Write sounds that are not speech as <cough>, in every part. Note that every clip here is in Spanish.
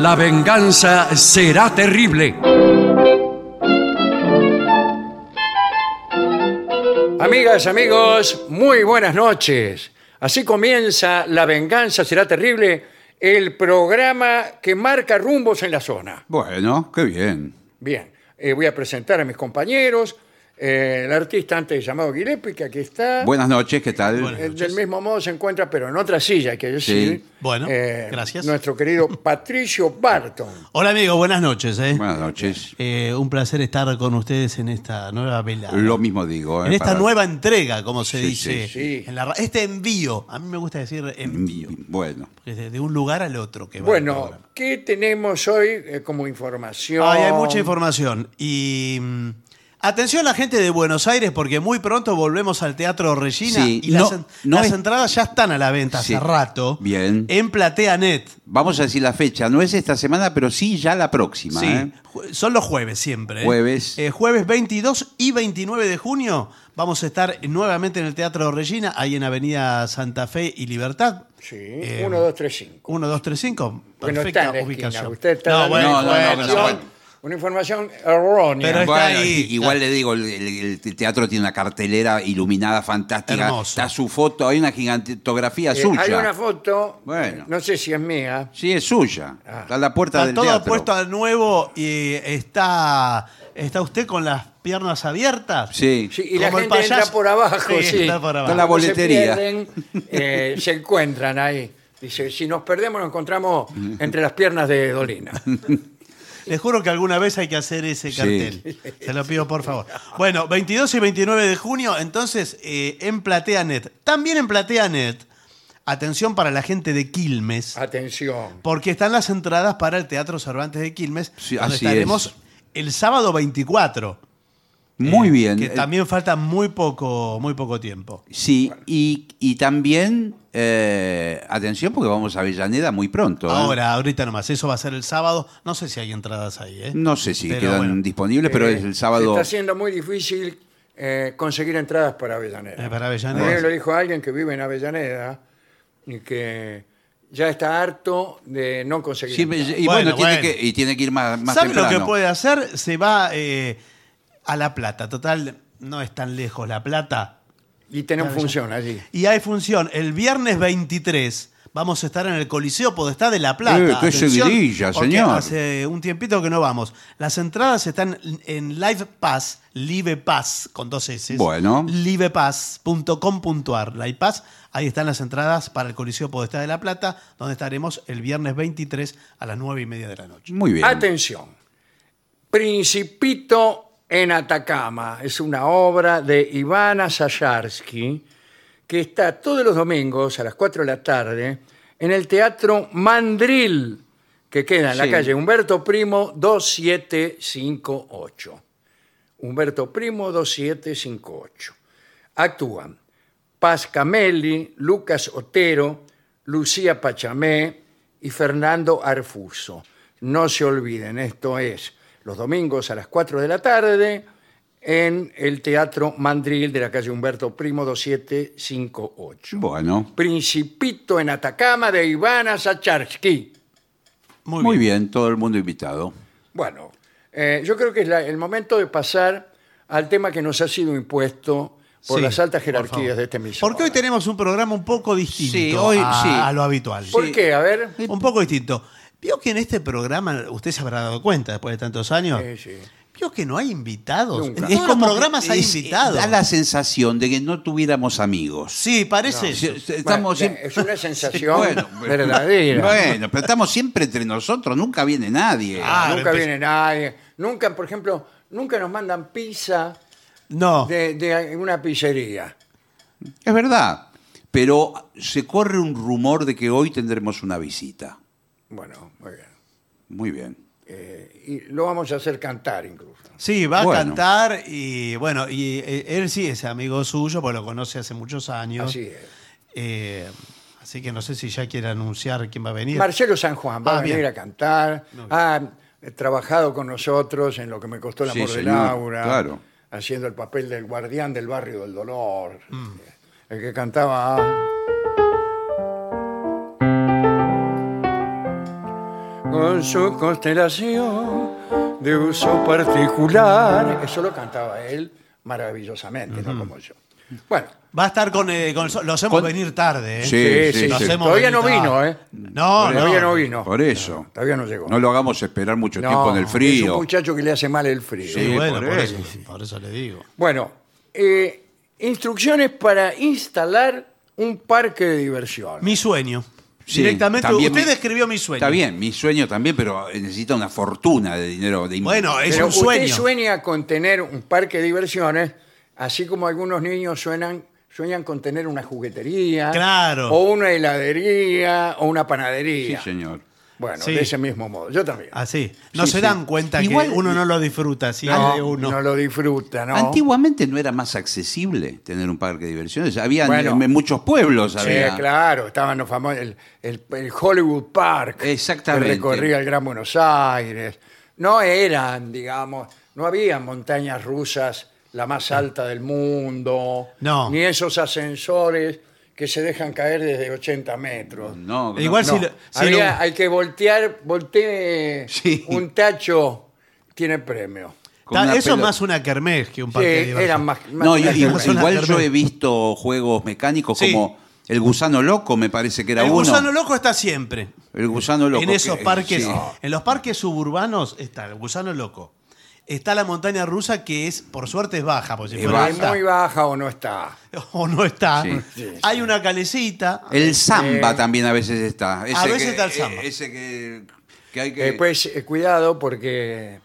La venganza será terrible. Amigas, amigos, muy buenas noches. Así comienza La venganza será terrible, el programa que marca rumbos en la zona. Bueno, qué bien. Bien, eh, voy a presentar a mis compañeros. Eh, el artista antes llamado Guilepi, que aquí está. Buenas noches, ¿qué tal? Eh, del mismo modo se encuentra, pero en otra silla, hay que decir. Sí. Bueno, eh, gracias. Nuestro querido <laughs> Patricio Barton. Hola amigo, buenas noches. ¿eh? Buenas noches. Eh, un placer estar con ustedes en esta nueva velada. Lo mismo digo. ¿eh? en esta para- nueva entrega, como se Sí, dice. sí, sí. en la ra- este envío, a mí me gusta decir envío. Bueno, porque es de, de un lugar al otro que va el Bueno, programa. ¿qué tenemos hoy eh, como información? Ay, hay mucha información. Y mm, atención a la gente de Buenos Aires, porque muy pronto volvemos al Teatro Regina Sí, y las, no- las es- entradas ya están a la venta Sí. hace rato. Bien. En PlateaNet. vamos a decir la fecha. No es esta semana, pero sí ya la próxima. Sí, ¿eh? son los jueves siempre. ¿eh? Jueves. Eh, jueves 22 y 29 de junio vamos a estar nuevamente en el Teatro Regina, ahí en Avenida Santa Fe y Libertad. Sí, Eh, 1, 2, 3, 5. 1235. Porque no Perfecta está en la esquina. ubicación. Usted está No, bueno, no, no, no, información, no, bueno. Una información errónea. Pero Bueno, Está ahí. igual le digo, el, el- el teatro tiene una cartelera iluminada fantástica. Hermoso. Está su foto, hay una gigantografía Eh, suya. hay una foto, Bueno. no sé si es mía. Sí, es suya. Ah. Está a la puerta Está del todo teatro. puesto a nuevo y está, está usted con las piernas abiertas. Sí. Sí, y la Como el gente entra por abajo, Sí, sí. está por abajo. Está la Cuando se boletería. pierden, eh, <laughs> se encuentran ahí. Dice, si nos perdemos nos encontramos entre las piernas de Dolina. <laughs> Les juro que alguna vez hay que hacer ese Sí. cartel. Se lo pido por favor. Bueno, 22 y 29 de junio, entonces, eh, en PlateaNet. También en PlateaNet, atención para la gente de Quilmes, Atención. porque están las entradas para el Teatro Cervantes de Quilmes, Sí, donde así estaremos es. el sábado 24. Muy eh, bien. Que Eh, también falta muy poco, muy poco tiempo. Sí, y, y también, eh, atención, porque vamos a Avellaneda muy pronto. ¿eh? Ahora, ahorita nomás, eso va a ser el sábado. No sé si hay entradas ahí, ¿eh? No sé si Pero quedan bueno. disponibles, pero Eh, es el Se sábado. está haciendo muy difícil eh, conseguir entradas para Avellaneda. Eh, para Avellaneda. lo dijo alguien que vive en Avellaneda y que ya está harto de no conseguir Sí, entradas. y bueno, Bueno, tiene, bueno. Que, y tiene que ir más, más ¿Sabe lo que puede hacer? Se va eh, a La Plata. Total, no es tan lejos La Plata. Y tenemos Claro, función allí. Y hay función. El viernes 23 vamos a estar en el Coliseo Podestá de La Plata. Eh, qué Atención, seguidilla, señor. Hace un tiempito que no vamos. Las entradas están en Live Pass, Live Pass, con dos S. Bueno. Livepass.com.ar. Live Pass, ahí están las entradas para el Coliseo Podestá de La Plata, donde estaremos el viernes 23 a las 9 y media de la noche. Muy bien. Atención. Principito en Atacama es una obra de Ivana Sayarsky que está todos los domingos a las 4 de la tarde en el Teatro Mandril, que queda en la Sí. calle Humberto Primo 2758. Humberto Primo 2758. Actúan Paz Camelli, Lucas Otero, Lucía Pachamé y Fernando Arfuso. No se olviden, esto es los domingos a las 4 de la tarde en el Teatro Mandril de la calle Humberto Primo 2758. Bueno, Principito en Atacama de Ivana Sacharsky. muy, bien. todo el mundo invitado. Bueno, eh, yo creo que es la- el momento de pasar al tema que nos ha sido impuesto por Sí, las altas jerarquías de este emisor. Porque hoy tenemos un programa un poco distinto Sí, hoy a, sí. a lo habitual. ¿Por qué? A ver. Un poco distinto. Vio que en este programa, usted se habrá dado cuenta después de tantos años, Sí, sí. vio que no hay invitados. Nunca. En todos los programas hay es- invitados. Da la sensación de que no tuviéramos amigos. Sí, parece. Eso. Estamos Bueno, siempre- es una <laughs> sensación Bueno, verdadera. Bueno, pero estamos siempre entre nosotros, nunca viene nadie. Ah, nunca viene nadie. Nunca, por ejemplo, nunca nos mandan pizza No. de, de una pizzería. Es verdad, pero se corre un rumor de que hoy tendremos una visita. Bueno, muy bien. Muy bien. Eh, y lo vamos a hacer cantar incluso. Sí, va Bueno. a cantar y bueno, y eh, él sí es amigo suyo, pues lo conoce hace muchos años. Así es. Eh, así que no sé si ya quiere anunciar quién va a venir. Marcelo San Juan va Ah, a venir bien. a cantar. Ha eh, trabajado con nosotros en lo que me costó el Sí, amor de señor, Laura. claro. Haciendo el papel del guardián del barrio del dolor. Mm. El que cantaba. Con su constelación de uso particular. Eso lo cantaba él maravillosamente, no como yo. Bueno, Va a estar con, eh, con- Lo hacemos Con- venir tarde, ¿eh? Sí, sí, sí, Lo sí. hacemos todavía venir no vino, tarde. ¿eh? No, todavía no. no vino. Por eso. No, todavía no llegó. No lo hagamos esperar mucho No, tiempo en el Es un frío. muchacho que le hace mal el frío. Sí, Sí, bueno, por por, eso. eso, por eso le digo. Bueno, eh, instrucciones para instalar un parque de diversión. Mi sueño. Sí, Directamente, también usted mi- describió mi sueño. Está bien, mi sueño también, pero necesita una fortuna de dinero. De Bueno, es Pero un sueño. usted sueña con tener un parque de diversiones, así como algunos niños suenan, sueñan con tener una juguetería, Claro. o una heladería, o una Sí, panadería. señor. Bueno, Sí. de ese mismo modo. Yo también. Así. No Sí, se sí. dan cuenta Igual- que uno no lo disfruta si es de no, uno. no lo disfruta, ¿no? Antiguamente no era más accesible tener un parque de diversiones. Había Bueno. en, en muchos pueblos. Sí, había. claro, estaban los famosos, el, el- el Hollywood Park, Exactamente. que recorría el Gran Buenos Aires. No eran, digamos, no había montañas rusas la más alta del mundo, No. ni esos ascensores que se dejan caer desde 80 metros. No, no. Igual No, si, lo- si lo- hay que voltear, voltee Sí. un tacho, tiene premio. Ta- eso es más una kermés que un Sí, parque eran más, más- No, y- más- igual, yo he visto juegos mecánicos Sí. como el gusano loco, me parece que era El uno. gusano loco está siempre. El gusano loco. en esos que- parques, sí. en los parques suburbanos está el gusano loco. Está la montaña rusa que es, por suerte, es baja, porque si Es fuera es alta, muy baja o no está. <laughs> o no está. Sí. Sí, Hay una calecita. El samba Eh, también a veces está. Ese veces que- está el samba. eh, Ese que, que hay que. Eh, pues eh, cuidado porque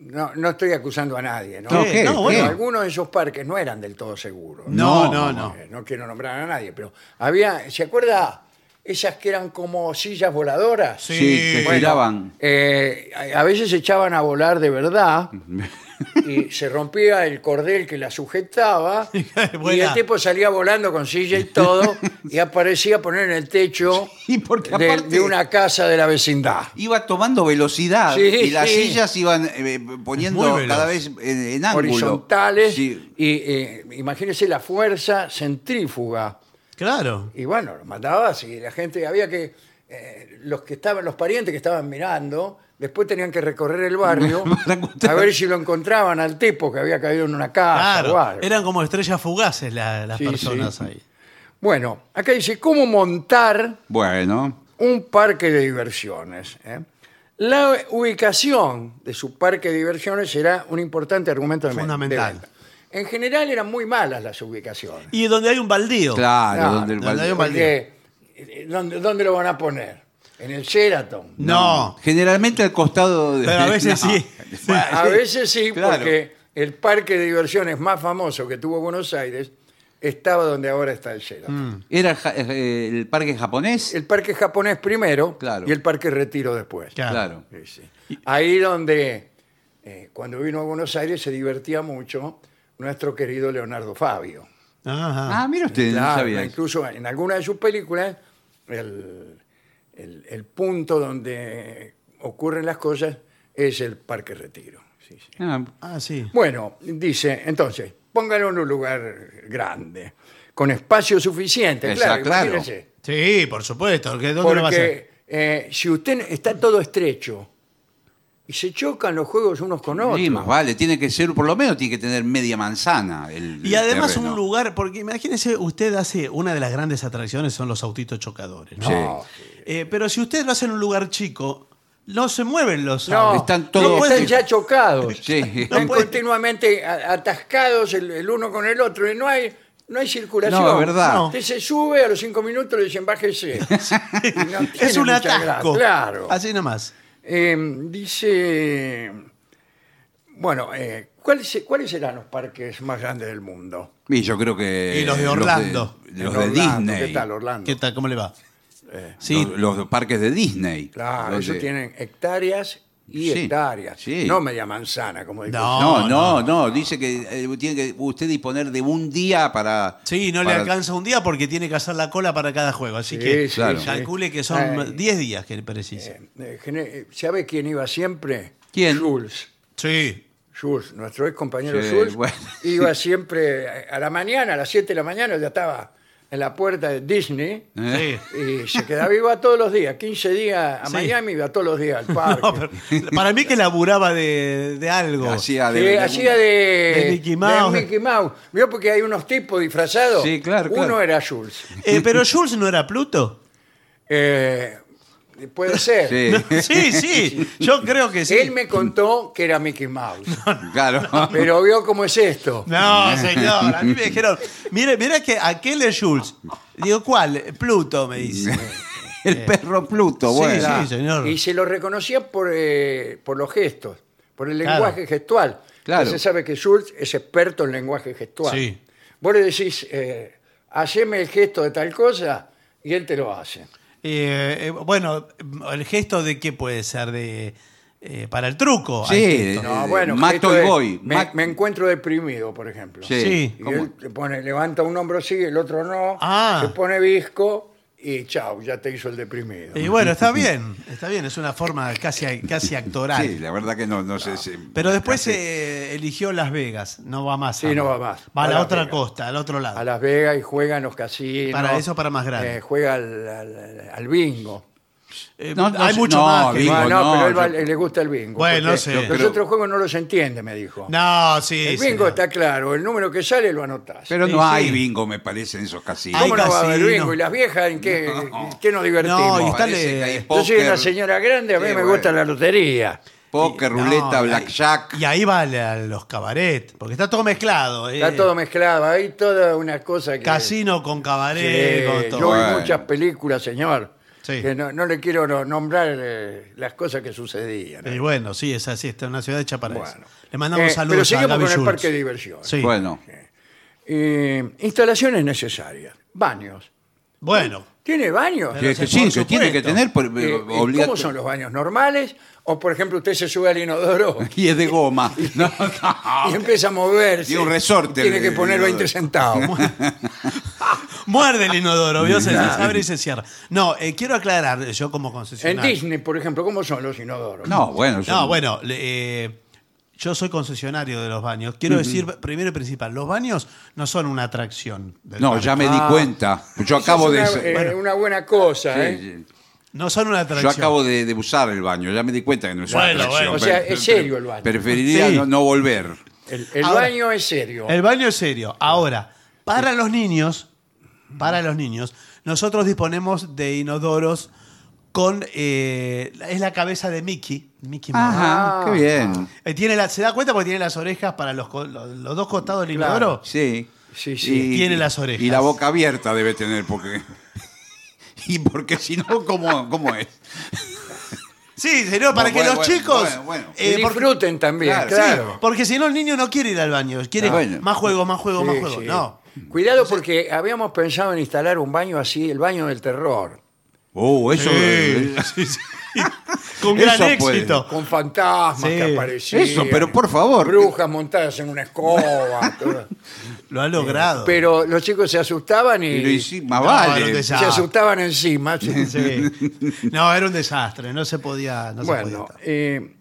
no, no estoy acusando a nadie. ¿no? No, ¿Qué? ¿qué? No, Pero bueno. algunos de esos parques no eran del todo seguros. No, No, no, no. Eh, no quiero nombrar a nadie, pero había, ¿se acuerda? Esas que eran como sillas voladoras. Sí. Sí, que Bueno, giraban. eh, a a veces se echaban a volar de verdad <laughs> y se rompía el cordel que la sujetaba <laughs> y Buena. el tipo salía volando con silla y todo <laughs> y aparecía a poner en el techo Sí, porque de, aparte- de una casa de la vecindad. Iba tomando velocidad Sí, y las sí. sillas iban eh, poniendo Muy veloz. cada vez en, en ángulo. horizontales Sí. y eh, imagínese la fuerza centrífuga Claro. y bueno lo mandaba así la gente había que eh, los que estaban los parientes que estaban mirando después tenían que recorrer el barrio <laughs> a ver si lo encontraban al tipo que había caído en una casa o Claro. algo. Eran como estrellas fugaces la- las Sí, personas sí. ahí. bueno acá dice cómo montar Bueno, un parque de diversiones. ¿eh? La ubicación de su parque de diversiones será un importante argumento de men- Fundamental. de. En general eran muy malas las ubicaciones. Y donde hay un baldío. claro, No, donde el donde hay un balde- Porque, eh, ¿dónde, dónde lo van a poner? En el Sheraton. No. Generalmente al costado de. Pero a veces <laughs> No. sí. A veces sí, Claro. porque el parque de diversiones más famoso que tuvo Buenos Aires estaba donde ahora está el Sheraton. Era ja- eh, el parque japonés. El parque japonés primero Claro. y el parque Retiro después. Claro. Claro. Sí, sí. Ahí donde, eh, cuando vino a Buenos Aires, se divertía mucho nuestro querido Leonardo Fabio. Ajá. Ah, mira usted, no Claro, sabía. eso. incluso en alguna de sus películas, el, el- el punto donde ocurren las cosas es el Parque Retiro. Sí, sí. Ah, Ah, sí. Bueno, dice, entonces, póngalo en un lugar grande, con espacio suficiente. Claro, Exacto, claro. imagínese. Sí, por supuesto. que ¿Dónde lo va a hacer? Porque eh, si usted está todo estrecho y se chocan los juegos unos con otros. sí, más vale, tiene que ser, por lo menos tiene que tener media manzana. El, Y además un lugar, porque imagínese, usted hace, una de las grandes atracciones son los autitos chocadores. ¿no? No, Eh, pero si usted lo hace en un lugar chico, no se mueven los No, autos. Están todos- no, están ya chocados. Sí. <laughs> Están puede- continuamente atascados el, el uno con el otro y no hay, no hay circulación. No, verdad. No. Usted se sube, a los cinco minutos le dicen bájese. <laughs> No es un atasco. gracia, Claro. Así nomás. Eh, dice, bueno, eh, ¿cuáles, ¿cuáles serán los parques más grandes del mundo? Y yo creo que. Y los de Orlando. Los de, los En de Orlando, Disney. ¿Qué tal, Orlando? ¿Qué tal? ¿Cómo le va? sí, Los, los parques de Disney. Claro, Los eso de- tienen hectáreas y Sí, hectáreas. sí. No media manzana, como dijo No. No, no, no, Dice que eh, tiene que usted disponer de un día para. sí, no le alcanza un día porque tiene que hacer la cola para cada juego. Así Sí, que sí, Claro. sí. calcule que son Ay, 10 días que precisa. eh, gene- eh, ¿Sabe quién iba siempre? ¿Quién? Jules. Sí. Jules, nuestro ex compañero Sí, Jules, bueno. iba <laughs> siempre a la mañana, a las 7 de la mañana, ya estaba en la puerta de Disney Sí. y se quedaba iba todos los días, 15 días a Sí. Miami, iba todos los días al <laughs> parque. No, pero para mí que laburaba de, de algo. Hacía de, hacía de, De Mickey Mouse. de Mickey Mouse. ¿Vio? Porque hay unos tipos disfrazados. Sí, claro, Uno claro. era Jules. Eh, pero Jules no era Pluto. Eh, puede ser. Sí, Sí, sí. Yo creo que sí. Él me contó que era Mickey Mouse. claro. Pero vio cómo es esto. No, señor. A mí me dijeron, mire, mire que aquel es Jules. Digo, ¿cuál? Pluto, me dice. <laughs> El perro Pluto, Sí, bueno. sí. señor. Y se lo reconocía por, eh, por los gestos, por el Claro. lenguaje gestual. Claro. Se sabe que Schultz es experto en lenguaje gestual. Sí. Vos le decís, eh, haceme el gesto de tal cosa, y él te lo hace. Eh, eh, bueno, el gesto de qué puede ser de eh, para el truco. Sí. No, bueno, mato y voy. Me, Ma- me encuentro deprimido, por ejemplo. Sí. Sí. Y ¿Cómo? él te pone, levanta un hombro así, el otro no, Ah. se pone visco y chau, ya te hizo el deprimido. Y bueno, está bien, está bien, es una forma casi, casi actoral. Sí, la verdad que no, no sé si. Pero después casi- eh, eligió Las Vegas, no va más. Sí, a- no va más. Va a A la Las otra Vegas. costa, al otro lado. a Las Vegas y juega en los casinos. Para eso, para más grande. Eh, juega al, al- al bingo. Eh, No, no hay sé- mucho no, más. que- bingo, no, no, no, pero él va- le gusta el bingo. Bueno, porque sí. Los Pero- otros juegos no los entiende, me dijo. No, sí. el bingo señor. está claro, el número que sale lo anotás. Pero Sí, no hay sí. bingo, me parece, en esos casinos. Hay ¿Cómo no va a haber casino. bingo? ¿Y las viejas en qué, No. en qué nos divertimos? No, y está Parece le- que hay Yo soy póker, una señora grande, a mí Sí, me bueno. gusta la lotería. Póker, No, ruleta, y- blackjack. Y ahí va a los cabaret, porque está todo mezclado. eh. Está todo mezclado, hay toda una cosa que... Casino con cabaret, con todo. yo vi Bueno. muchas películas, señor, Sí. que no, no le quiero no- nombrar eh, las cosas que sucedían. Y bueno, sí, es así, está en una ciudad hecha para Bueno. eso. Le mandamos Eh, pero saludos a seguimos Gaby con el Schultz. parque de diversiones. Sí. Bueno, Eh, instalaciones necesarias. Baños. Bueno, ¿Tiene baños? Sí, que sí, por que tiene que tener por- Eh, ¿Cómo son los baños? ¿Normales? O, por ejemplo, usted se sube al inodoro <laughs> Y es de goma. <laughs> No, no. y empieza a moverse. Y un resorte Tiene que poner el 20 inodoro. centavos. <laughs> muerde el inodoro, ¿vio? Se, se abre y se cierra. No, eh, quiero aclarar, yo como en concesionario. Disney, por ejemplo, ¿cómo son los inodoros? No, bueno. yo- No, bueno, le- eh, yo soy concesionario de los baños. Quiero decir, primero y principal, los baños no son una atracción. del No, parque. ya me di Ah. cuenta. Yo acabo de. es una, eh, bueno, una buena cosa, sí, ¿eh? sí. No son una Yo atracción. acabo de, de usar el baño, ya me di cuenta que no es una Bueno, atracción. bueno. O sea, es serio el baño. Preferiría Sí. no, no volver. El, el Ahora- baño es serio. El baño es serio. Ahora, para los niños, para los niños, nosotros disponemos de inodoros con eh, es la cabeza de Mickey, Mickey Mouse. Ajá, Ah. qué bien. Eh, tiene la- se da cuenta porque tiene las orejas para los, co- los, los dos costados del Claro. inodoro. Sí. Sí, sí. Tiene las orejas. Y la boca abierta debe tener, porque. <laughs> Y porque si no, ¿cómo, cómo es? Sí, señor, para que bueno, los bueno, chicos bueno, bueno. eh, Y porque- disfruten también, Claro, claro. Sí, porque si no el niño no quiere ir al baño, quiere Ah, bueno. más juego, más juego, más Sí, juego. sí. No. Cuidado porque habíamos pensado en instalar un baño así, el baño del terror, Oh, eso. Sí, sí, sí. <laughs> Con gran Eso puede. éxito. con fantasmas Sí. que aparecían. Eso, pero por favor. Brujas montadas en una escoba. <laughs> todo. Lo ha logrado. Pero los chicos se asustaban y, Pero y sí, más No, vale. era un se desastre. asustaban encima. <laughs> Sí. No, era un desastre, no se podía. No se bueno, podía. eh,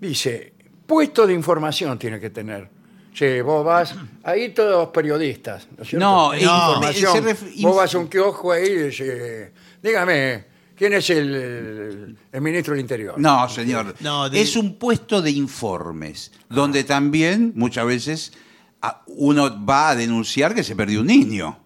dice, puesto de información tiene que tener. Sí, vos vas, ahí todos periodistas, ¿no es cierto? No, información. se ref- vos vas a un kiosco ahí y dices, dígame, ¿quién es el, el- ministro del Interior? No, señor. No, de- Es un puesto de informes, donde también muchas veces a- uno va a denunciar que se perdió un niño.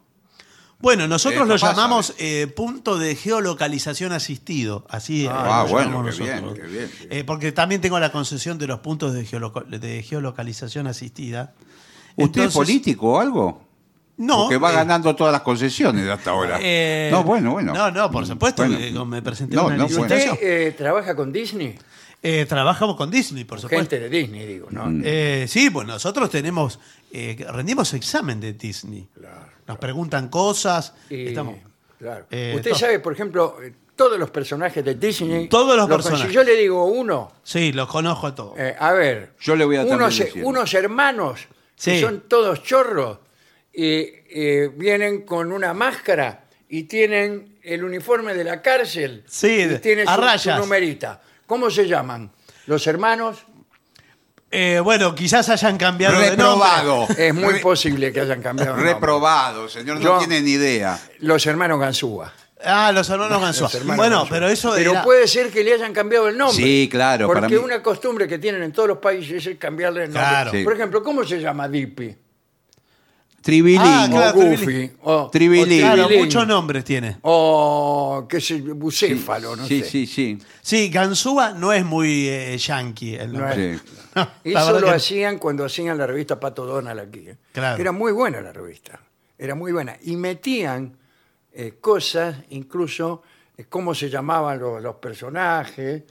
Bueno, nosotros lo llamamos eh, punto de geolocalización asistido. Así Ah, lo bueno, llamamos qué bien, nosotros. qué bien. Eh, porque también tengo la concesión de los puntos de, geoloco- de geolocalización asistida. ¿Usted es Entonces- político o algo? No. Porque va eh, ganando todas las concesiones hasta ahora. eh, no, bueno, bueno. No, no, por supuesto. Bueno. que me presenté No, una no, ¿Y bueno. usted eh, trabaja con Disney? Eh, trabajamos con Disney, por supuesto. Gente de Disney, digo, ¿no? Eh, sí, pues nosotros tenemos, eh, rendimos examen de Disney. Nos preguntan cosas. Y- estamos- claro. Eh, Usted sabe, por ejemplo, todos los personajes de Disney. Todos los personajes. Si yo le digo uno, Sí, los conozco a todos. eh, a ver. Yo le voy a unos, decir. unos hermanos que son todos chorros y eh, vienen con una máscara y tienen el uniforme de la cárcel. Sí, y tiene a su, rayas. su numerita. ¿Cómo se llaman? Los hermanos. Eh, bueno, quizás hayan cambiado de nombre. Reprobado. Es muy Re- posible que hayan cambiado. el nombre. Reprobado, señor, no Yo- tiene ni idea. Los hermanos Ganzúa. Ah, los hermanos Gansúa. <laughs> Los hermanos Bueno, Ganzúa. pero eso Pero era- puede ser que le hayan cambiado el nombre. Sí, claro, Porque para mí- una costumbre que tienen en todos los países es cambiarle el nombre. Claro. Sí. Por ejemplo, ¿cómo se llama Dippy? Tribilín. Ah, claro. o Tribilín. Goofy. O, Tribilín. o Claro, Tribilín, muchos nombres tiene. O qué sé, yo, bucéfalo, no sí, sé. sí, sí. Sí, Gansúa no es muy eh, yankee el No nombre. es- Sí. <laughs> No, la Eso verdad lo que- hacían cuando hacían la revista Pato Donald aquí. ¿eh? Claro. Era muy buena la revista. Era muy buena. Y metían eh, cosas, incluso eh, cómo se llamaban los, los personajes.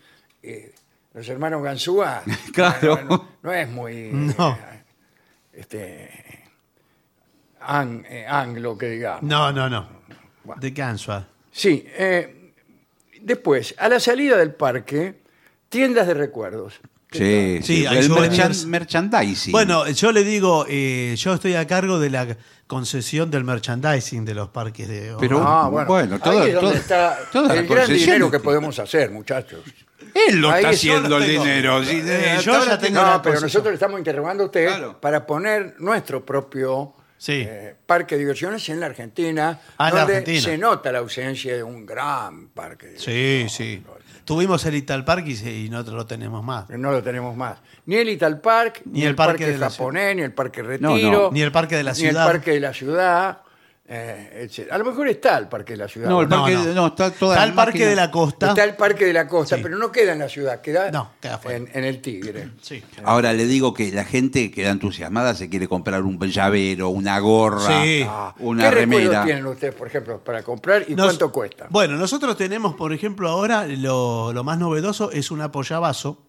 eh, los hermanos Ganzúa. <laughs> Claro. No, no- no es muy. No. eh, este, an- eh, anglo, que digamos. No, no, no. De Gansúa. Sí. eh, después, a la salida del parque, tiendas de recuerdos. Sí, Sí, sí. hay El souvenirs. merchan- merchandising. Bueno, yo le digo, eh, yo estoy a cargo de la concesión del merchandising de los parques de Pero- Ah, bueno, Bueno, todo- ahí es donde todo- está toda la el gran concesión dinero que podemos hacer, muchachos. Él lo Ahí está yo haciendo lo el tengo. dinero. sí, Eh, yo ahora ya te- tengo No, la pero concesión. nosotros le estamos interrogando a usted Claro. para poner nuestro propio Sí. eh, parque de diversiones en la Argentina, Ah, en la donde Argentina. se nota la ausencia de un gran parque. de Sí, diversiones. sí. Tuvimos el Ital Park y, se- y no lo tenemos más. No lo tenemos más. Ni el Ital Park, ni, el parque, de la japonés, ni el parque Retiro, no. Ni el parque de la ni ciudad. el parque de la ciudad. Eh. A lo mejor está el parque de la ciudad. No, el No, parque, no. no, está toda Está el parque máquina- de la costa. Está el parque de la costa, Sí. pero no queda en la ciudad, queda, No, queda afuera. en, en el Tigre. <clears throat> Sí. Ahora le digo que la gente queda entusiasmada se quiere comprar un llavero, una gorra, Sí. Ah, una ¿Qué recuerdos remera. tienen ustedes, por ejemplo, para comprar y Nos- cuánto cuesta? Bueno, nosotros tenemos, por ejemplo, ahora lo, lo más novedoso es una pollavaso.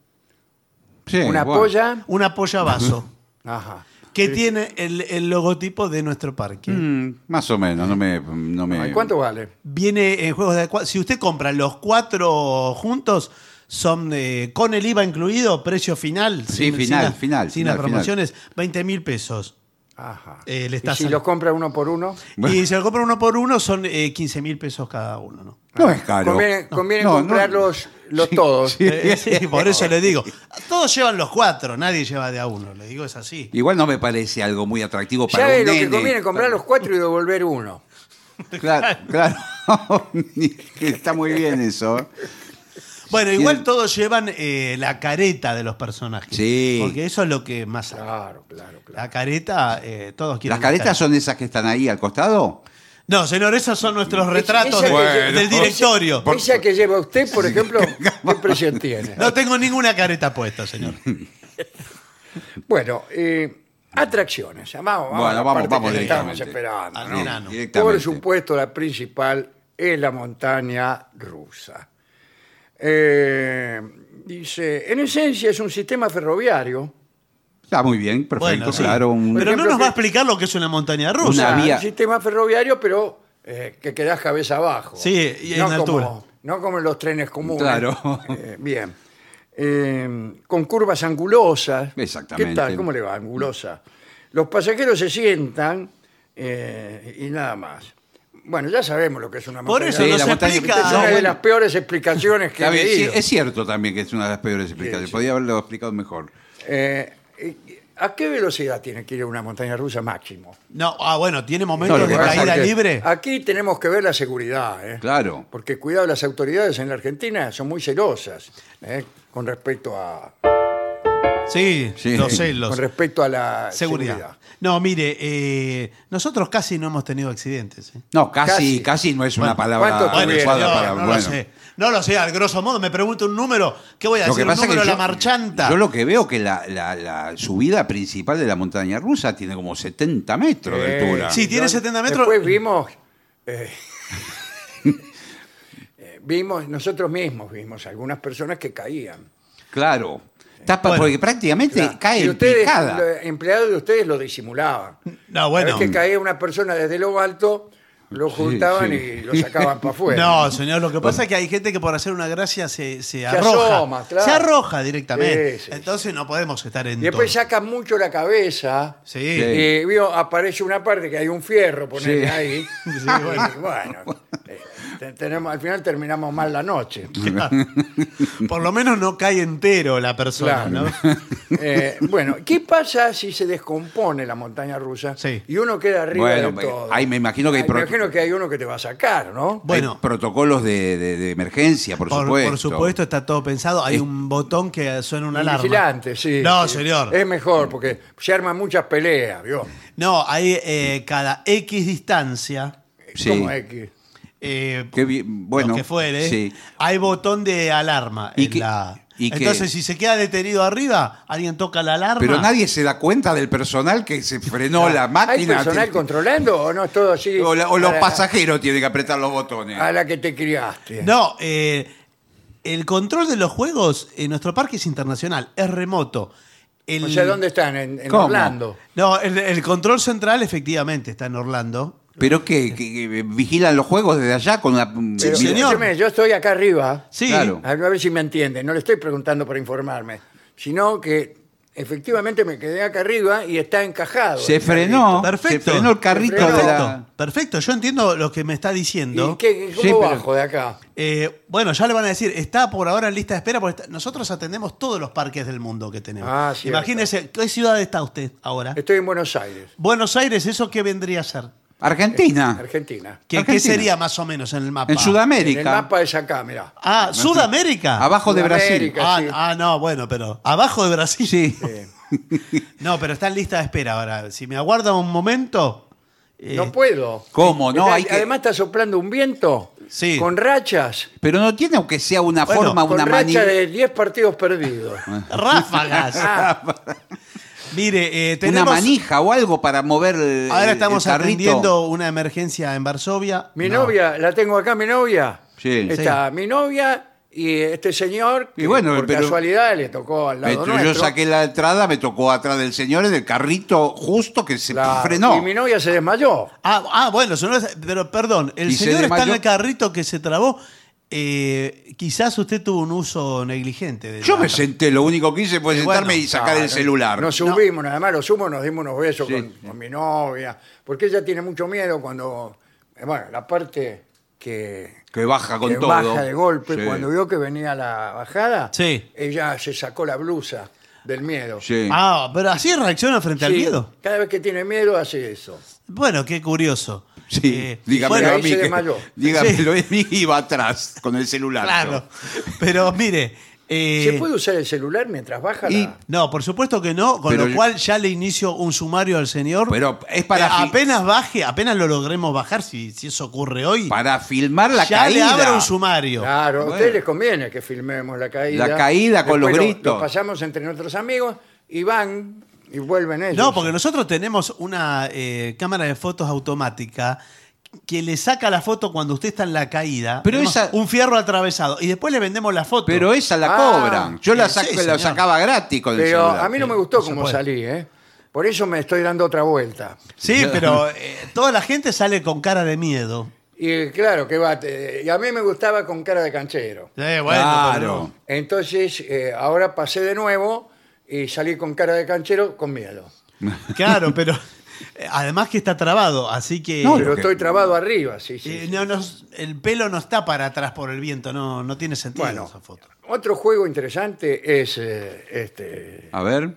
Sí, Una bueno. polla. Una pollavaso <laughs> Ajá. Que tiene el, el logotipo de nuestro parque. Mm, más o menos, no me... No me... Ay, ¿Cuánto vale? Viene en juegos de... Si usted compra los cuatro juntos, son eh, con el IVA incluido, precio final. Sí, sin- final, sin la- final, Sin final, las promociones, 20 mil pesos. Ajá. Eh, le ¿Y está si sal- los compra uno por uno? Bueno. Y si lo compra uno por uno, son eh, 15 mil pesos cada uno, ¿no? No es caro. Conviene, conviene No, no. comprar los, todos. sí. Eh, sí, <laughs> por eso le digo. Todos llevan los cuatro, nadie lleva de a uno. Le digo, es así. Igual no me parece algo muy atractivo para ¿Sabe un lo que nene. conviene? Comprar los cuatro y devolver uno. <laughs> Claro, claro. <laughs> Está muy bien eso. Bueno, igual todos llevan eh, la careta de los personajes. Sí. Porque eso es lo que más. Claro, claro, claro. La careta, eh, todos quieren. ¿Las la caretas son esas que están ahí al costado? No, señor, esos son nuestros retratos de- Bueno. del directorio. Esa que lleva usted, por ejemplo, <laughs> ¿qué precio tiene? No tengo ninguna careta puesta, señor. <laughs> Bueno, eh, atracciones. Vamos, vamos, Bueno, a la vamos, parte vamos que estábamos directamente. esperando. Al ¿no? verano. Directamente. Por supuesto, la principal es la montaña rusa. Eh, dice, en esencia es un sistema ferroviario. Está muy bien, perfecto, Bueno, sí. claro. un- Pero no ejemplo, nos va a que- explicar lo que es una montaña rusa. un sistema ferroviario, pero eh, que quedas cabeza abajo. Sí, y en no altura. Como, no como en los trenes comunes. Claro. Eh, bien. Eh, con curvas angulosas. Exactamente. ¿Qué tal? ¿Cómo le va? Angulosa. Los pasajeros se sientan eh, y nada más. Bueno, ya sabemos lo que es una Por montaña eso Sí, rusa. nos la montaña- explica. Es una de bueno. las peores explicaciones que Está he bien, sí, leído. es cierto también que es una de las peores explicaciones. sí. Podría haberlo explicado mejor. Eh, ¿A qué velocidad tiene que ir una montaña rusa máximo? No, ah, bueno, tiene momentos No, lo de que pasa caída es que- libre. Aquí tenemos que ver la seguridad. ¿eh? Claro. Porque cuidado, las autoridades en la Argentina son muy celosas ¿eh? con respecto a Sí, Sí. los celos. con respecto a la Seguridad. seguridad. No, mire, eh, nosotros casi no hemos tenido accidentes. ¿eh? No, casi, Casi. casi, no es una palabra ¿cuántos Bueno, tuvieron? adecuada para. no bueno. lo sé. No lo sé, al grosso modo me pregunto un número. ¿Qué voy a Lo decir? que ¿Un pasa es número que yo, la marchanta? yo lo que veo que la, la- la subida principal de la montaña rusa tiene como 70 metros de altura. Sí, tiene yo- 70 metros. Después vimos, eh, <laughs> eh, vimos, nosotros mismos vimos algunas personas que caían. Claro. Tapa, Bueno. porque prácticamente Claro. cae y ustedes, picada. los empleados de ustedes lo disimulaban. No, bueno. Vez que caía una persona desde lo alto, lo juntaban sí. y lo sacaban para afuera. <laughs> No, señor, lo que pasa es que hay gente que por hacer una gracia se, se arroja. asoma, claro. Se arroja directamente. Sí, Entonces no podemos estar en Y después todo. sacan mucho la cabeza. Sí. Y vio, aparece una parte que hay un fierro, ponele Sí. ahí. <laughs> Y bueno. bueno, eh, te- tenemos, al final terminamos mal la noche. <laughs> Por lo menos no cae entero la persona, Claro. ¿no? <laughs> Eh, bueno, ¿qué pasa si se descompone la montaña rusa Sí. y uno queda arriba Bueno, de todo? ahí me imagino que hay Ay, pro- me imagino que hay uno que te va a sacar, ¿no? Bueno. Hay protocolos de, de- de emergencia, por, Por, supuesto. por supuesto, está todo pensado. Hay Es- un botón que suena una alarma. vigilante, sí. No, sí. señor. Es mejor porque se arman muchas peleas, ¿vio? No, hay eh, cada X distancia. Sí. Como X. eh, Qué bien, bueno, lo que fuere, sí. hay botón de alarma. ¿Y en qué- la- y qué? Entonces, si se queda detenido arriba, alguien toca la alarma. Pero nadie se da cuenta del personal que se frenó la ¿Hay máquina. personal controlando o no es todo así? o, la- o los la- pasajeros tienen que apretar los botones. A la que te criaste. No, eh, el control de los juegos en nuestro parque es internacional, es remoto. El- O sea, ¿dónde están? En. Orlando. No, el, el control central efectivamente está en Orlando. ¿Pero qué? ¿Que- que vigilan los juegos desde allá con la... Sí, Pero, señor. escúcheme, yo estoy acá arriba. Sí, Claro. A ver si me entiende. No le estoy preguntando para informarme, sino que efectivamente me quedé acá arriba y está encajado. Se el frenó. Perfecto. Se frenó el carrito frenó. de perfecto, la... perfecto. Yo entiendo lo que me está diciendo. ¿Y qué, cómo Sí, pero- bajo de acá? Eh, bueno, ya le van a decir, está por ahora en lista de espera, porque está- nosotros atendemos todos los parques del mundo que tenemos. Ah, cierto. Imagínese, ¿qué ciudad está usted ahora? Estoy en Buenos Aires, Buenos Aires, ¿eso qué vendría a ser? Argentina. Argentina. ¿Qué, sería más o menos en el mapa? En En el Sudamérica. mapa es acá, mirá. Ah, Sudamérica. Abajo de Brasil. Sudamérica. Ah, sí. ah, no, bueno, pero abajo de Brasil. Sí. <laughs> No, pero está en lista de espera ahora. Si me aguarda un momento. eh, no puedo. ¿Cómo? No, hay que- Además está soplando un viento Sí. con rachas. Pero no tiene aunque sea una Bueno, forma, Con una racha manía. de 10 partidos perdidos. <laughs> ráfagas. <laughs> Ah, Mire, eh, Una manija o algo para mover el, Ahora el estamos carrito. atendiendo una emergencia en Varsovia. mi No. novia, la tengo acá, mi novia. Sí. Está mi novia y este señor, Y que bueno, por pero- casualidad le tocó al lado Me- nuestro. yo saqué la entrada, me tocó atrás del señor en el carrito justo que se frenó. Y mi novia se desmayó. Ah, ah, bueno, pero perdón, el Y se señor está en el carrito que se trabó. Eh, quizás usted tuvo un uso negligente. de Yo la- me senté, lo único que hice fue Y sentarme bueno, y sacar el celular. Nos subimos, nada más, lo sumo, nos dimos unos besos Sí. con, con mi novia. Porque ella tiene mucho miedo cuando. eh, Bueno, la parte que. Que baja con que todo. baja de golpe. Sí. Cuando vio que venía la bajada, Sí. ella se sacó la blusa del miedo. Sí. Ah, pero así reacciona frente al Sí, miedo. Cada vez que tiene miedo hace eso. Bueno, qué curioso. Sí, Eh, dígamelo bueno, a mí. que- dígamelo a mí y iba atrás con el celular. claro. Pero mire. eh, ¿Se puede usar el celular mientras baja y- la.? No, por supuesto que no, con Pero lo cual ya le inicio un sumario al señor. Pero es para, Eh, apenas baje, apenas lo logremos bajar, si, si eso ocurre hoy, para filmar la ya caída. le abro un sumario. Claro, a ustedes les conviene que filmemos la caída. La caída con los lo- gritos. Lo pasamos entre nuestros amigos y van y vuelven ellos. No, porque nosotros tenemos una eh, cámara de fotos automática que le saca la foto cuando usted está en la caída. Pero esa- Un fierro atravesado. Y después le vendemos la foto. Pero esa la Ah, cobran. Yo la, sí, señor. sacaba gratis con el Pero celular. a mí no me gustó se cómo puede. salí, ¿eh? Por eso me estoy dando otra vuelta. Sí, <laughs> pero eh, toda la gente sale con cara de miedo. Y claro, que va. te- Y a mí me gustaba con cara de canchero. Eh, bueno, Claro. Entonces, eh, ahora pasé de nuevo y salí con cara de canchero con miedo. <laughs> claro, pero eh, además que está trabado, así que No, Pero estoy trabado arriba, sí, sí. eh, sí. no el pelo no está para atrás por el viento, no, no tiene sentido Bueno. esa foto. Otro juego interesante es eh, este. A ver.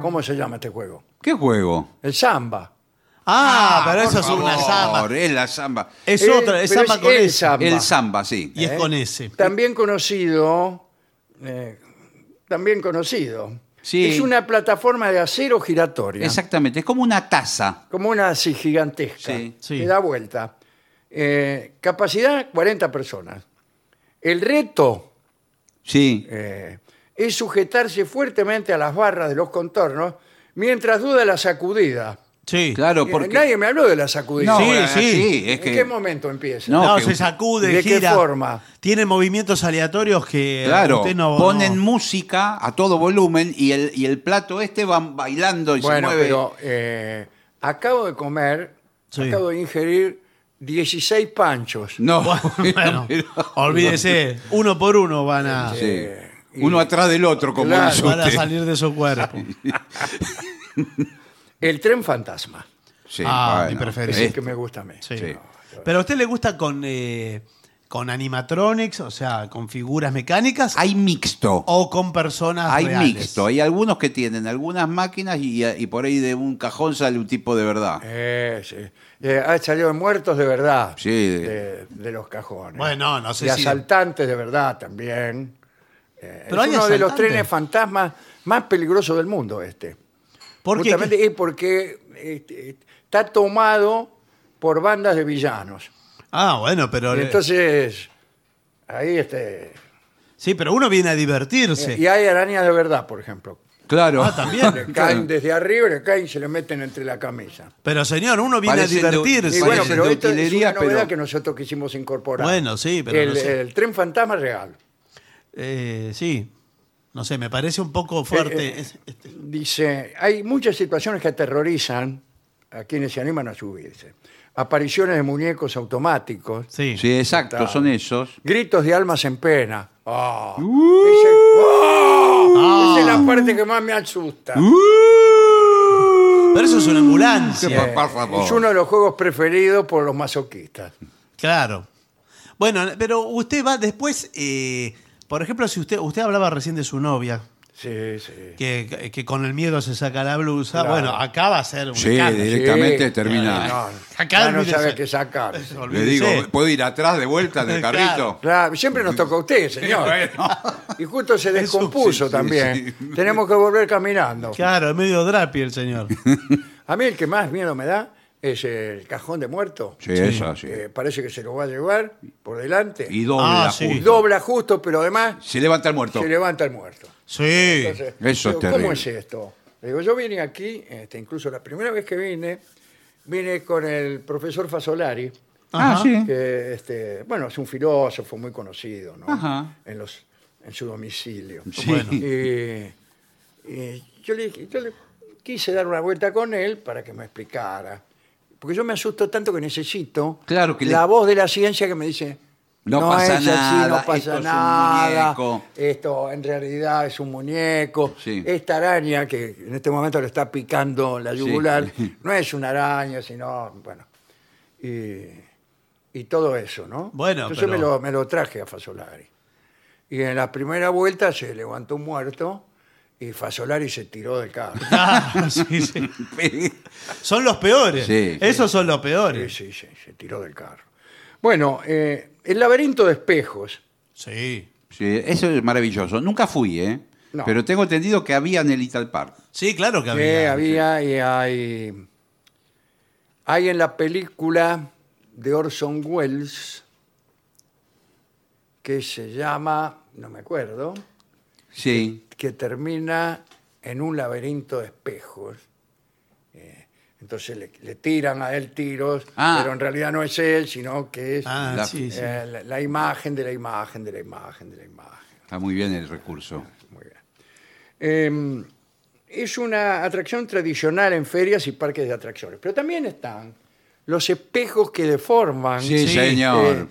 ¿Cómo se llama este juego? ¿Qué juego? El samba. Ah, pero por eso es una samba. Es la samba. Es Eh, otra, es pero samba es con el ese. samba. El samba, sí. Y es ¿eh? con ese. También conocido. eh, también conocido. Sí. Es una plataforma de acero giratoria. Exactamente. Es como una taza. Como una así gigantesca. Sí. Sí. Que da vuelta. Eh, capacidad 40 personas. El reto Sí. eh, es sujetarse fuertemente a las barras de los contornos mientras duda la sacudida. Sí. Claro, porque. Nadie me habló de la sacudida. No, Sí, sí. es ¿En que. qué momento empieza? No, No, que- se sacude, ¿De qué gira. forma? Tiene movimientos aleatorios que Claro, usted no ponen no- música a todo volumen y el, y el plato este va bailando y Bueno, se mueve. pero eh, acabo de comer, Sí. acabo de ingerir 16 panchos. No, Bueno, <laughs> pero- <laughs> olvídese, uno por uno van a. Sí. Eh, Uno atrás del otro, como Claro. Van a salir de su cuerpo. <laughs> El tren fantasma. Sí, Ah, bueno, mi preferido. Es- que me gusta a mí. Sí. Sí. Pero a usted le gusta con, eh, con animatronics, o sea, con figuras mecánicas, Hay mixto. o con personas Hay reales? mixto. Hay algunos que tienen algunas máquinas y, y por ahí de un cajón sale un tipo de verdad. Eh, sí. Eh, ha salido muertos de verdad. Sí. De, de los cajones. Bueno, no sé y si- asaltantes de verdad también. Eh, Pero es hay uno de los asaltantes. trenes fantasmas más peligrosos del mundo este. ¿Por qué? Justamente es porque este, está tomado por bandas de villanos. Ah, bueno, pero... Y entonces, ahí este... sí, pero uno viene a divertirse. Y hay arañas de verdad, por ejemplo. Claro. Ah, también. Le caen desde arriba, le caen y se le meten entre la camisa. Pero señor, uno viene Parecen a divertirse. Y Sí, bueno, pero esto es una novedad pero- que nosotros quisimos incorporar. Bueno, sí, pero el, no sé. el tren fantasma real. Eh, sí, no sé, me parece un poco fuerte. Eh, eh, Es- este- Dice, hay muchas situaciones que aterrorizan a quienes se animan a subirse. Apariciones de muñecos automáticos, sí. Sí, exacto, son esos. gritos de almas en pena. Uh. ese- ¡Ah! Ah. Esa es la parte que más me asusta. Uh. Pero eso es una ambulancia. favor. Es uno de los juegos preferidos por los masoquistas. Claro. Bueno, pero usted va después, eh, por ejemplo, si usted usted hablaba recién de su novia, Sí, sí. que, que con el miedo se saca la blusa, Claro. bueno, acá va a ser un Sí, directamente Sí. termina. No, Acá ya no olvídese. sabe qué sacar. Le Olvídese. digo, ¿puedo ir atrás de vuelta del <laughs> Claro. carrito? Claro, siempre nos toca a usted, señor. Y justo se descompuso sí, sí, también. sí. Tenemos que volver caminando. Claro, es medio drapi el señor. <laughs> A mí el que más miedo me da es el cajón de muerto. Sí, eso, sí. que parece que se lo va a llevar por delante. Y dobla. Ah, sí. Justo. dobla justo, pero además Se levanta el muerto. se levanta el muerto. Sí. Entonces, Eso es digo, terrible. ¿Cómo es esto? Le digo, yo vine aquí, este, incluso la primera vez que vine, vine con el profesor Fasolari, Ah, Ajá. sí. que este, bueno, es un filósofo muy conocido, ¿no? Ajá. En los en su domicilio. Sí. Bueno. Y, y yo, le, dije- yo le quise dar una vuelta con él para que me explicara. Porque yo me asusto tanto que necesito Claro que le- la voz de la ciencia que me dice, No no, pasa es así, nada, no esto pasa es un nada, muñeco". esto en realidad es un muñeco, Sí. esta araña que en este momento le está picando la yugular, Sí. <laughs> no es una araña, sino, bueno, y, y todo eso, ¿no? Bueno, Entonces me, pero- lo, me lo traje a Fasolari. Y en la primera vuelta se levantó un muerto y Fasolari se tiró del carro. <laughs> Ah, sí, sí. <laughs> Son los peores. Sí. Esos son los Sí, peores. sí, sí, se tiró del carro. Bueno, eh, el laberinto de espejos. Sí. Sí, eso es maravilloso. Nunca fui, ¿eh? No. Pero tengo entendido que había en el Little Park. Sí, claro que había. había y hay. Hay en la película de Orson Welles que se llama, no me acuerdo, Sí. que termina en un laberinto de espejos. Eh, entonces le, le tiran a él tiros, Ah. pero en realidad no es él, sino que es Ah, La- sí, sí. eh, la, la imagen de la imagen de la imagen de la imagen. Está muy bien el recurso. Muy bien. Eh, es una atracción tradicional en ferias y parques de atracciones, pero también están los espejos que deforman Sí, Sí, señor.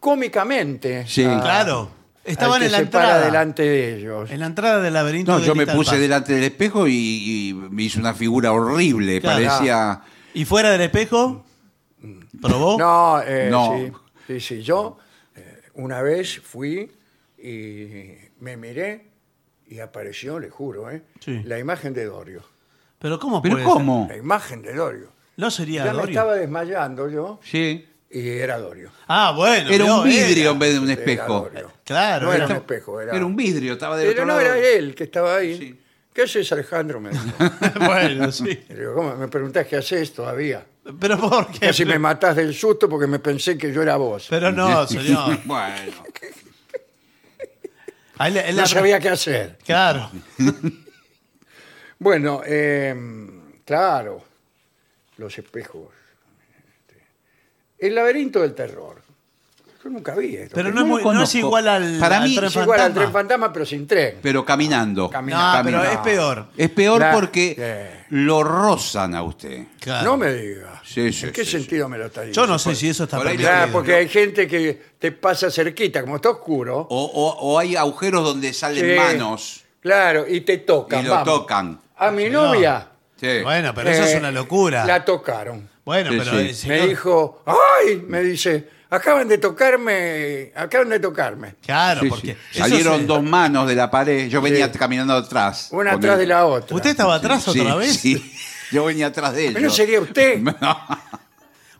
cómicamente. Sí. a- Claro. Estaban al que en la se para entrada. delante de ellos. En la entrada del laberinto No, de yo me puse delante del espejo y, y me hizo una figura horrible. Claro. Parecía. ¿Y fuera del espejo? ¿Probó? No, eh, No. Sí, sí, sí. Yo eh, una vez fui y me miré y apareció, le juro, eh, Sí. la imagen de Dorio. ¿Pero cómo ¿Pero puede cómo? La imagen de Dorio. ¿No sería Ya me Dorio? estaba desmayando yo Sí. Y era Dorio. Ah, bueno. Era un vidrio era. en vez de un espejo. Claro. No era un espejo, era, Era un vidrio, estaba del Pero otro no, lado. era él que estaba ahí. Sí. ¿Qué haces, Alejandro? Me dijo. <laughs> bueno, sí. Y le digo, ¿cómo? Me preguntás qué haces todavía. ¿Pero por qué? Casi me matás del susto porque me pensé que yo era vos. Pero no, <laughs> señor. Bueno. <laughs> Ahí le- él No la- sabía qué hacer. Claro. Bueno, eh, claro, los espejos. El laberinto del terror. Yo nunca vi esto. Pero no, es, muy- no es conozco. igual al, Para al mí tren es igual al tren fantasma, pero sin tren. Pero caminando. Caminando. No, pero es peor. Es peor La- porque Eh. lo rozan a usted. Claro. No me diga. Sí, sí, ¿En qué sí, sentido me lo está diciendo? Yo no sé si eso está por ahí permitido. Claro, porque hay gente que te pasa cerquita, como está oscuro. O, o- o hay agujeros donde salen Sí. manos Claro, y te tocan. y lo vamos. tocan. A mi Señor. novia. Sí. Bueno, pero eso eh, es una locura. La tocaron. Bueno, Sí, pero sí. el Me dijo, ¡ay! Me dice, acaban de tocarme, acaban de tocarme. Claro, Sí, porque. sí. eso Salieron se- dos manos de la pared. Yo venía caminando atrás. Una Con atrás el- de la otra. ¿Usted estaba atrás Sí, otra vez? Sí. Yo venía atrás de ¿No ellos. sería usted? <laughs>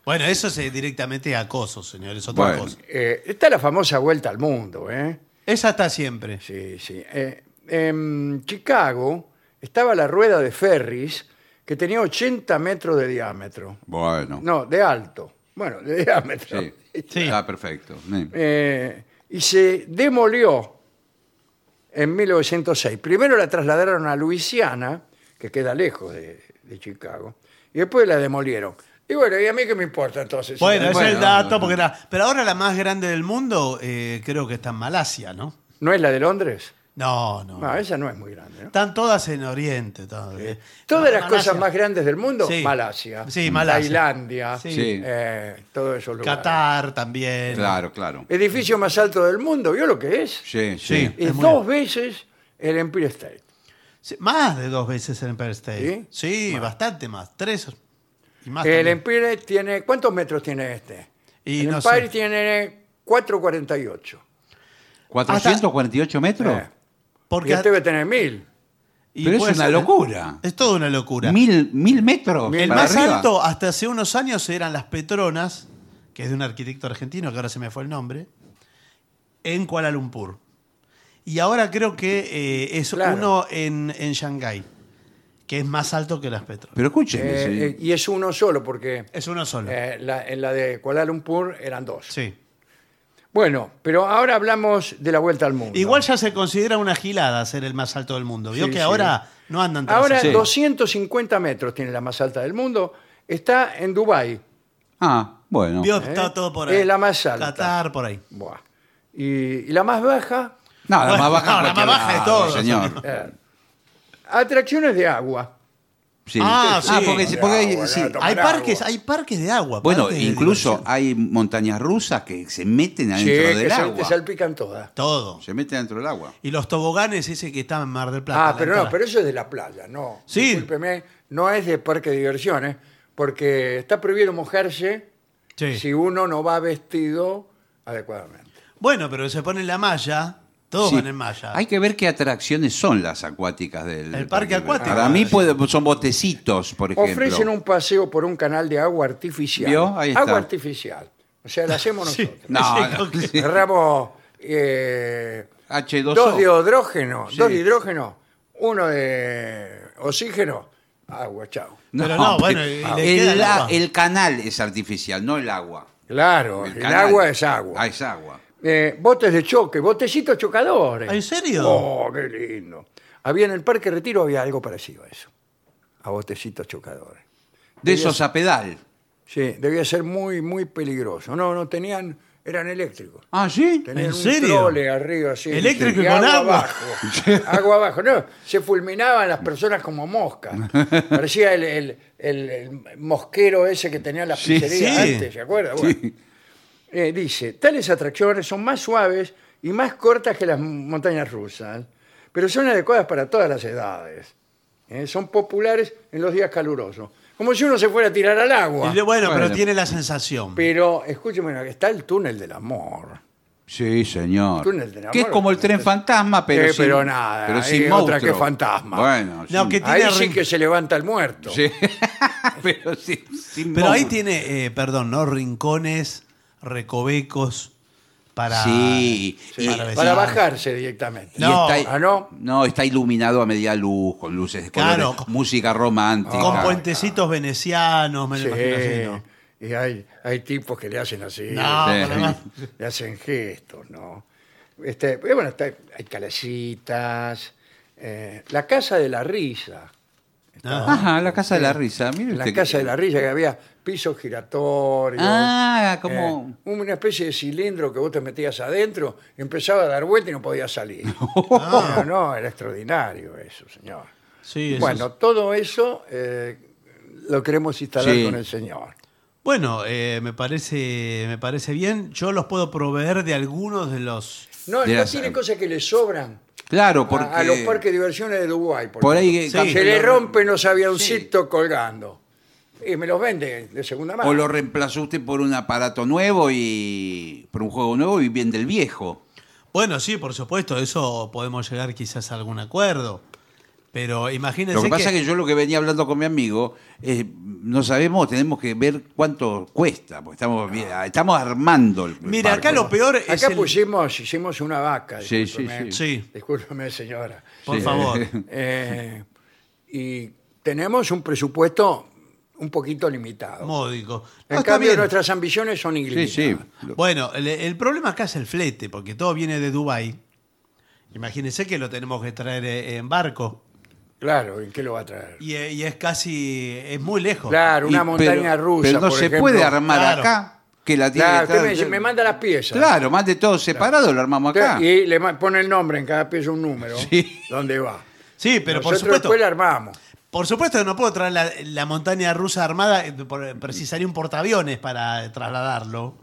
Bueno, eso es eh, directamente acoso, señor. Es otra Bueno. cosa. Eh, está la famosa vuelta al mundo, ¿eh? Esa está siempre. Sí, sí. Eh, en Chicago estaba la rueda de ferries que tenía 80 metros de diámetro. Bueno. No, de alto. Bueno, de diámetro. Sí. Sí. Está perfecto. Sí. Eh, y se demolió en 1906. Primero la trasladaron a Luisiana, que queda lejos de, de Chicago, y después la demolieron. Y bueno, ¿y a mí qué me importa entonces? Bueno, ese es el Bueno, dato, bueno. porque era. Pero ahora la más grande del mundo, eh, creo que está en Malasia, ¿no? ¿No es la de Londres? No, no. No, esa no es muy grande. ¿no? Están todas en Oriente. todas. Eh, Todas las Malasia- cosas más grandes del mundo, Sí. Malasia. Sí, Malasia. Tailandia, Sí. Sí. eh, todos esos lugares. Qatar también. Claro, claro. Edificio más alto del mundo, ¿vio lo que es? Sí, sí. Sí. Es Es muy dos veces el Empire State. Sí, Más de dos veces el Empire State. ¿Sí? Sí, bastante más. Tres y más. El también. Empire tiene, ¿cuántos metros tiene este? Y el no Empire sé. tiene 448. ¿448 metros? Eh, Porque y este debe tener mil. y Pero es puede una ser- locura. Es toda una locura. ¿Mil, mil metros? Mil El para más arriba? alto hasta hace unos años eran las Petronas, que es de un arquitecto argentino, que ahora se me fue el nombre, en Kuala Lumpur. Y ahora creo que eh, es Claro. uno en, en Shanghái, que es más alto que las Petronas. Pero escúcheme. Eh, sí. eh, y es uno solo, porque es uno solo. eh, la- en la de Kuala Lumpur eran dos. sí. Bueno, pero ahora hablamos de la vuelta al mundo. Igual ya se considera una gilada ser el más alto del mundo. Vio Sí, que sí. ahora no andan tras Ahora eso. Sí. 250 metros tiene la más alta del mundo. Está en Dubái. Ah, bueno. Vio, ¿Eh? está todo por ahí. Es la más alta. Qatar por ahí. Buah. Y, y la más baja, No, la Bueno, más baja. no, la cualquier más baja de lado, todo, señor. eh, atracciones de agua. Sí. Ah, sí. porque, porque hay- Agua, sí. Hay parques, agua. hay parques de agua. Bueno, incluso hay montañas rusas que se meten Sí, adentro que del se- agua. te salpican todas. Todo. Se meten dentro del agua. Y los toboganes ese que está en Mar del Plata. Ah, pero no, pero eso es de la playa, no. Sí. Discúlpeme, no es de parque de diversiones, porque está prohibido mojarse Sí. si uno no va vestido adecuadamente. Bueno, pero se pone la malla, todos Sí. van en malla. Hay que ver qué atracciones son las acuáticas del El parque acuático. Para mí puede- son botecitos, por ejemplo. Ofrecen un paseo por un canal de agua artificial. ¿Vio? Ahí está. Agua artificial. O sea, la hacemos Sí. nosotros. No, Sí, no. que- <laughs> Sí. Agarramos eh, H2O. dos de hidrógeno, Sí. dos de hidrógeno, uno de oxígeno, agua, chao. Pero no, bueno, y le queda el, el agua. el canal es artificial, no el agua. Claro, el, canal. agua es agua. Ah, es agua. Eh, botes de choque, botecitos chocadores. ¿En serio? Oh, qué lindo. Había en el Parque Retiro había algo parecido a eso. A botecitos chocadores. De Debía esos a pedal. Sí, debía ser muy, muy peligroso. No, no tenían, eran eléctricos. Ah, ¿sí? Tenían ¿En un serio? trole arriba así. Eléctrico y con agua agua. abajo. agua abajo. No, se fulminaban las personas como moscas. <laughs> Parecía el, el- el- el mosquero ese que tenía las Sí, pizzerías sí. antes, ¿se acuerda? Bueno. Eh, dice, tales atracciones son más suaves y más cortas que las montañas rusas, pero son adecuadas para todas las edades. Eh, son populares en los días calurosos. Como si uno se fuera a tirar al agua. Y bueno, pero Bueno. tiene la sensación. Pero, escúcheme, está el túnel del amor. Sí, señor. Túnel del amor. Que es como el tren fantasma, pero Eh, sin, pero nada, pero sin otra monstruo. que fantasma. Bueno, No, sí. que Ahí sí que se levanta el muerto. Sí. <laughs> pero sí, sin Pero ahí monstruo. tiene, eh, perdón, ¿no? Rincones, recovecos para. Sí, Sí, para bajarse directamente. Y No, está, ah, ¿no? está iluminado a media luz, con luces de Claro. colores, música romántica. Con Ah, puentecitos venecianos, me lo Sí, imagino así, ¿no? Y hay, hay tipos que le hacen así. No, Sí. Le hacen gestos, ¿no? Este, eh, bueno, está- hay calecitas. eh, la casa de la risa. Ajá, la casa de la risa. Mire La usted casa que- de la risa que había pisos giratorios. Ah, como- eh, una especie de cilindro que vos te metías adentro, y empezaba a dar vuelta y no podías salir. <laughs> Ah. No, no, era extraordinario eso, señor. Sí, eso Bueno, es- todo eso eh, lo queremos instalar Sí. con el señor. Bueno, eh, me, parece, me parece bien. Yo los puedo proveer de algunos de los... No, De no las- tiene cosas que le sobran Claro, a- porque. a, los parques de diversiones de Dubái. Por ahí. Sí. Se le rompen los avioncitos Sí. colgando. Y me los vende de segunda mano. O lo reemplazó usted por un aparato nuevo y. por un juego nuevo y bien del viejo. Bueno, sí, por supuesto, eso podemos llegar quizás a algún acuerdo. Pero imagínense Lo que pasa es que yo lo que venía hablando con mi amigo, eh, no sabemos, tenemos que ver cuánto cuesta, porque estamos, bien- estamos armando el Mira, barco. acá lo peor es Acá el- pusimos, hicimos una vaca. Sí, sí, sí. Discúlpeme, señora. Por Sí. favor. Eh, y tenemos un presupuesto un poquito limitado. Módico. en está cambio, bien. nuestras ambiciones son Sí, ilimitadas. sí. Lo- Bueno, el, el problema acá es el flete, porque todo viene de Dubái. Imagínense que lo tenemos que traer eh, en barco. Claro, ¿en qué lo va a traer? Y, eh, y es casi, es muy lejos. Claro, una Y- montaña pero- rusa. Pero no por se ejemplo. puede armar Claro. acá, que la tiene Claro, que usted me traer- dice, me manda las piezas. Claro, mande todo separado, lo armamos acá. Y le pone el nombre en cada pieza un número. Sí. ¿Dónde va? Sí, pero por Nosotros supuesto, después la armamos. Por supuesto que no puedo traer la, la montaña rusa armada, eh, precisaría un portaaviones para trasladarlo.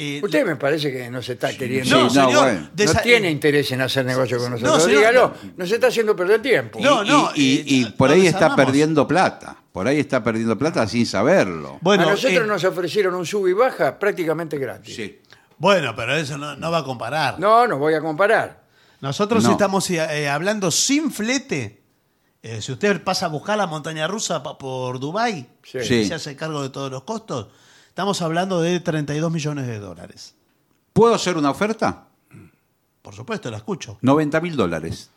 Eh, Usted me parece que nos está queriendo. no, no, señor, bueno. No desa- tiene interés en hacer negocio con nosotros. No, señor, Dígalo, no. nos está haciendo perder tiempo. No, no, y, y- eh, y por ahí está desarmamos. perdiendo plata. Por ahí está perdiendo plata sin saberlo. Bueno, a nosotros eh, nos ofrecieron un sub y baja prácticamente gratis. Sí. bueno, pero eso no, no va a comparar. No, no voy a comparar. Nosotros No. estamos eh, hablando sin flete. Eh, si usted pasa a buscar la montaña rusa por Dubái Sí. Y se hace cargo de todos los costos, estamos hablando de 32 millones de dólares. ¿Puedo hacer una oferta? Por supuesto, la escucho. 90 mil dólares.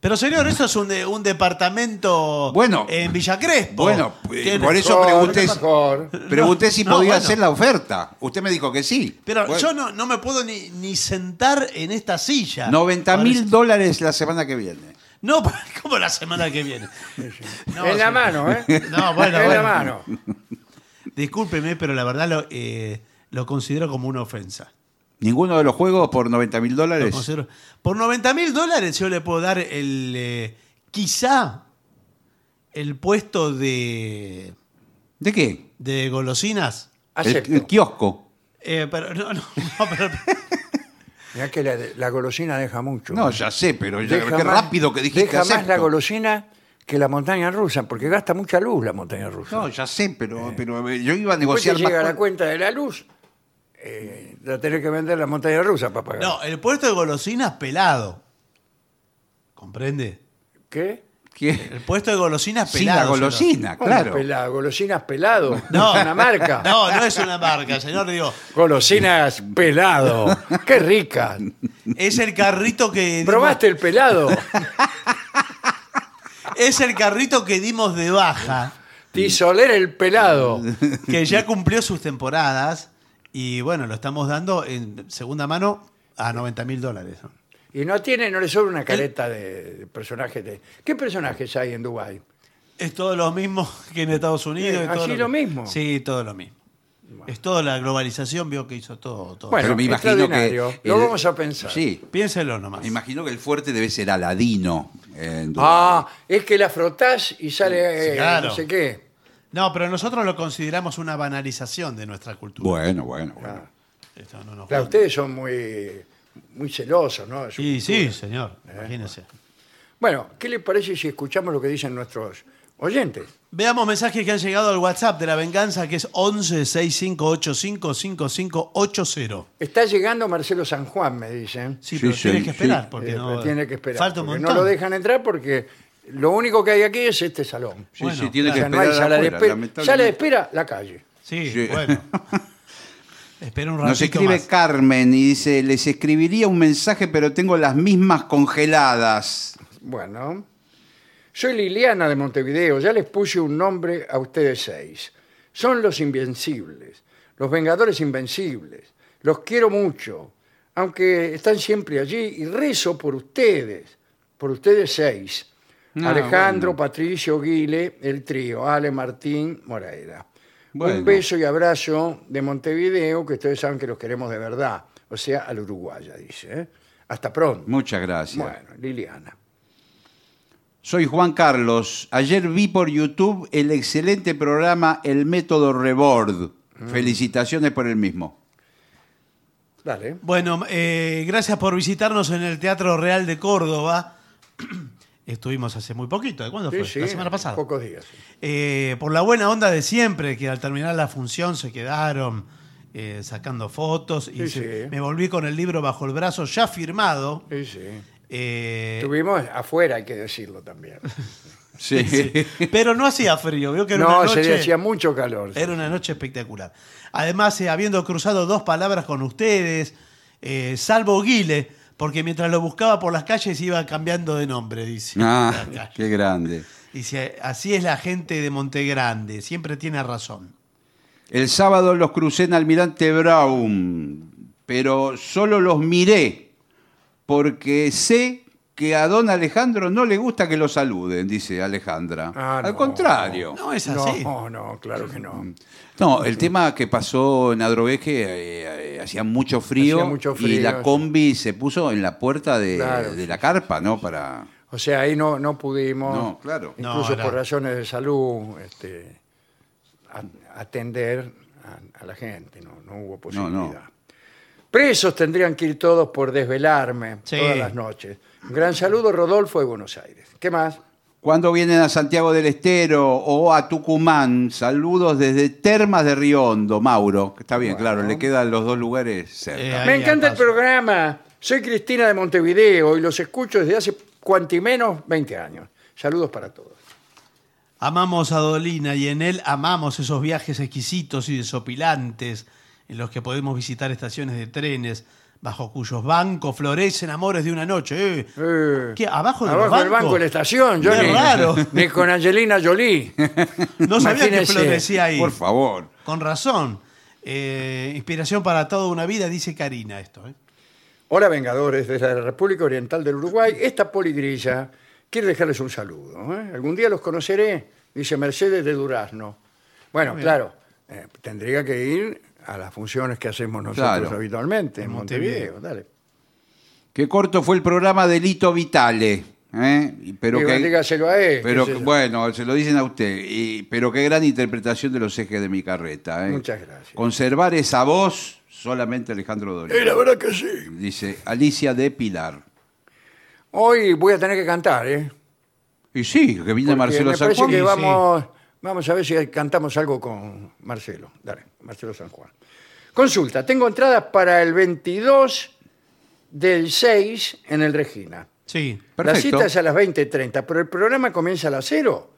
Pero señor, eso es un, de- un departamento Bueno. en Villa Crespo. Bueno, Tiene- por eso pregunté, mejor. pregunté si no, podía bueno. hacer la oferta. Usted me dijo que sí. Pero Bueno, yo no, no me puedo ni, ni sentar en esta silla. 90 mil dólares la semana que viene. No, <laughs> como la semana que viene. No, <laughs> en la sí. mano, ¿eh? No, bueno, en bueno. la mano. Discúlpeme, pero la verdad lo, eh, lo considero como una ofensa. Ninguno de los juegos por 90 mil Lo dólares. considero- Por 90 mil dólares yo le puedo dar el eh, quizá el puesto de, ¿De qué? de golosinas. El, Acepto. el kiosco. Eh, pero no, no, <laughs> no, pero- Mirá que la, la golosina deja mucho. No, ya sé, pero ya, Deja qué más- rápido que dijiste Deja más acepto. la golosina que la montaña rusa, porque gasta mucha luz la montaña rusa. No, ya sé, pero, pero yo iba a Después te negociar más llega la cuenta de la luz, eh, la tenés que vender la montaña rusa para pagar. no, el puesto de golosinas pelado. ¿Comprende? ¿Qué? ¿Qué? El puesto de golosinas Sí, pelado. la señor. golosina, ¿Cómo claro. pelado? Golosinas pelado. <laughs> No, Es una marca. No, no es una marca, señor. Digo, Golosinas pelado. <laughs> Qué rica. es el carrito que. dimos- ¿Probaste el pelado? <laughs> Es el carrito que dimos de baja, Tisoler el pelado. que ya cumplió sus temporadas. Y bueno, lo estamos dando en segunda mano a 90 mil dólares. ¿no? Y no tiene, no le sobra una careta de, de personajes de. ¿Qué personajes hay en Dubái? Es todo lo mismo <laughs> que en Estados Unidos. Eh, es todo ¿así lo mismo? Sí, todo lo mismo. Es toda la globalización, vio que hizo todo. todo. Bueno, Pero me imagino que. Lo el- vamos a pensar. Sí. Piénselo nomás. Me imagino que el fuerte debe ser Aladino. en Dubái. Ah, es que la frotás y sale eh, claro. no sé qué. No, pero nosotros lo consideramos una banalización de nuestra cultura. Bueno, bueno, bueno. Esto no nos Claro, gusta. ustedes son muy, muy celosos, ¿no? Sí, sí, señor. Imagínese. Bueno, ¿qué le parece si escuchamos lo que dicen nuestros oyentes? Veamos mensajes que han llegado al WhatsApp de la venganza, que es 11 6585 5580. Está llegando Marcelo San Juan, me dicen. Sí, Sí, pero sí, tiene que sí. esperar. Porque Eh, no, tiene que esperar. Falta un montón. No lo dejan entrar porque lo único que hay aquí es este salón. Sí, Bueno, sí, tiene que sea, no hay esperar sala de espera. lamentablemente. Sala de espera, la calle. Sí, Sí. bueno. <laughs> Espera un ratito Nos escribe más. Carmen y dice, les escribiría un mensaje, pero tengo las mismas congeladas. Bueno, soy Liliana de Montevideo. Ya les puse un nombre a ustedes seis. Son los invencibles, los vengadores invencibles. Los quiero mucho, aunque están siempre allí y rezo por ustedes, por ustedes seis. Ah, Alejandro, bueno. Patricio, Guile, el trío, Ale, Martín, Moreira. Bueno. Un beso y abrazo de Montevideo, que ustedes saben que los queremos de verdad. O sea, al Uruguaya, dice. ¿eh? Hasta pronto. Muchas gracias. Bueno, Liliana. Soy Juan Carlos. Ayer vi por YouTube el excelente programa El Método Rebord. Mm. Felicitaciones por el mismo. Dale. Bueno, eh, gracias por visitarnos en el Teatro Real de Córdoba. Estuvimos hace muy poquito. ¿de ¿Cuándo Sí, fue? sí, la semana pasada. Pocos días. sí. Eh, por la buena onda de siempre, que al terminar la función se quedaron eh, sacando fotos y se- me volví con el libro bajo el brazo ya firmado. Sí, sí. Eh, Estuvimos afuera, hay que decirlo también. <laughs> Sí. pero no hacía frío, vio que era No, una se noche, hacía mucho calor. era una noche espectacular. Además, eh, habiendo cruzado dos palabras con ustedes, eh, salvo Guile, porque mientras lo buscaba por las calles iba cambiando de nombre, dice. Ah, qué grande. Dice, así es la gente de Montegrande, siempre tiene razón. El sábado los crucé en Almirante Brown, pero solo los miré porque sé que a don Alejandro no le gusta que lo saluden, dice Alejandra. Ah, Al no. contrario. No es así. No, no, claro que no. No, el tema que pasó en Adroveje, eh, eh, hacía mucho frío, Hacía mucho y frío, la sí. combi se puso en la puerta de, Claro, de sí, la carpa, ¿no? Para... O sea, ahí no, no pudimos, No, claro. incluso No, por razones de salud, este, a- atender a, a la gente, no, no hubo posibilidad. no. Presos tendrían que ir todos por desvelarme Sí. todas las noches. Un gran saludo, Rodolfo de Buenos Aires. ¿Qué más? Cuando vienen a Santiago del Estero o a Tucumán, saludos desde Termas de Riondo, Mauro. Está bien, Bueno. claro, le quedan los dos lugares cerca. Eh, Ahí Me encanta el programa. Soy Cristina de Montevideo y los escucho desde hace cuanti menos 20 años. Saludos para todos. Amamos a Dolina y en él amamos esos viajes exquisitos y desopilantes en los que podemos visitar estaciones de trenes bajo cuyos bancos florecen amores de una noche. Eh, Eh, ¿Qué? ¿Abajo de Abajo los del banco de la estación, yo Qué ni, raro. <laughs> ni con Angelina Jolie. <laughs> No sabía que florecía ahí. Por favor. Con razón. Eh, inspiración para toda una vida, dice Karina esto. ¿eh? Hola Vengadores, desde la República Oriental del Uruguay, esta poligrilla quiere dejarles un saludo. ¿eh? Algún día los conoceré, dice Mercedes de Durazno. Bueno, claro, eh, tendría que ir a las funciones que hacemos nosotros Claro. habitualmente en Montevideo. Dale. Qué corto fue el programa de Lito Vitale. ¿eh? Y- Pero Digo, que, dígaselo a él. pero qué sé que- yo. bueno, se lo dicen a usted. y- pero qué gran interpretación de los ejes de mi carreta. ¿eh? Muchas gracias. Conservar esa voz solamente Alejandro Dolina. Eh, la verdad que sí. Dice Alicia de Pilar. Hoy voy a tener que cantar, ¿eh? Y sí, que viene Porque Marcelo me parece que vamos, vamos a ver si cantamos algo con Marcelo. Dale, Marcelo San Juan. Consulta, tengo entradas para el 22 del 6 en el Regina. Sí. La Perfecto. cita es a las 20.30, pero el programa comienza a las 0.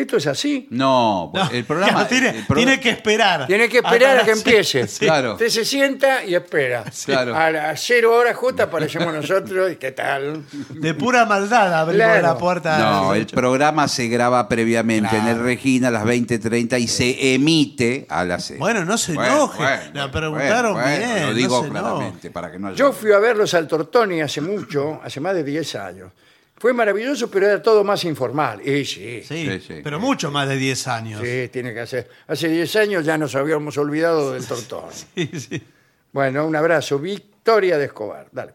¿Esto es así? No, No, el programa. claro, tiene, el tiene que esperar. Tiene que esperar a que empiece. Sí. Claro. Usted se sienta y espera. Claro. A las 0 horas justo aparecemos nosotros y ¿qué tal? De pura maldad abrimos Claro. la puerta. No, el programa se graba previamente en el. Regina a las 20.30 y se emite a las 6. Bueno, no se enoje. La preguntaron bien, Lo no digo se claramente para que no haya... Yo fui a verlos al Tortoni hace mucho, hace más de 10 años. Fue maravilloso, pero era todo más informal. Y sí, sí, Sí, Sí, sí. pero mucho más de 10 años. tiene que hacer. Hace 10 años ya nos habíamos olvidado del Tortoni. <laughs> Sí, sí. Bueno, un abrazo. Victoria de Escobar. Dale.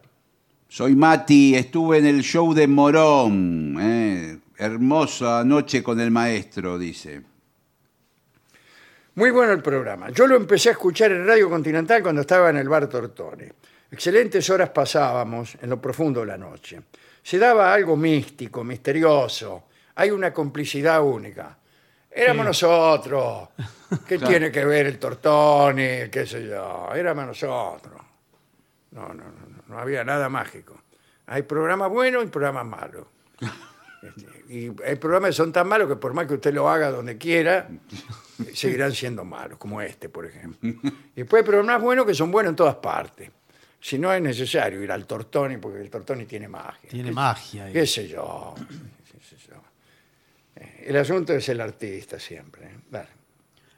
Soy Mati, estuve en el show de Morón. eh, Hermosa noche con el maestro, dice. Muy bueno el programa. Yo lo empecé a escuchar en Radio Continental cuando estaba en el bar Tortoni. Excelentes horas pasábamos en lo profundo de la noche. Se daba algo místico, misterioso. Hay una complicidad única. Éramos nosotros. <laughs> ¿Qué tiene que ver el Tortoni? ¿Qué sé yo? Éramos nosotros. No, no, no, no, no había nada mágico. Hay programas buenos y programas malos. <laughs> Y hay programas que son tan malos que por más que usted lo haga donde quiera, seguirán siendo malos, como este, por ejemplo. <laughs> Y después hay programas buenos que son buenos en todas partes. Si no es necesario ir al Tortoni, porque el Tortoni tiene magia. Tiene ¿Qué- magia. ahí. ¿Qué sé yo? ¿Qué sé yo? Eh, El asunto es el artista siempre. ¿eh?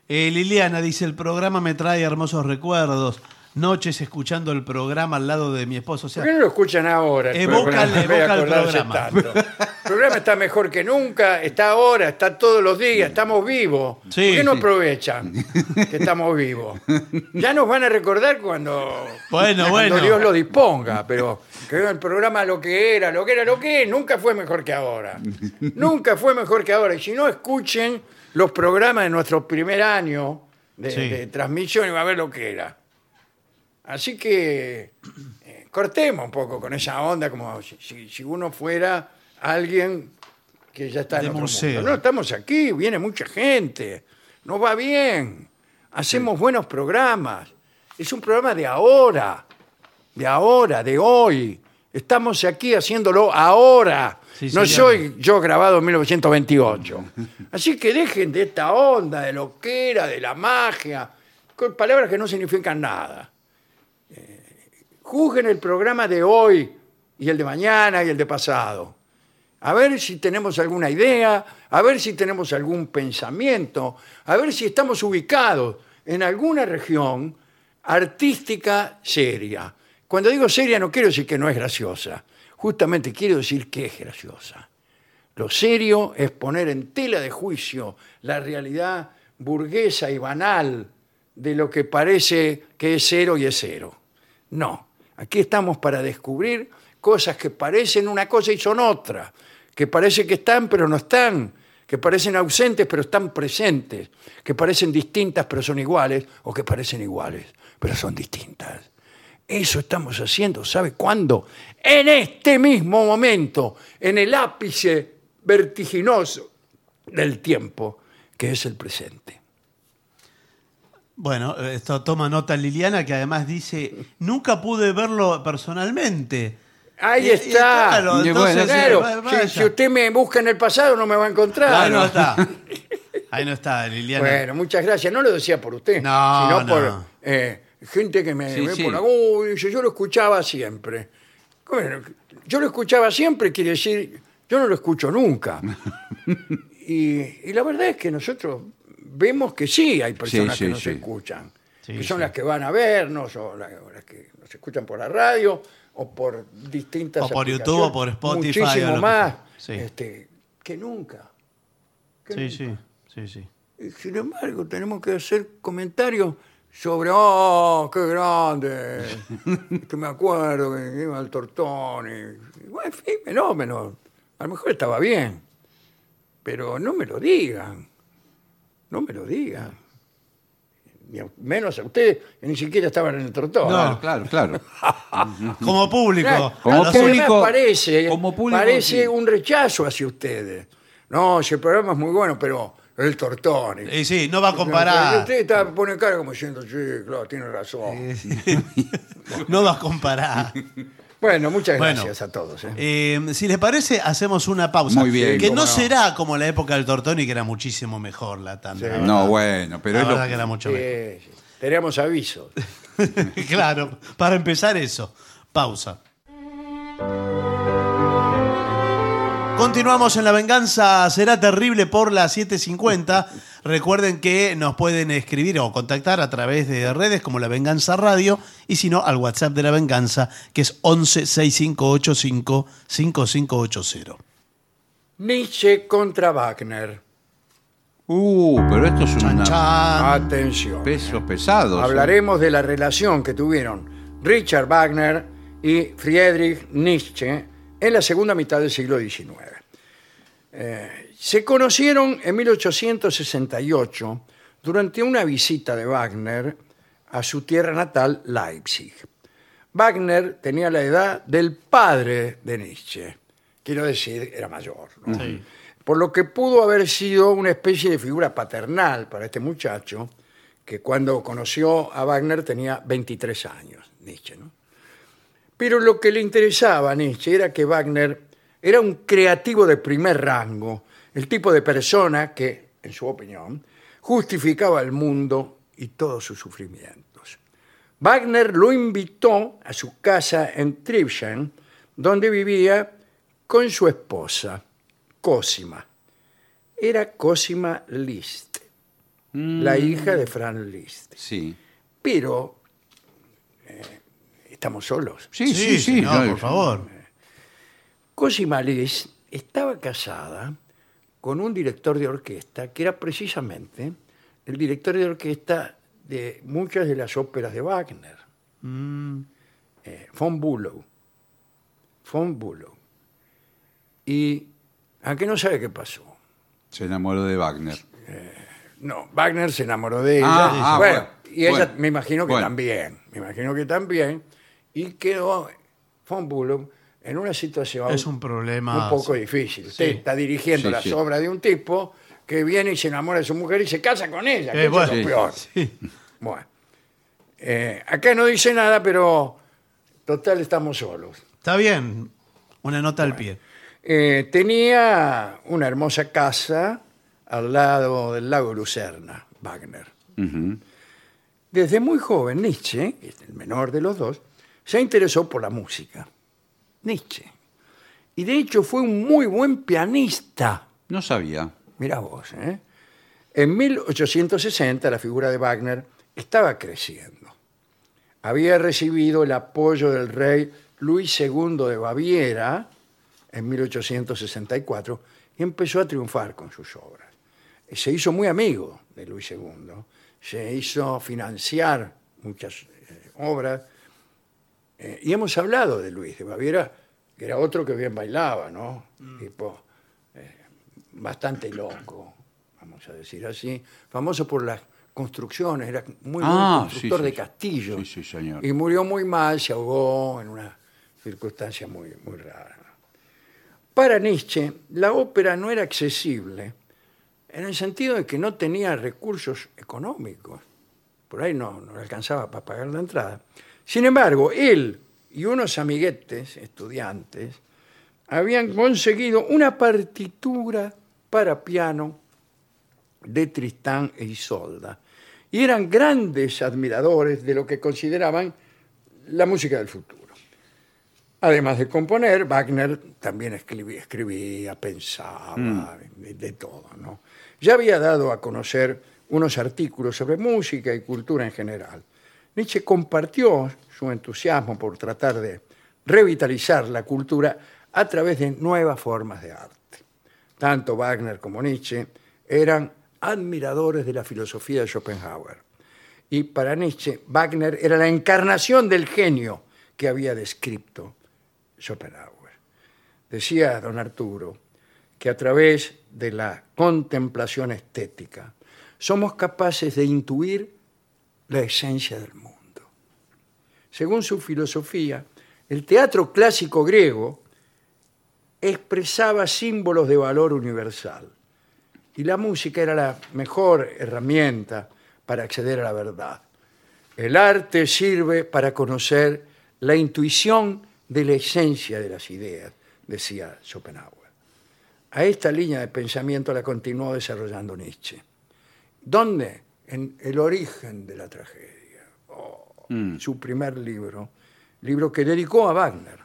Eh, Liliana dice, el programa me trae hermosos recuerdos. Noches escuchando el programa al lado de mi esposo. O sea, ¿Por qué no lo escuchan ahora? el Evoca- programa, el acordarse programa. tanto? El programa está mejor que nunca, está ahora, está todos los días, estamos vivos. Sí, ¿Por qué no sí. aprovechan que estamos vivos? Ya nos van a recordar cuando, Bueno, cuando bueno. Dios lo disponga, pero que el programa lo que era, lo que era, lo que es, nunca fue mejor que ahora. Nunca fue mejor que ahora. Y si no, escuchen los programas de nuestro primer año de, Sí. de transmisión y va a ver lo que era. Así que eh, cortemos un poco con esa onda, como si, uno fuera alguien que ya está en De otro museo. mundo. No, estamos aquí, viene mucha gente, nos va bien, hacemos buenos programas. Es un programa de ahora, de ahora, de hoy. Estamos aquí haciéndolo ahora. Sí, no señor. soy yo grabado en 1928. Así que dejen de esta onda, de lo que era, de la magia, con palabras que no significan nada. Juzguen el programa de hoy y el de mañana y el de pasado. A ver si tenemos alguna idea, a ver si tenemos algún pensamiento, a ver si estamos ubicados en alguna región artística seria. Cuando digo seria no quiero decir que no es graciosa, justamente quiero decir que es graciosa. Lo serio es poner en tela de juicio la realidad burguesa y banal de lo que parece que es cero y es cero. No, aquí estamos para descubrir cosas que parecen una cosa y son otra, que parece que están pero no están, que parecen ausentes pero están presentes, que parecen distintas pero son iguales, o que parecen iguales pero son distintas. Eso estamos haciendo, ¿sabe cuándo? En este mismo momento, en el ápice vertiginoso del tiempo, que es el presente. Bueno, esto toma nota Liliana, que además dice, nunca pude verlo personalmente. Ahí Y- y está. claro, Y entonces, bueno, sí, Claro, va- si- usted me busca en el pasado no me va a encontrar. Ahí no está. Ahí no está, Liliana. Bueno, muchas gracias. No lo decía por usted, No, sino no. por eh, gente que me Sí, ve sí. por la "Uy", dice, yo lo escuchaba siempre. Bueno, yo lo escuchaba siempre quiere decir, yo no lo escucho nunca. <laughs> y, y la verdad es que nosotros vemos que sí hay personas Sí, que sí, nos sí. escuchan, Sí, que son sí. las que van a vernos o la- o las que nos escuchan por la radio o por distintas O por aplicaciones. YouTube, o por Spotify, Muchísimo o lo que más sea. Sí. este, que nunca. que Sí, nunca. sí, sí, sí. Y sin embargo, tenemos que hacer comentarios sobre, oh, qué grande, que <laughs> me acuerdo que iba al tortón, y, y bueno, en fin, fenómeno. A lo mejor estaba bien, pero no me lo digan, no me lo digan. Ni a- menos a ustedes, que ni siquiera estaban en el tortón. Claro, claro, claro. <laughs> Como público. Claro, Como a los demás público- parece, como público, parece sí. un rechazo hacia ustedes. No, si el programa es muy bueno, pero el tortón. y- Y sí, no va a comparar. Usted está, pone cara como diciendo, sí, claro, tiene razón. <laughs> No va a comparar. <laughs> Bueno, muchas Bueno. gracias a todos. ¿eh? Eh, si les parece, hacemos una pausa. Muy bien, Que cómo no, no. será como la época del Tortoni, que era muchísimo mejor la tanda. Sí. la No, bueno, pero la es lo- verdad que era mucho mejor. Sí, sí. Teníamos avisos. <laughs> claro, para empezar eso. Pausa. Continuamos en La Venganza Será Terrible por las 7.50. Recuerden que nos pueden escribir o contactar a través de redes como La Venganza Radio y si no al WhatsApp de La Venganza que es 11 6585 5580. Nietzsche contra Wagner. Uh, pero esto es Chan, un chan. Atención. pesos pesados. ¿eh? Hablaremos de la relación que tuvieron Richard Wagner y Friedrich Nietzsche en la segunda mitad del siglo XIX. Eh, se conocieron en 1868 durante una visita de Wagner a su tierra natal, Leipzig. Wagner tenía la edad del padre de Nietzsche, quiero decir, era mayor. ¿no? Sí. Por lo que pudo haber sido una especie de figura paternal para este muchacho, que cuando conoció a Wagner tenía 23 años, Nietzsche. ¿no? Pero lo que le interesaba a Nietzsche era que Wagner era un creativo de primer rango, el tipo de persona que, en su opinión, justificaba el mundo y todos sus sufrimientos. Wagner lo invitó a su casa en Tribschen, donde vivía con su esposa, Cosima. Era Cosima Liszt, la hija de Franz Liszt. Sí. Pero eh, estamos solos. Sí, sí, sí. no, por favor. Cosima Liz estaba casada con un director de orquesta que era precisamente el director de orquesta de muchas de las óperas de Wagner, Mm, eh, von Bülow. Von Bülow. Y aunque no sabe qué pasó. Se enamoró de Wagner. No, Wagner se enamoró de ella. Ah, ah, bueno, bueno. y ella Bueno. me imagino que Bueno. también. Me imagino que también. Y quedó von Bülow en una situación Es un problema. un poco difícil. Usted Sí. está dirigiendo Sí, las sí. obras de un tipo que viene y se enamora de su mujer y se casa con ella. que Eh, eso bueno, es lo peor. sí. Bueno. Eh, acá no dice nada, pero total estamos solos. Está bien. Una nota al pie. Eh, tenía una hermosa casa al lado del lago Lucerna, Wagner. Ujú. Desde muy joven, Nietzsche, que es el menor de los dos, se interesó por la música. Nietzsche. Y de hecho fue un muy buen pianista. No sabía. Mira vos, ¿eh? En 1860 la figura de Wagner estaba creciendo. Había recibido el apoyo del rey Luis II de Baviera en 1864 y empezó a triunfar con sus obras. Se hizo muy amigo de Luis II, se hizo financiar muchas eh, obras eh, y hemos hablado de Luis de Baviera, que era otro que bien bailaba, ¿no? Tipo, bastante loco, vamos a decir así, famoso por las construcciones, era muy buen Ah, constructor sí, de sí. castillos. Sí, sí, señor. Y murió muy mal, se ahogó en una circunstancia muy, muy rara. Para Nietzsche, la ópera no era accesible en el sentido de que no tenía recursos económicos. Por ahí no, no le alcanzaba para pagar la entrada. Sin embargo, él y unos amiguetes, estudiantes, habían conseguido una partitura para piano de Tristán e Isolda. Y eran grandes admiradores de lo que consideraban la música del futuro. Además de componer, Wagner también escribía, escribía pensaba, de, de todo. ¿no? Ya había dado a conocer unos artículos sobre música y cultura en general. Nietzsche compartió su entusiasmo por tratar de revitalizar la cultura a través de nuevas formas de arte. Tanto Wagner como Nietzsche eran admiradores de la filosofía de Schopenhauer. Y para Nietzsche, Wagner era la encarnación del genio que había descrito Schopenhauer. Decía don Arturo que a través de la contemplación estética somos capaces de intuir la esencia del mundo. Según su filosofía, el teatro clásico griego expresaba símbolos de valor universal y la música era la mejor herramienta para acceder a la verdad. El arte sirve para conocer la intuición de la esencia de las ideas, decía Schopenhauer. A esta línea de pensamiento la continuó desarrollando Nietzsche. ¿Dónde? En El origen de la tragedia. Oh, Su primer libro, libro que dedicó a Wagner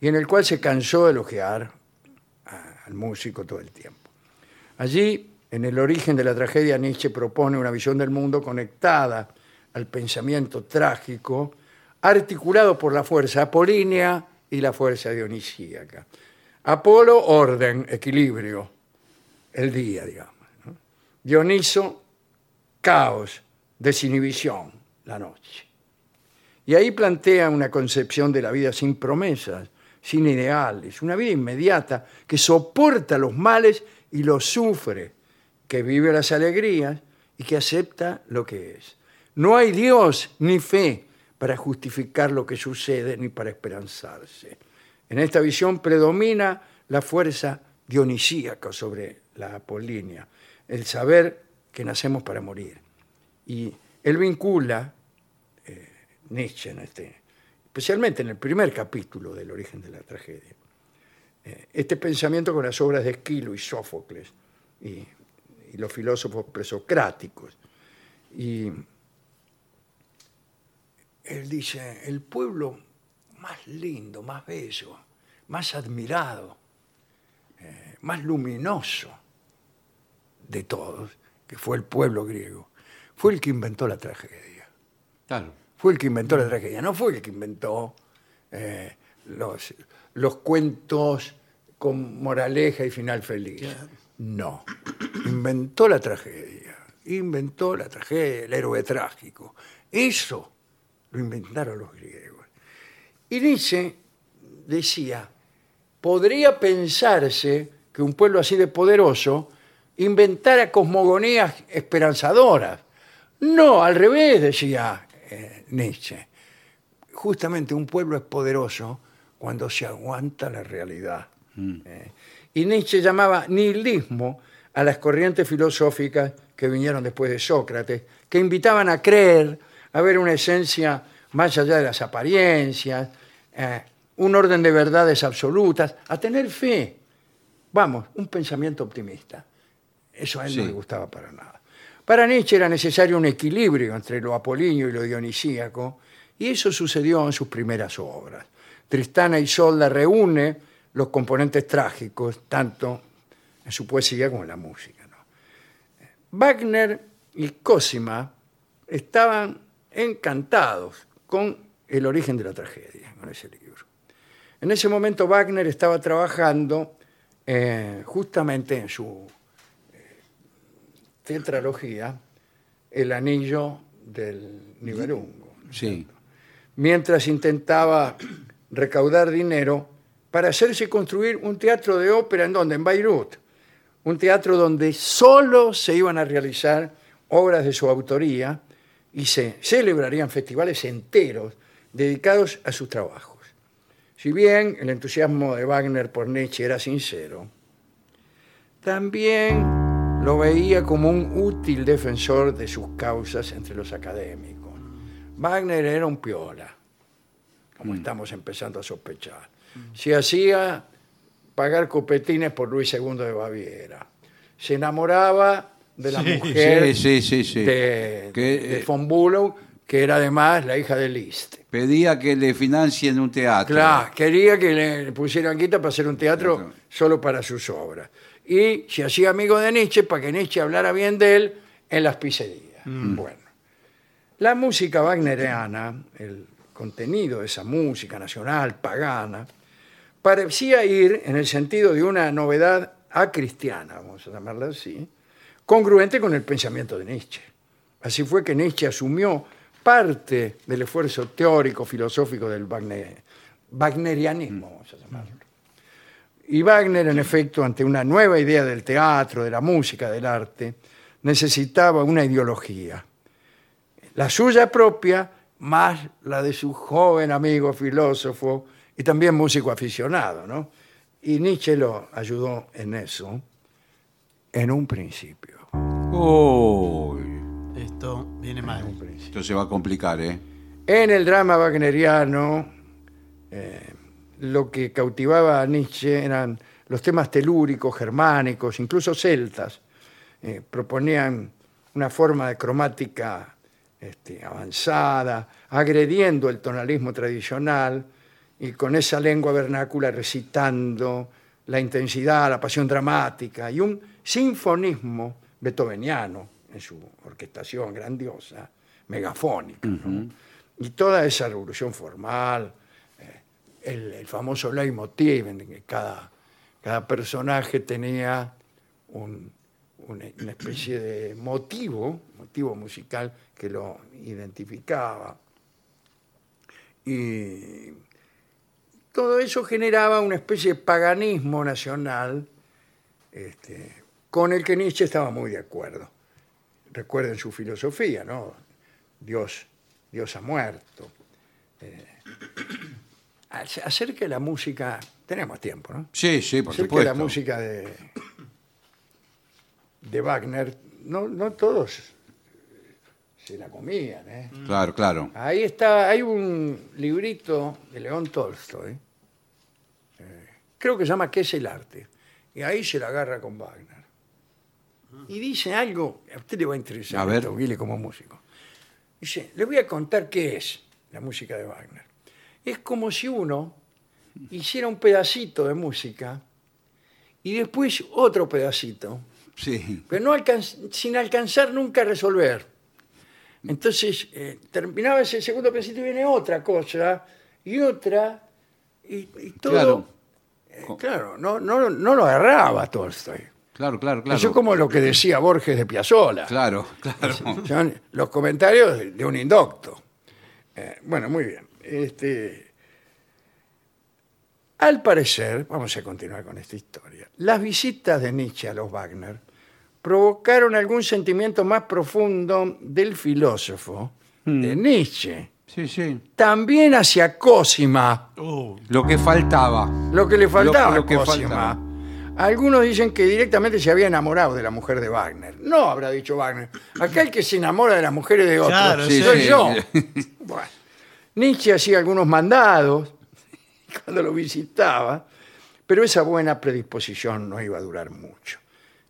y en el cual se cansó de elogiar a- al músico todo el tiempo. Allí, en el origen de la tragedia, Nietzsche propone una visión del mundo conectada al pensamiento trágico, articulado por la fuerza apolínea y la fuerza dionisíaca. Apolo, orden, equilibrio, el día, digamos. ¿no? Dioniso, caos, desinhibición, la noche. Y ahí plantea una concepción de la vida sin promesas, sin ideales, una vida inmediata que soporta los males y los sufre, que vive las alegrías y que acepta lo que es. No hay Dios ni fe para justificar lo que sucede ni para esperanzarse. En esta visión predomina la fuerza dionisíaca sobre la apolínea, el saber que nacemos para morir. Y él vincula eh, Nietzsche en este, especialmente en el primer capítulo del origen de la tragedia, eh, este pensamiento con las obras de Esquilo y Sófocles y, los filósofos presocráticos. Y él dice, el pueblo más lindo, más bello, más admirado, eh, más luminoso de todos, que fue el pueblo griego, fue el que inventó la tragedia. Claro. fue el que inventó la tragedia, no fue el que inventó eh, los, los cuentos con moraleja y final feliz. No, inventó la tragedia, inventó la tragedia, el héroe trágico. Eso lo inventaron los griegos. Y Nietzsche decía, podría pensarse que un pueblo así de poderoso inventara cosmogonías esperanzadoras. No, al revés, decía eh, Nietzsche. Justamente un pueblo es poderoso cuando se aguanta la realidad. Eh, y Nietzsche llamaba nihilismo a las corrientes filosóficas que vinieron después de Sócrates, que invitaban a creer, a ver una esencia más allá de las apariencias, eh, un orden de verdades absolutas, a tener fe. Vamos, un pensamiento optimista. Eso a él no le gustaba para nada. Para Nietzsche era necesario un equilibrio entre lo apolíneo y lo dionisíaco, y eso sucedió en sus primeras obras. Tristana y Isolda reúne los componentes trágicos, tanto en su poesía como en la música. ¿no? Wagner y Cosima estaban encantados con el origen de la tragedia, con ese libro. En ese momento Wagner estaba trabajando eh, justamente en su tetralogía El anillo del Nibelungo, Sí. mientras intentaba recaudar dinero para hacerse construir un teatro de ópera en donde, en Beirut, un teatro donde solo se iban a realizar obras de su autoría y se celebrarían festivales enteros dedicados a sus trabajos. Si bien el entusiasmo de Wagner por Nietzsche era sincero, también lo veía como un útil defensor de sus causas entre los académicos. Wagner era un piola, como estamos empezando a sospechar. Se hacía pagar copetines por Luis II de Baviera. Se enamoraba de la Sí, mujer sí, sí, de, Que, de eh, von Bülow, que era además la hija de Liszt. Pedía que le financien un teatro. Claro, quería que le pusieran quita para hacer un teatro Teatro. solo para sus obras. Y se hacía amigo de Nietzsche para que Nietzsche hablara bien de él en las pizzerías. Bueno, la música wagneriana, el contenido de esa música nacional, pagana, parecía ir en el sentido de una novedad acristiana, vamos a llamarla así, congruente con el pensamiento de Nietzsche. Así fue que Nietzsche asumió parte del esfuerzo teórico, filosófico del Wagner- wagnerianismo, vamos a llamarlo. Y Wagner, en efecto, ante una nueva idea del teatro, de la música, del arte, necesitaba una ideología. La suya propia, más la de su joven amigo filósofo y también músico aficionado, ¿no? Y Nietzsche lo ayudó en eso en un principio. Uy, Esto viene mal. esto se va a complicar, ¿eh? En el drama wagneriano, eh, lo que cautivaba a Nietzsche eran los temas telúricos, germánicos, incluso celtas. Eh, proponían una forma de cromática este, avanzada, agrediendo el tonalismo tradicional y con esa lengua vernácula recitando la intensidad, la pasión dramática y un sinfonismo beethoveniano en su orquestación grandiosa, megafónica. ¿no? Y toda esa revolución formal, el, famoso leitmotiv en que cada, cada personaje tenía un- una, una especie de motivo, motivo musical que lo identificaba. Y todo eso generaba una especie de paganismo nacional este, con el que Nietzsche estaba muy de acuerdo. Recuerden su filosofía, ¿no? Dios, Dios ha muerto. Eh, ac- acerca de la música, tenemos tiempo, ¿no? Sí, sí, por acerca de supuesto. la música de, de Wagner, no, no todos se la comían, ¿eh? Claro, claro. Ahí está, hay un librito de León Tolstoy, eh, creo que se llama ¿Qué es el arte? Y ahí se la agarra con Wagner. Y dice algo, a usted le va a interesar, A ver. esto, como músico. Dice, le voy a contar qué es la música de Wagner. Es como si uno hiciera un pedacito de música y después otro pedacito, Sí. pero no alcanz- sin alcanzar nunca a resolver. Entonces, eh, terminaba ese segundo pensamiento y viene otra cosa, y otra, y, y todo. Claro. eh, claro, no, no, no lo agarraba Tolstoy. Claro, claro, claro. Eso es como lo que decía Borges de Piazzolla. Claro, claro. Son los comentarios de, de un indocto. Eh, bueno, muy bien. Este, al parecer, vamos a continuar con esta historia, las visitas de Nietzsche a los Wagner provocaron algún sentimiento más profundo del filósofo, de Nietzsche, Sí, sí. también hacia Cosima, Uh, Lo que faltaba. lo que le faltaba Lo- lo que a Cosima. faltaba. Algunos dicen que directamente se había enamorado de la mujer de Wagner. No, habrá dicho Wagner. Acá el que se enamora de las mujeres de otros Claro, soy sí. yo. Bueno, Nietzsche hacía algunos mandados <laughs> cuando lo visitaba, pero esa buena predisposición no iba a durar mucho.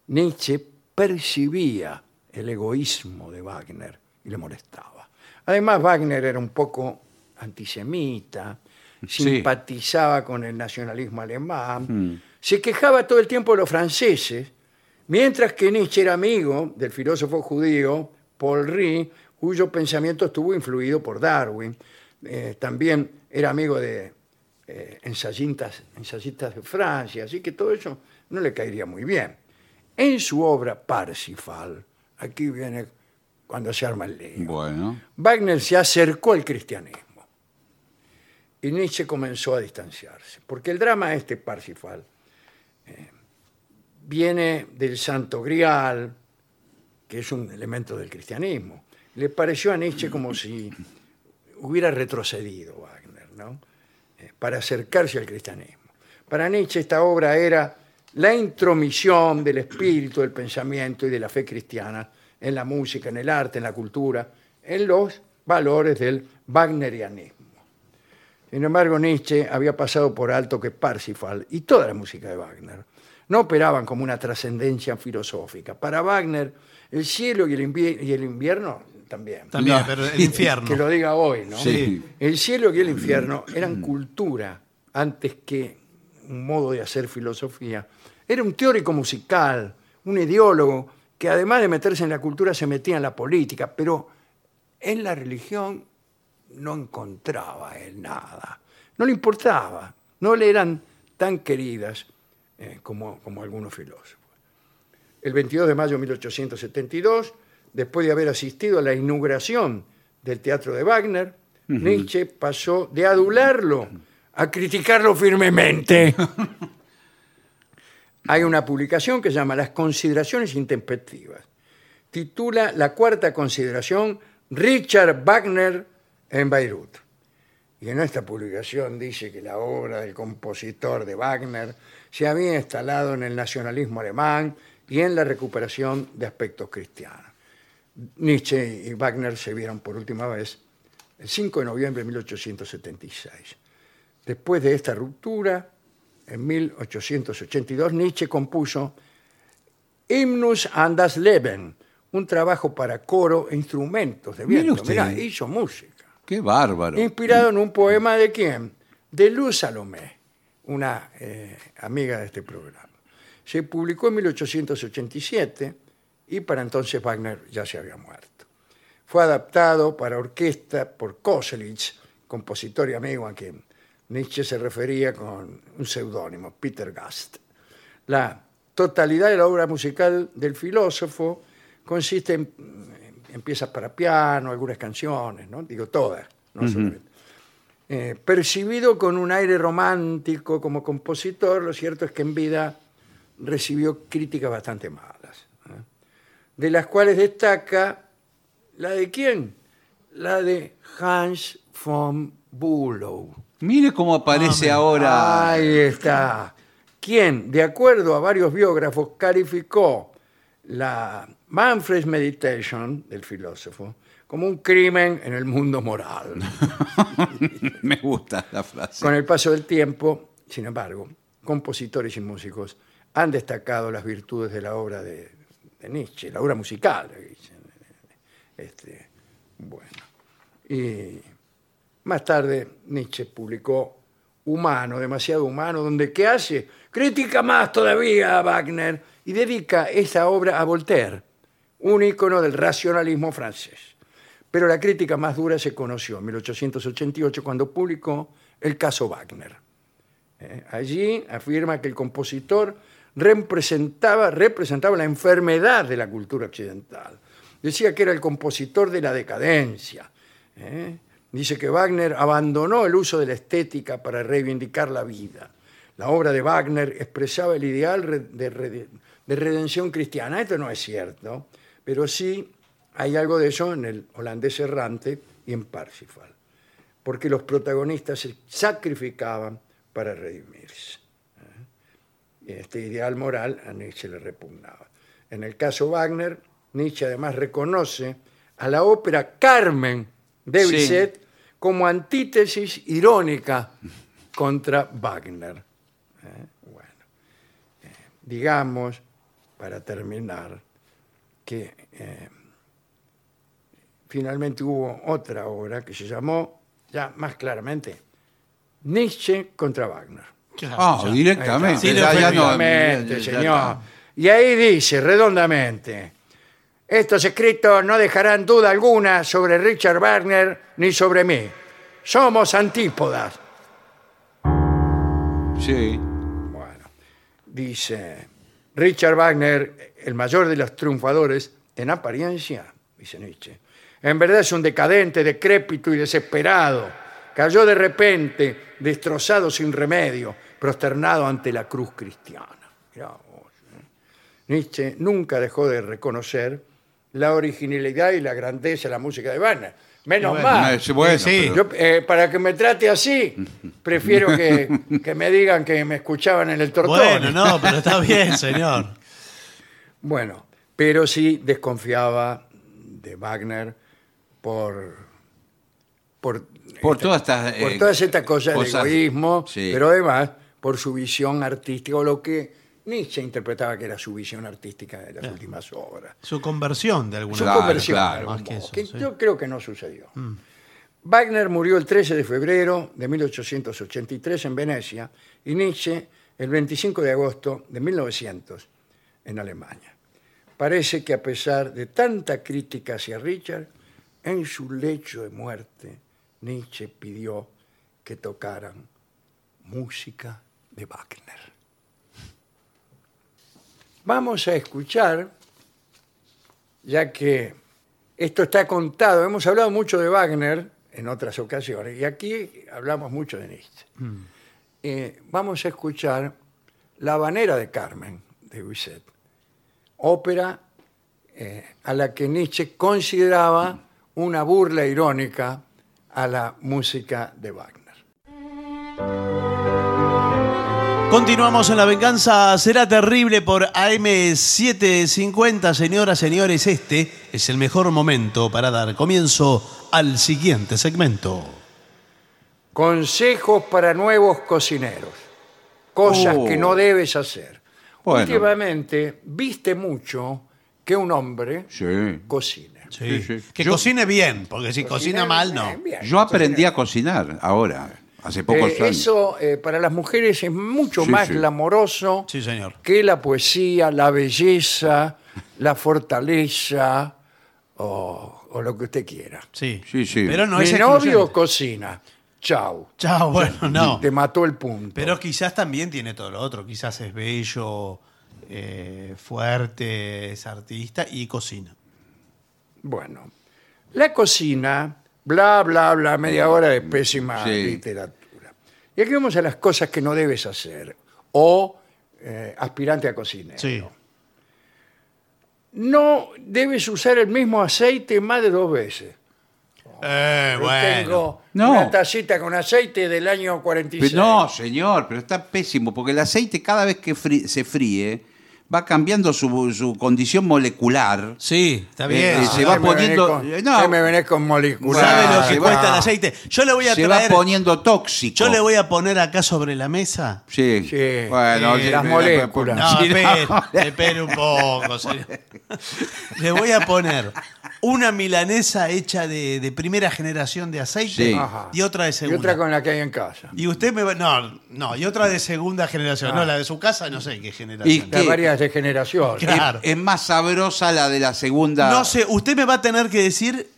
Nietzsche percibía el egoísmo de Wagner y le molestaba. Además, Wagner era un poco antisemita, Sí. simpatizaba con el nacionalismo alemán, se quejaba todo el tiempo de los franceses, mientras que Nietzsche era amigo del filósofo judío Paul Rie, cuyo pensamiento estuvo influido por Darwin. Eh, también era amigo de eh, ensayistas, ensayistas de Francia, así que todo eso no le caería muy bien. En su obra Parsifal, aquí viene cuando se arma el lío. Bueno. Wagner se acercó al cristianismo y Nietzsche comenzó a distanciarse, porque el drama este Parsifal eh, viene del Santo Grial, que es un elemento del cristianismo. Le pareció a Nietzsche como si hubiera retrocedido Wagner, ¿no? Eh, para acercarse al cristianismo. Para Nietzsche esta obra era la intromisión del espíritu, del pensamiento y de la fe cristiana en la música, en el arte, en la cultura, en los valores del wagnerianismo. Sin embargo, Nietzsche había pasado por alto que Parsifal y toda la música de Wagner no operaban como una trascendencia filosófica. Para Wagner, el cielo y el, invi- y el invierno también. también, No. pero el infierno. Que lo diga hoy, ¿no? Sí. El cielo y el infierno eran cultura antes que un modo de hacer filosofía. Era un teórico musical, un ideólogo que además de meterse en la cultura se metía en la política, pero en la religión no encontraba él nada. No le importaba, no le eran tan queridas eh, como, como algunos filósofos. El 22 de mayo de 1872, después de haber asistido a la inauguración del teatro de Wagner, Nietzsche pasó de adularlo a criticarlo firmemente. <laughs> Hay una publicación que se llama Las consideraciones intempestivas. Titula la cuarta consideración Richard Wagner en Beirut. Y en esta publicación dice que la obra del compositor de Wagner se había instalado en el nacionalismo alemán y en la recuperación de aspectos cristianos. Nietzsche y Wagner se vieron por última vez el 5 de noviembre de 1876. Después de esta ruptura, en 1882, Nietzsche compuso Hymnus an das Leben, un trabajo para coro e instrumentos de Mire viento. usted. Mirá, hizo música. Qué bárbaro. Inspirado en un poema de quién? De Luz Salomé, una eh, amiga de este programa. Se publicó en 1887 y para entonces Wagner ya se había muerto. Fue adaptado para orquesta por Koselitz, compositor y amigo a quien Nietzsche se refería con un seudónimo, Peter Gast. La totalidad de la obra musical del filósofo consiste en, en piezas para piano, algunas canciones, ¿no? digo todas, no solamente. Eh, percibido con un aire romántico como compositor, lo cierto es que en vida recibió críticas bastante malas. De las cuales destaca la de quién? La de Hans von Bülow. Mire cómo aparece ahora. Ahí está. Quien, de acuerdo a varios biógrafos, calificó la Manfred's Meditation del filósofo como un crimen en el mundo moral. <laughs> Me gusta la frase. Con el paso del tiempo, sin embargo, compositores y músicos han destacado las virtudes de la obra de, de Nietzsche, la obra musical. Este, bueno. Y más tarde Nietzsche publicó Humano, demasiado humano, donde ¿qué hace? Critica más todavía a Wagner y dedica esa obra a Voltaire, un ícono del racionalismo francés. pero la crítica más dura se conoció en 1888 cuando publicó El caso Wagner. Eh, Allí afirma que el compositor representaba, representaba la enfermedad de la cultura occidental. Decía que era el compositor de la decadencia. ¿eh? Dice que Wagner abandonó el uso de la estética para reivindicar la vida. La obra de Wagner expresaba el ideal de redención cristiana. Esto no es cierto, pero sí hay algo de eso en el holandés errante y en Parsifal, porque los protagonistas se sacrificaban para redimirse. Este ideal moral a Nietzsche le repugnaba. En el caso Wagner, Nietzsche además reconoce a la ópera Carmen de Sí. Bizet como antítesis irónica contra Wagner. ¿eh? Bueno, eh, digamos, para terminar, que eh, finalmente hubo otra obra que se llamó, ya más claramente, Nietzsche contra Wagner. Claro, Ah, ya. directamente. Sí, ya- ya no- Efectivamente, ya- ya señor. Y ahí dice redondamente, estos escritos no dejarán duda alguna sobre Richard Wagner ni sobre mí. Somos antípodas. Sí. Bueno, dice Richard Wagner, el mayor de los triunfadores, en apariencia, dice Nietzsche, en verdad es un decadente, decrépito y desesperado. Cayó de repente, destrozado sin remedio, prosternado ante la cruz cristiana. Mirá vos, ¿eh? Nietzsche nunca dejó de reconocer la originalidad y la grandeza de la música de Wagner. Menos bueno, mal. Eh, bueno, sí. Yo, eh, para que me trate así, <laughs> prefiero que, que me digan que me escuchaban en el tortón. Bueno, no, pero está bien, señor. Bueno, pero sí desconfiaba de Wagner por por, Por esta- todas estas, por eh, todas estas cosas, de cosas- egoísmo, sí. pero además por su visión artística o lo que Nietzsche interpretaba que era su visión artística de las últimas obras. Su conversión de alguna Su Claro, conversión, claro. Más que eso, que sí. yo creo que no sucedió. Wagner murió el 13 de febrero de 1883 en Venecia y Nietzsche el 25 de agosto de 1900 en Alemania. Parece que a pesar de tanta crítica hacia Richard, en su lecho de muerte, Nietzsche pidió que tocaran música de Wagner. Vamos a escuchar, ya que esto está contado, hemos hablado mucho de Wagner en otras ocasiones y aquí hablamos mucho de Nietzsche. Eh, vamos a escuchar La Habanera de Carmen de Bizet, ópera eh, a la que Nietzsche consideraba una burla irónica a la música de Wagner. Continuamos en La Venganza Será Terrible por AM750. Señoras, señores, este es el mejor momento para dar comienzo al siguiente segmento. Consejos para nuevos cocineros. Cosas Oh. que no debes hacer. Bueno. Últimamente viste mucho que un hombre Sí. cocine. Sí. Sí, sí. Que Yo- cocine bien, porque si cocina mal, no. bien, bien, Yo aprendí cocina a cocinar ahora, hace pocos Eh, años. eso eh, para las mujeres es mucho Sí, más sí. glamoroso Sí, señor. que la poesía, la belleza, la fortaleza o, o lo que usted quiera. Sí. Sí, sí. Pero no Mi es novio excluyente. cocina. Chau. Chao, <laughs> bueno, no. Te mató el punto. Pero quizás también tiene todo lo otro. Quizás es bello, eh, fuerte, es artista y cocina. Bueno, la cocina, bla, bla, bla, media hora de pésima Sí. literatura. Y aquí vamos a las cosas que no debes hacer. O eh, aspirante a cocinero. Sí. No debes usar el mismo aceite más de dos veces. Eh, Yo bueno. tengo No. una tacita con aceite del año 46. Pero no, señor, pero está pésimo, porque el aceite cada vez que fri- se fríe va cambiando su, su condición molecular. Sí, está Eh, bien. eh, Ah, se va ¿Qué me venés poniendo- con- eh, no. ¿Qué me venés con molecular? ¿Sabe lo se que va- cuesta el aceite? Yo le voy a Se traer. va poniendo tóxico. Yo le voy a poner acá sobre la mesa. Sí. Sí. Bueno, sí, las moléculas. No, Sí, espere, espere un poco. Le voy a poner una milanesa hecha de, de primera generación de aceite Sí. Y otra de Y segunda. otra con la que hay en casa. Y usted me va. No, no, y otra de segunda generación. Ah. No, la de su casa, no sé qué generación. Y- ¿Qué? De generación. Claro. Es más sabrosa la de la segunda. No sé, usted me va a tener que decir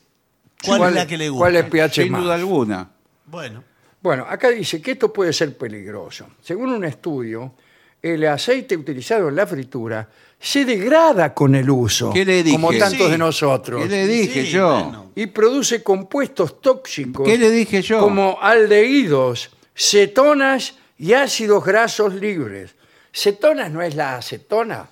¿Cuál es la que le gusta? ¿Cuál es pH Sin más? duda alguna. Bueno, Bueno, acá dice que esto puede ser peligroso. Según un estudio, el aceite utilizado en la fritura se degrada con el uso, ¿Qué le dije? como tantos Sí. de nosotros, ¿Qué le dije Sí, yo? bueno. y produce compuestos tóxicos ¿Qué le dije yo? como aldehídos, cetonas y ácidos grasos libres. Cetonas no es la acetona,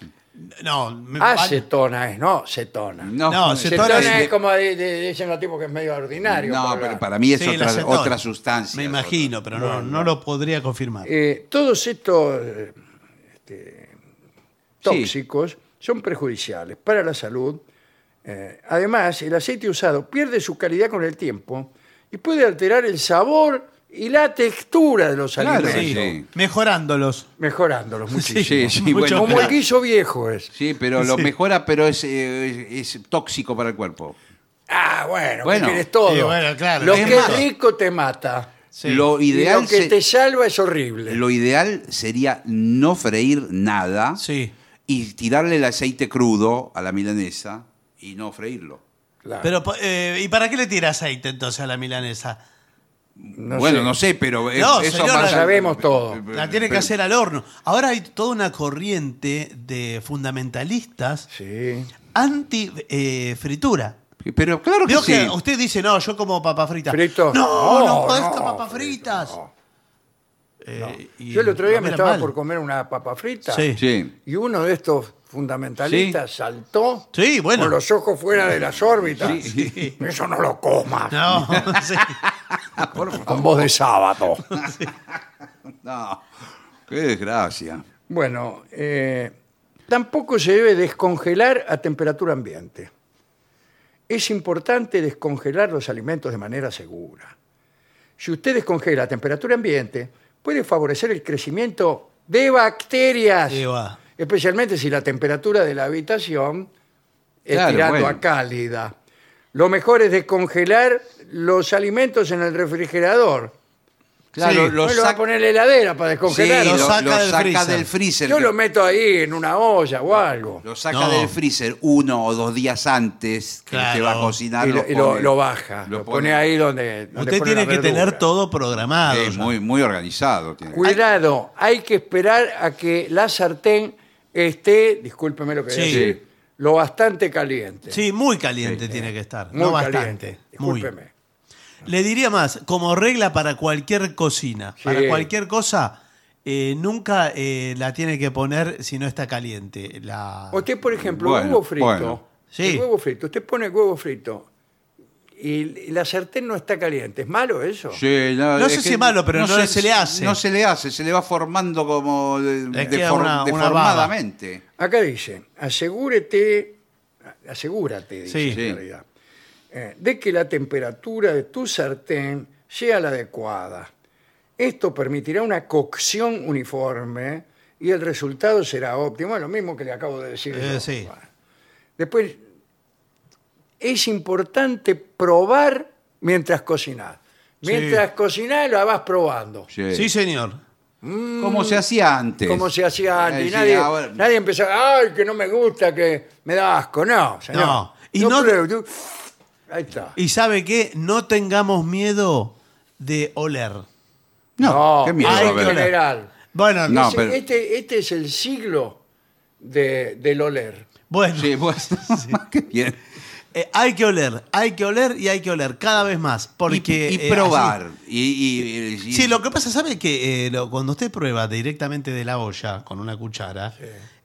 no. me- acetona es, no cetona. No, No, Cetona, cetona es como de- de- dicen los tipos que es medio ordinario. No, pero pero la- para mí es Sí, la otra, acetona. otra sustancia. Me imagino, pero no, no lo podría confirmar. Eh, todos estos eh, este, tóxicos son perjudiciales para la salud. Eh, además, el aceite usado pierde su calidad con el tiempo y puede alterar el sabor y la textura de los Claro, alimentos, sí. Mejorándolos. mejorándolos muchísimo. Sí, sí, Mucho bueno, Como pero- el guiso viejo es. Sí, pero lo mejora, pero es, eh, es, es tóxico para el cuerpo. Ah, bueno, Bueno. que todo. Sí, bueno, claro. Lo Es que es rico te mata. Sí. Lo Y ideal, lo que se- te salva es horrible. lo ideal sería no freír nada Sí. y tirarle el aceite crudo a la milanesa y no freírlo. Claro. Pero, eh, ¿y para qué le tira aceite entonces a la milanesa? No bueno, sé. no sé, pero es- No, eso señor, la sabemos todo. La tiene que Pero- hacer al horno. Ahora hay toda una corriente de fundamentalistas Sí. anti-fritura. Pero claro que sí. que usted dice, no, yo como papas fritas. Frito. No, no, No, podés no, papas frito, fritas. no. Eh, y Yo el otro día me estaba mal. por comer una papa frita Sí. Sí. y uno de estos fundamentalistas saltó Sí, bueno. con los ojos fuera de las órbitas. Eso no lo comas. No, <laughs> sí. <laughs> Con voz de sábado. No, qué desgracia. Bueno, eh, tampoco se debe descongelar a temperatura ambiente. Es importante descongelar los alimentos de manera segura. Si usted descongela a temperatura ambiente, puede favorecer el crecimiento de bacterias, Sí, va. Especialmente si la temperatura de la habitación es Claro, tirando bueno. a cálida. Lo mejor es descongelar los alimentos en el refrigerador. Claro, Sí. lo, no lo va a saca, poner en la heladera para sí, descongelar. lo lo- saca lo del saca freezer. del freezer. Yo lo meto ahí en una olla o algo. Lo saca No. del freezer uno o dos días antes que Claro. se va a cocinar. y lo, y lo- pone- lo baja. Lo, pone, ahí donde, donde Usted pone tiene la que tener todo programado. Es ya. muy, muy organizado. tiene. Cuidado, hay que esperar a que la sartén esté, discúlpeme lo que voy a Sí. decir, lo bastante caliente. Sí, muy caliente tiene que estar. muy no caliente. bastante. Muy. Discúlpeme. Le diría más, como regla para cualquier cocina, Sí. para cualquier cosa, eh, nunca eh, la tiene que poner si no está caliente. La... Usted, por ejemplo, Bueno, huevo frito. bueno. Sí. el huevo frito. Usted pone el huevo frito y, la sartén no está caliente. ¿Es malo eso? Sí, no, No es sé si es malo, pero no se le hace. No se le hace, se le va formando como de- una- una deformadamente. Acá dice, asegúrete, asegúrate, dice Sí. en Sí. realidad, eh, de que la temperatura de tu sartén sea la adecuada. Esto permitirá una cocción uniforme y el resultado será óptimo. Es lo mismo que le acabo de decir. Eh, yo. sí. Bueno. Después, es importante probar mientras cocinás. Mientras cocinás lo vas probando. Sí. Sí, señor. Como se hacía antes. Como se hacía antes. Eh, sí, nadie, ahora- nadie empezaba, ay, que no me gusta, que me da asco. No, señor. No. Y no- tú- Ahí está. Y sabe qué, no tengamos miedo de oler. No, qué miedo. hay en general. Bueno, No, Ese- pero- este, este es el siglo de, del oler. bueno Sí, <laughs> bueno, qué bien. Eh, hay que oler, hay que oler y hay que oler cada vez más. Porque, y, y eh, probar. Y, y- y- Sí, lo que pasa, ¿sabe que eh, lo- cuando usted prueba directamente de la olla con una cuchara,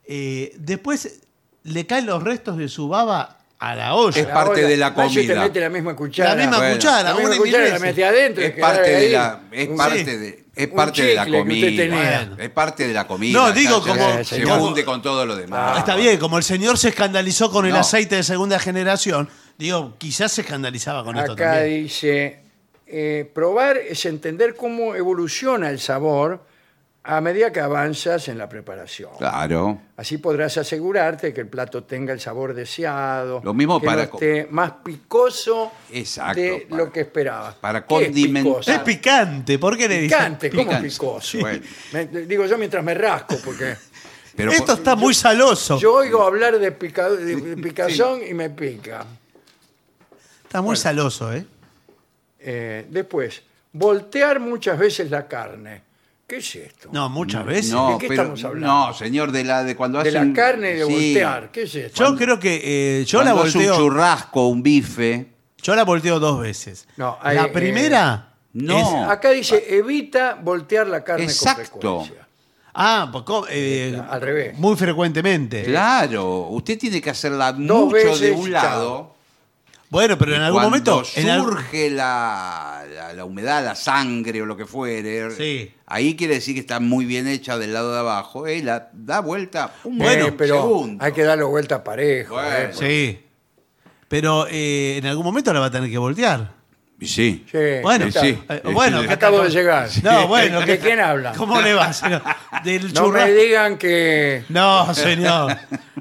eh, después le caen los restos de su baba a la olla? Es parte de la te comida. mete la misma cuchara. la misma bueno. cuchara, La misma una y cuchara mil la veces. mete adentro. y Es queda parte de la, es un- parte sí. de, es Un parte de la chicle que usted comida. tenía. Es parte de la comida. No, digo, ya- como- se como- funde con todo lo demás. Ah, Está bien, como el señor se escandalizó con el No. aceite de segunda generación, digo, quizás se escandalizaba con esto Acá también. dice, eh, probar es entender cómo evoluciona el sabor a medida que avanzas en la preparación. Claro. Así podrás asegurarte que el plato tenga el sabor deseado, Lo mismo que para no esté más picoso Exacto, de para- lo que esperabas. para ¿Qué es condimentar. picoso? Es picante, ¿por qué le dice? Picante, ¿cómo Picante. picoso? Bueno. Me- digo yo mientras me rasco, porque <laughs> Pero Esto por- está muy saloso. yo oigo hablar de, pica- de- de picazón y me pica. Está muy saloso, ¿eh? Eh, después, voltear muchas veces la carne. ¿Qué es esto? No, muchas veces. No, ¿De qué pero- estamos hablando? No, señor, de la de cuando de la carne de sí, voltear. ¿Qué es esto? Yo creo que eh, yo la cuando hace volteo. un churrasco, un bife. Yo la volteo dos veces. No, hay, la eh, primera. no. es- Acá dice, evita voltear la carne Exacto. con frecuencia. ah, pues, co- eh, Al revés. Muy frecuentemente. Claro, usted tiene que hacerla Dos mucho de veces, un chao. lado. Bueno, pero en algún Cuando momento. en al- surge la, la- la humedad, la sangre o lo que fuere, Sí. ahí quiere decir que está muy bien hecha del lado de abajo. Y la da vuelta un Bueno, Eh, pero segundo. hay que darle vuelta parejo. Bueno. eh. Sí. Pero eh, en algún momento la va a tener que voltear. Y sí. Sí, Bueno, sí. Eh, bueno, Sí. ¿qué Acabo de llegar. No, bueno. ¿De ¿qué- quién habla? ¿Cómo le va, señor? Del No me churrasco. digan que... No, señor.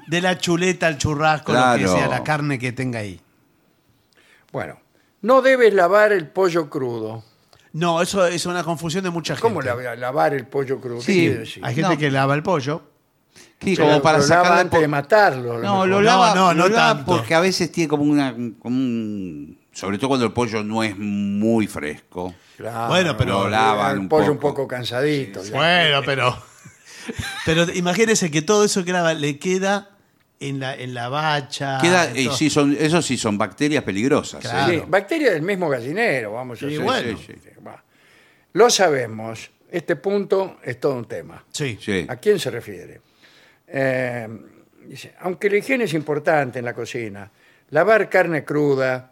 De la chuleta al churrasco, lo que Claro. sea, la carne que tenga ahí. Bueno, no debes lavar el pollo crudo. No, eso es una confusión de mucha gente. ¿Cómo la- lavar el pollo crudo? ¿Qué Sí. quiere decir? Hay gente No. que lava el pollo. Sí, Pero como para lo lava sacarle antes de matarlo. a lo No, mejor. lo No, lava, no, lo no lava tanto. porque a veces tiene como una como un sobre todo cuando el pollo no es muy fresco. Claro, Bueno, pero lo lavan el un pollo un poco. poco cansadito. ya. Bueno, pero. Pero imagínese que todo eso que lava le queda en la, en la bacha. Queda, en y todo. sí son, eso sí son bacterias peligrosas. ¿eh? Sí, bacterias del mismo gallinero, vamos a Sí, decir. bueno. Sí, sí. Lo sabemos. Este punto es todo un tema. Sí. Sí. ¿A quién se refiere? Eh, dice, aunque la higiene es importante en la cocina, lavar carne cruda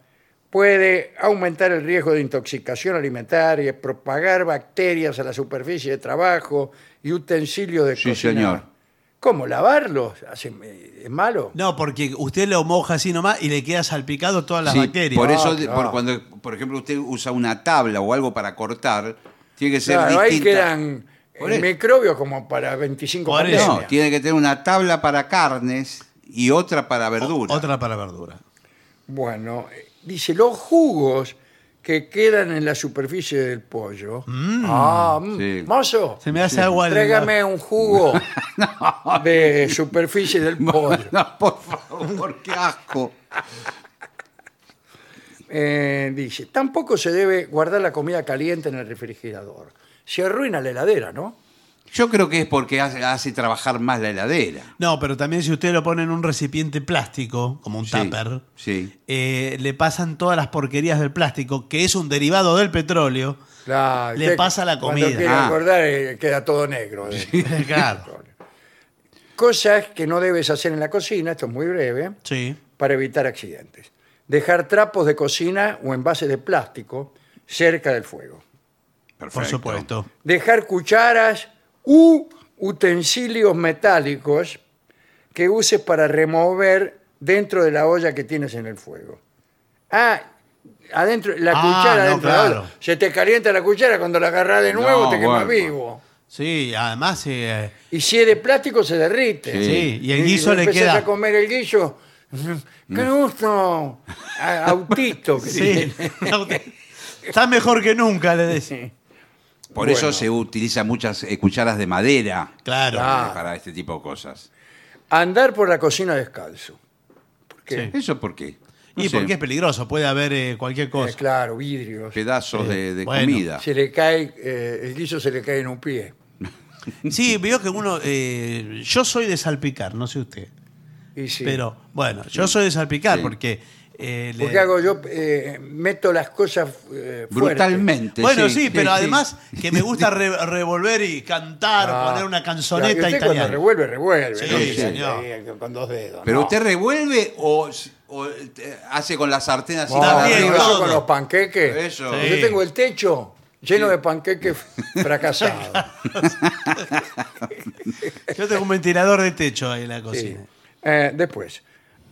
puede aumentar el riesgo de intoxicación alimentaria, propagar bacterias a la superficie de trabajo y utensilios de Sí, cocina. señor. ¿Cómo? ¿Lavarlos? ¿Hace- ¿Es malo? No, porque usted lo moja así nomás y le queda salpicado todas las Sí, bacterias. Por eso, Ah, de- claro. por cuando, por ejemplo, usted usa una tabla o algo para cortar, tiene que ser Claro, ahí distinta. quedan Por eh, eso. microbios como para 25 Por eso. pandemias. No, tiene que tener una tabla para carnes y otra para verduras. Otra para verdura. Bueno, eh, dice, los jugos que quedan en la superficie del pollo. Ah, mm, Sí. mozo, Se me hace agua tráigame un jugo <laughs> de superficie del pollo. No, por favor, qué asco. Eh, dice, tampoco se debe guardar la comida caliente en el refrigerador. Se arruina la heladera, ¿no? Yo creo que es porque hace, hace trabajar más la heladera. No, pero también si usted lo pone en un recipiente plástico, como un Sí, tupper, sí. eh, le pasan todas las porquerías del plástico, que es un derivado del petróleo. Claro, Le usted pasa la Cuando comida. quiere Ah. acordar, eh, queda todo negro. eh. <laughs> claro. Cosas que no debes hacer en la cocina, esto es muy breve. Sí. para evitar accidentes. Dejar trapos de cocina o envases de plástico cerca del fuego. Perfecto. Por supuesto. Dejar cucharas u utensilios metálicos que uses para remover dentro de la olla que tienes en el fuego. Ah, adentro, la Ah, cuchara no, dentro de la claro. olla. Se te calienta la cuchara cuando la agarras de nuevo No, te quemas bueno. vivo. Sí, además. eh, Y si es de plástico se derrite. sí. y el guiso le empezás queda. a comer el guiso. <laughs> ¡Qué gusto! A- Autito. que Sí. tiene. <laughs> Está mejor que nunca, le <laughs> decía. Por Bueno. eso se utilizan muchas eh, cucharas de madera Claro. Ah. eh, para este tipo de cosas. Andar por la cocina descalzo. ¿Por qué? Sí. ¿Eso por qué? No Y sé, porque es peligroso, puede haber eh, cualquier Eh, cosa. claro, vidrios. pedazos de, de bueno. comida. Se le cae, eh, el guiso se le cae en un pie. <laughs> Sí, veo que uno. eh, yo soy de salpicar, no sé usted. Y sí. Pero bueno, yo soy de salpicar Sí. porque. Eh, le- Porque hago yo, eh, meto las cosas eh. Brutalmente. Bueno, sí, pero sí. además que me gusta re- revolver y cantar, Ah, poner una claro, y canzoneta usted cuando italiana. revuelve, revuelve. Sí, ¿no? Que señor. ahí, Con dos dedos. ¿Pero no. usted revuelve o, o, eh, hace con la sartén así No, para También, arriba? eso todo. con los panqueques. Eso. Sí. Yo tengo el techo lleno de panqueques fracasados. <laughs> Yo tengo un ventilador de techo ahí en la cocina. Eh, después,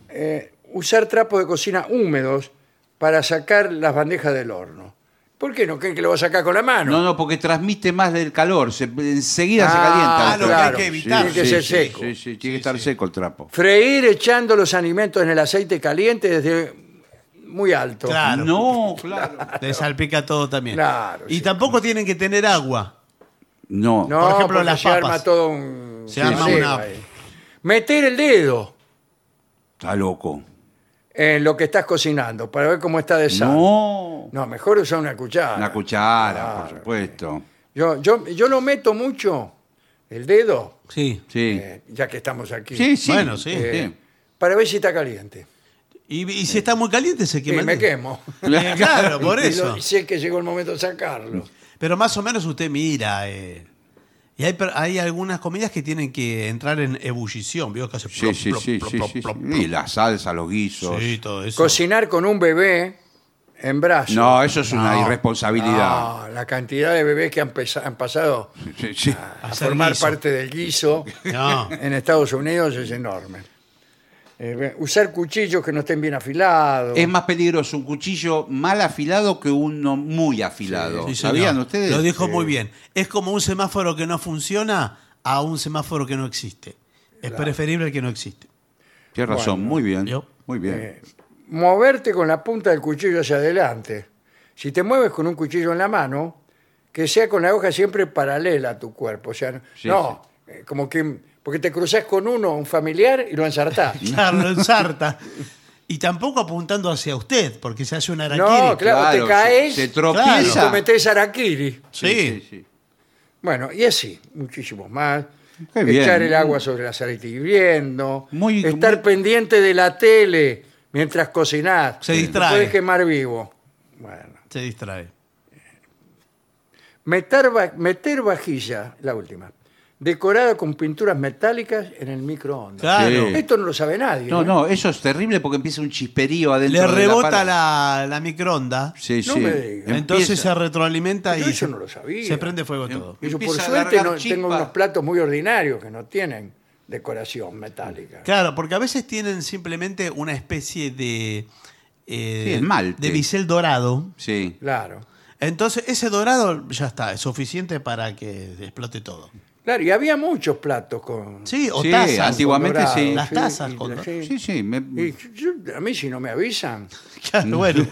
eh, usar trapos de cocina húmedos para sacar las bandejas del horno. ¿Por qué no? ¿Creen que lo va a sacar con la mano? No, no, porque transmite más del calor. Se, enseguida se Ah, calienta. el lo que hay que evitar. Tiene que ser sí, seco. Sí, sí, tiene que estar seco el trapo. Freír echando los alimentos en el aceite caliente desde muy alto. Claro. No, claro. <laughs> Le salpica todo también. Claro, y sí. tampoco tienen que tener agua. No. No, Por ejemplo, porque las se arma todo un... Se arma una- ahí. Meter el dedo. Está loco. En lo que estás cocinando para ver cómo está de sal. No. No, mejor usar una cuchara. Una cuchara, Claro. por supuesto. Yo, yo, yo lo meto mucho, el dedo, Sí. Sí. eh, ya que estamos aquí, sí, sí. Bueno, sí. eh, para ver si está caliente. Y, y si está muy caliente se Y quema. el me dedo. quemo. <laughs> Eh, claro, <laughs> por Y eso. lo- y sé que llegó el momento de sacarlo. Pero más o menos usted mira. eh, y hay, hay algunas comidas que tienen que entrar en ebullición. ¿vio? Que hace Sí, plop, sí, plop, sí, plop, sí, plop, sí, plop, sí. plop. Y la salsa, los guisos. Sí, todo eso. Cocinar con un bebé en brazos. No, eso es una No. irresponsabilidad. Ah, la cantidad de bebés que han, pesa- han pasado Sí, sí. a formar guiso. parte del guiso No. en Estados Unidos es enorme. Eh, usar cuchillos que no estén bien afilados. Es más peligroso un cuchillo mal afilado que uno muy afilado. Sí. ¿Sabían ustedes? Lo dijo muy bien. Es como un semáforo que no funciona a un semáforo que no existe. Es preferible el que no existe. Tienes razón, Bueno. muy bien. Yo. Muy bien. Eh, moverte con la punta del cuchillo hacia adelante. Si te mueves con un cuchillo en la mano, que sea con la hoja siempre paralela a tu cuerpo. O sea, Sí, no, eh, como que. Porque te cruzas con uno, un familiar, y lo ensartás. <laughs> Claro, lo ensarta. Y tampoco apuntando hacia usted, porque se hace un araquiri. No, claro, te caes Se, se y tropieza. cometés araquiri. Sí. sí. Bueno, y así, muchísimos más. Qué bien. Echar el agua sobre la aceite hirviendo. Muy- estar muy- pendiente de la tele mientras cocinás. Se Te distrae. puedes quemar vivo. Bueno. Se distrae. Meter, va- meter vajilla, la última, decorada con pinturas metálicas en el microondas. Claro. Sí. Esto no lo sabe nadie. No, ¿eh? no, eso es terrible porque empieza un chisperío adentro Le de rebota la, la, la microonda. Sí, No sí. me diga. Entonces Empieza- se retroalimenta y eso se, no lo sabía. se prende fuego todo. Yo por suerte no, tengo unos platos muy ordinarios que no tienen decoración metálica. Claro, porque a veces tienen simplemente una especie de. eh, Sí, esmalte. de bisel dorado. Sí. Claro. Entonces, ese dorado ya está, es suficiente para que explote todo. Claro, y había muchos platos con. Sí, o Sí, tazas. antiguamente con dorado, sí. Las tazas con- sí. Sí, sí. me- Y yo- a mí si no me avisan, <laughs> Claro, bueno.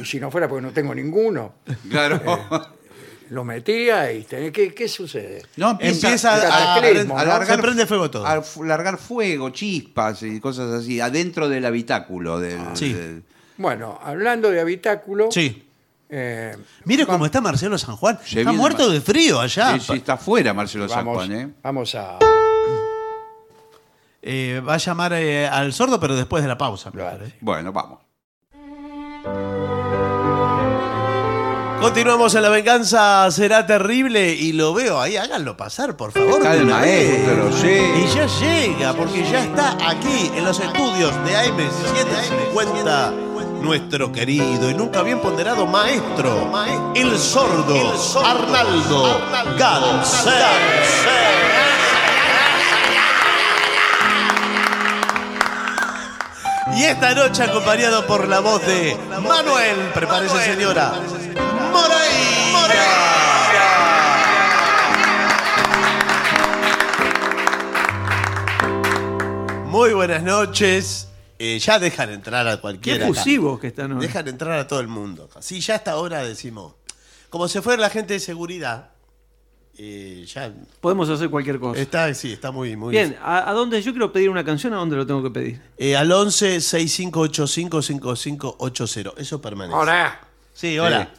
y si no fuera porque no tengo ninguno, <laughs> Claro. lo metía y tenía, ¿qué, qué sucede? No, empieza, a- a, cataclismo, a ¿no? largar, se prende fuego todo. a f- largar fuego, chispas y cosas así, adentro del habitáculo. del- Sí. del- Bueno, hablando de habitáculo, Sí. Eh, Mire cómo está Marcelo San Juan. Está muerto Mar- de frío allá. sí, sí, está afuera Marcelo San vamos, Juan, ¿eh? vamos a... Eh, va a llamar eh, al sordo, pero después de la pausa. Bueno, vamos. Continuamos en La Venganza Será Terrible y lo veo ahí. Háganlo pasar, por favor. Está el maestro, sí. Y ya llega, porque ya está aquí en los estudios de AM750 nuestro querido y nunca bien ponderado maestro, el sordo, Arnaldo Gansé. Y esta noche acompañado por la voz de Manuel, prepárese señora, Moreira. Muy buenas noches. Eh, ya dejan entrar a Qué cualquiera. acá. fusivos que están hoy. Dejan entrar a todo el mundo. Sí, ya hasta ahora decimos. Como se fue la gente de seguridad, eh, ya Podemos hacer cualquier cosa. está, sí, está muy, muy Bien, ¿a, a dónde yo quiero pedir una canción? ¿A dónde lo tengo que pedir? Eh, al 11 6585 5580. Eso permanece. Hola. Sí, hola.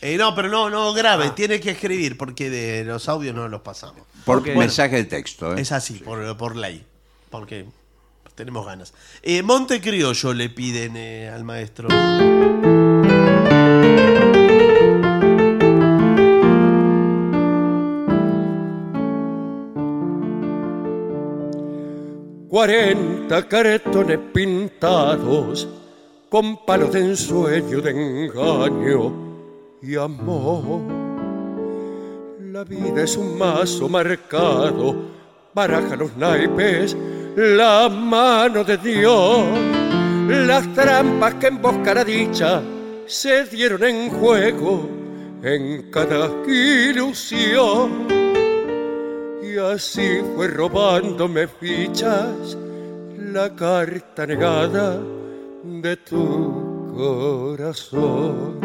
Eh, no, pero no, no grave. Tiene que escribir porque de los audios no los pasamos. Por mensaje de texto, ¿eh? Es así, por, por ley. Porque tenemos ganas. Eh, Monte Criollo le piden eh, al maestro. Cuarenta cartones pintados con palos de ensueño, de engaño y amor. La vida es un mazo marcado, baraja los naipes, la mano de Dios. Las trampas que emboscan a dicha se dieron en juego en cada ilusión. Y así fue robándome fichas la carta negada de tu corazón.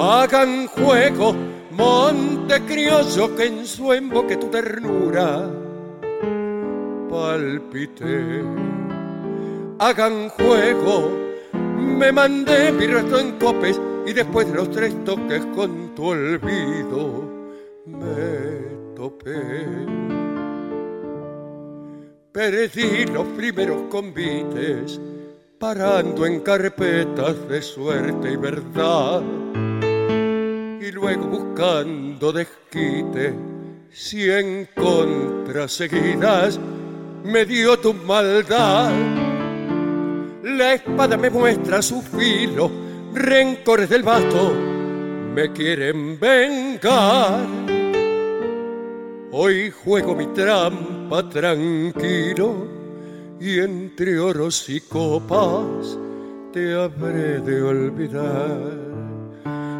Hagan juego, monte criollo, que en su emboque tu ternura palpite. Hagan juego, Me mandé mi resto en copes y después de los tres toques con tu olvido me topé. Perdí los primeros convites parando en carpetas de suerte y verdad y luego buscando desquite cien contras seguidas me dio tu maldad. La espada me muestra su filo, rencores del vasto me quieren vengar. Hoy juego mi trampa tranquilo y entre oros y copas te habré de olvidar.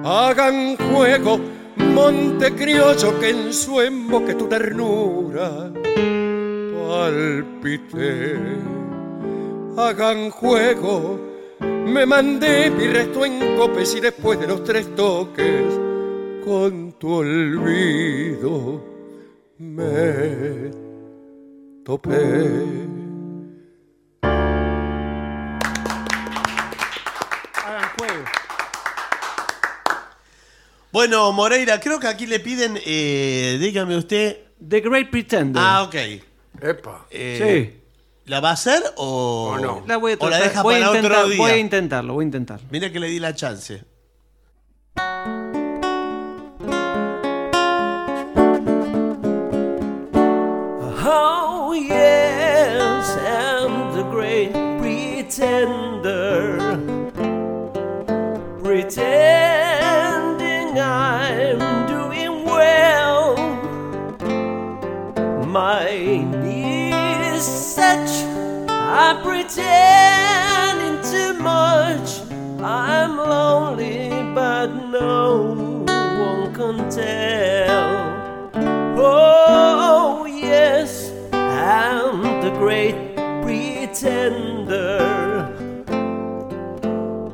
Hagan juego, monte criollo, que en su emboque tu ternura palpite. Hagan juego, me mandé mi resto en copes y después de los tres toques, con tu olvido me topé. Hagan juego. Bueno, Moreira, creo que aquí le piden, eh, dígame usted. The Great Pretender. Ah, ok. Epa. Eh, ¿La va a hacer o, O no. La voy a o la tratar- deja voy a para intentar- otro día? Voy a intentarlo, voy a intentarlo. Mira que le di la chance. Oh, yes, I'm the great pretender. I'm pretending too much. I'm lonely, but no one can tell. Oh, yes, I'm the great pretender.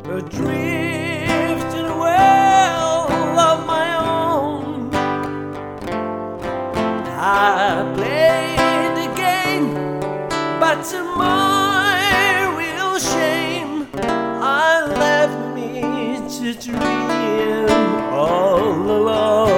Adrift in a world of my own. I Dream all alone.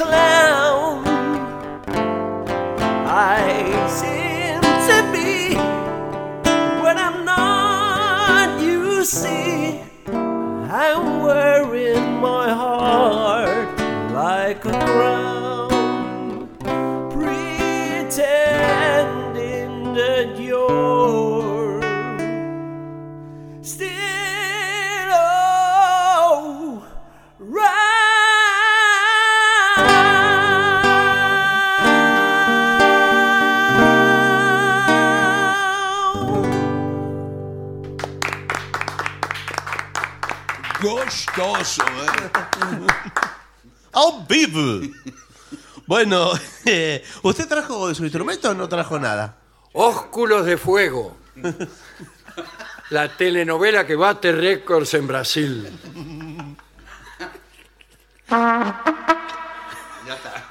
Clown. ¿Eh? ¡Au vivo! Bueno, eh, <laughs> ¿usted trajo de su instrumento o no trajo nada? Ósculos de Fuego. La telenovela que bate récords en Brasil.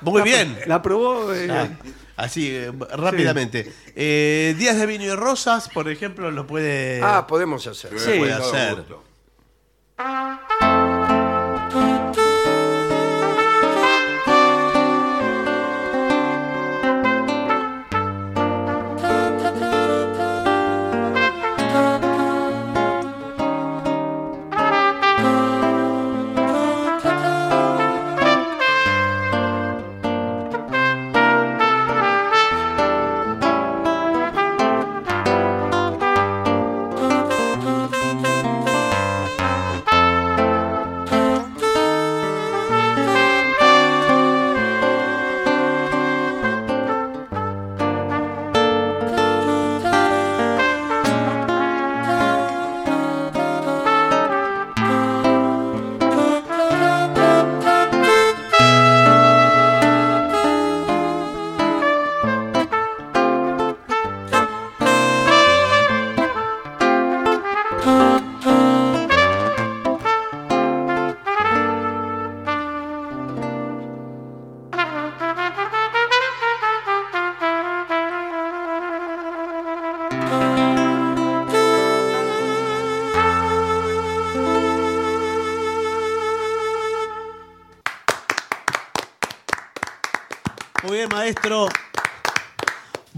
Muy bien. La probó. eh, Ah, Así, eh, rápidamente. Eh, Días de vino y rosas, por ejemplo, lo puede, Ah, podemos hacer. lo sí. puede Todo hacer. gusto.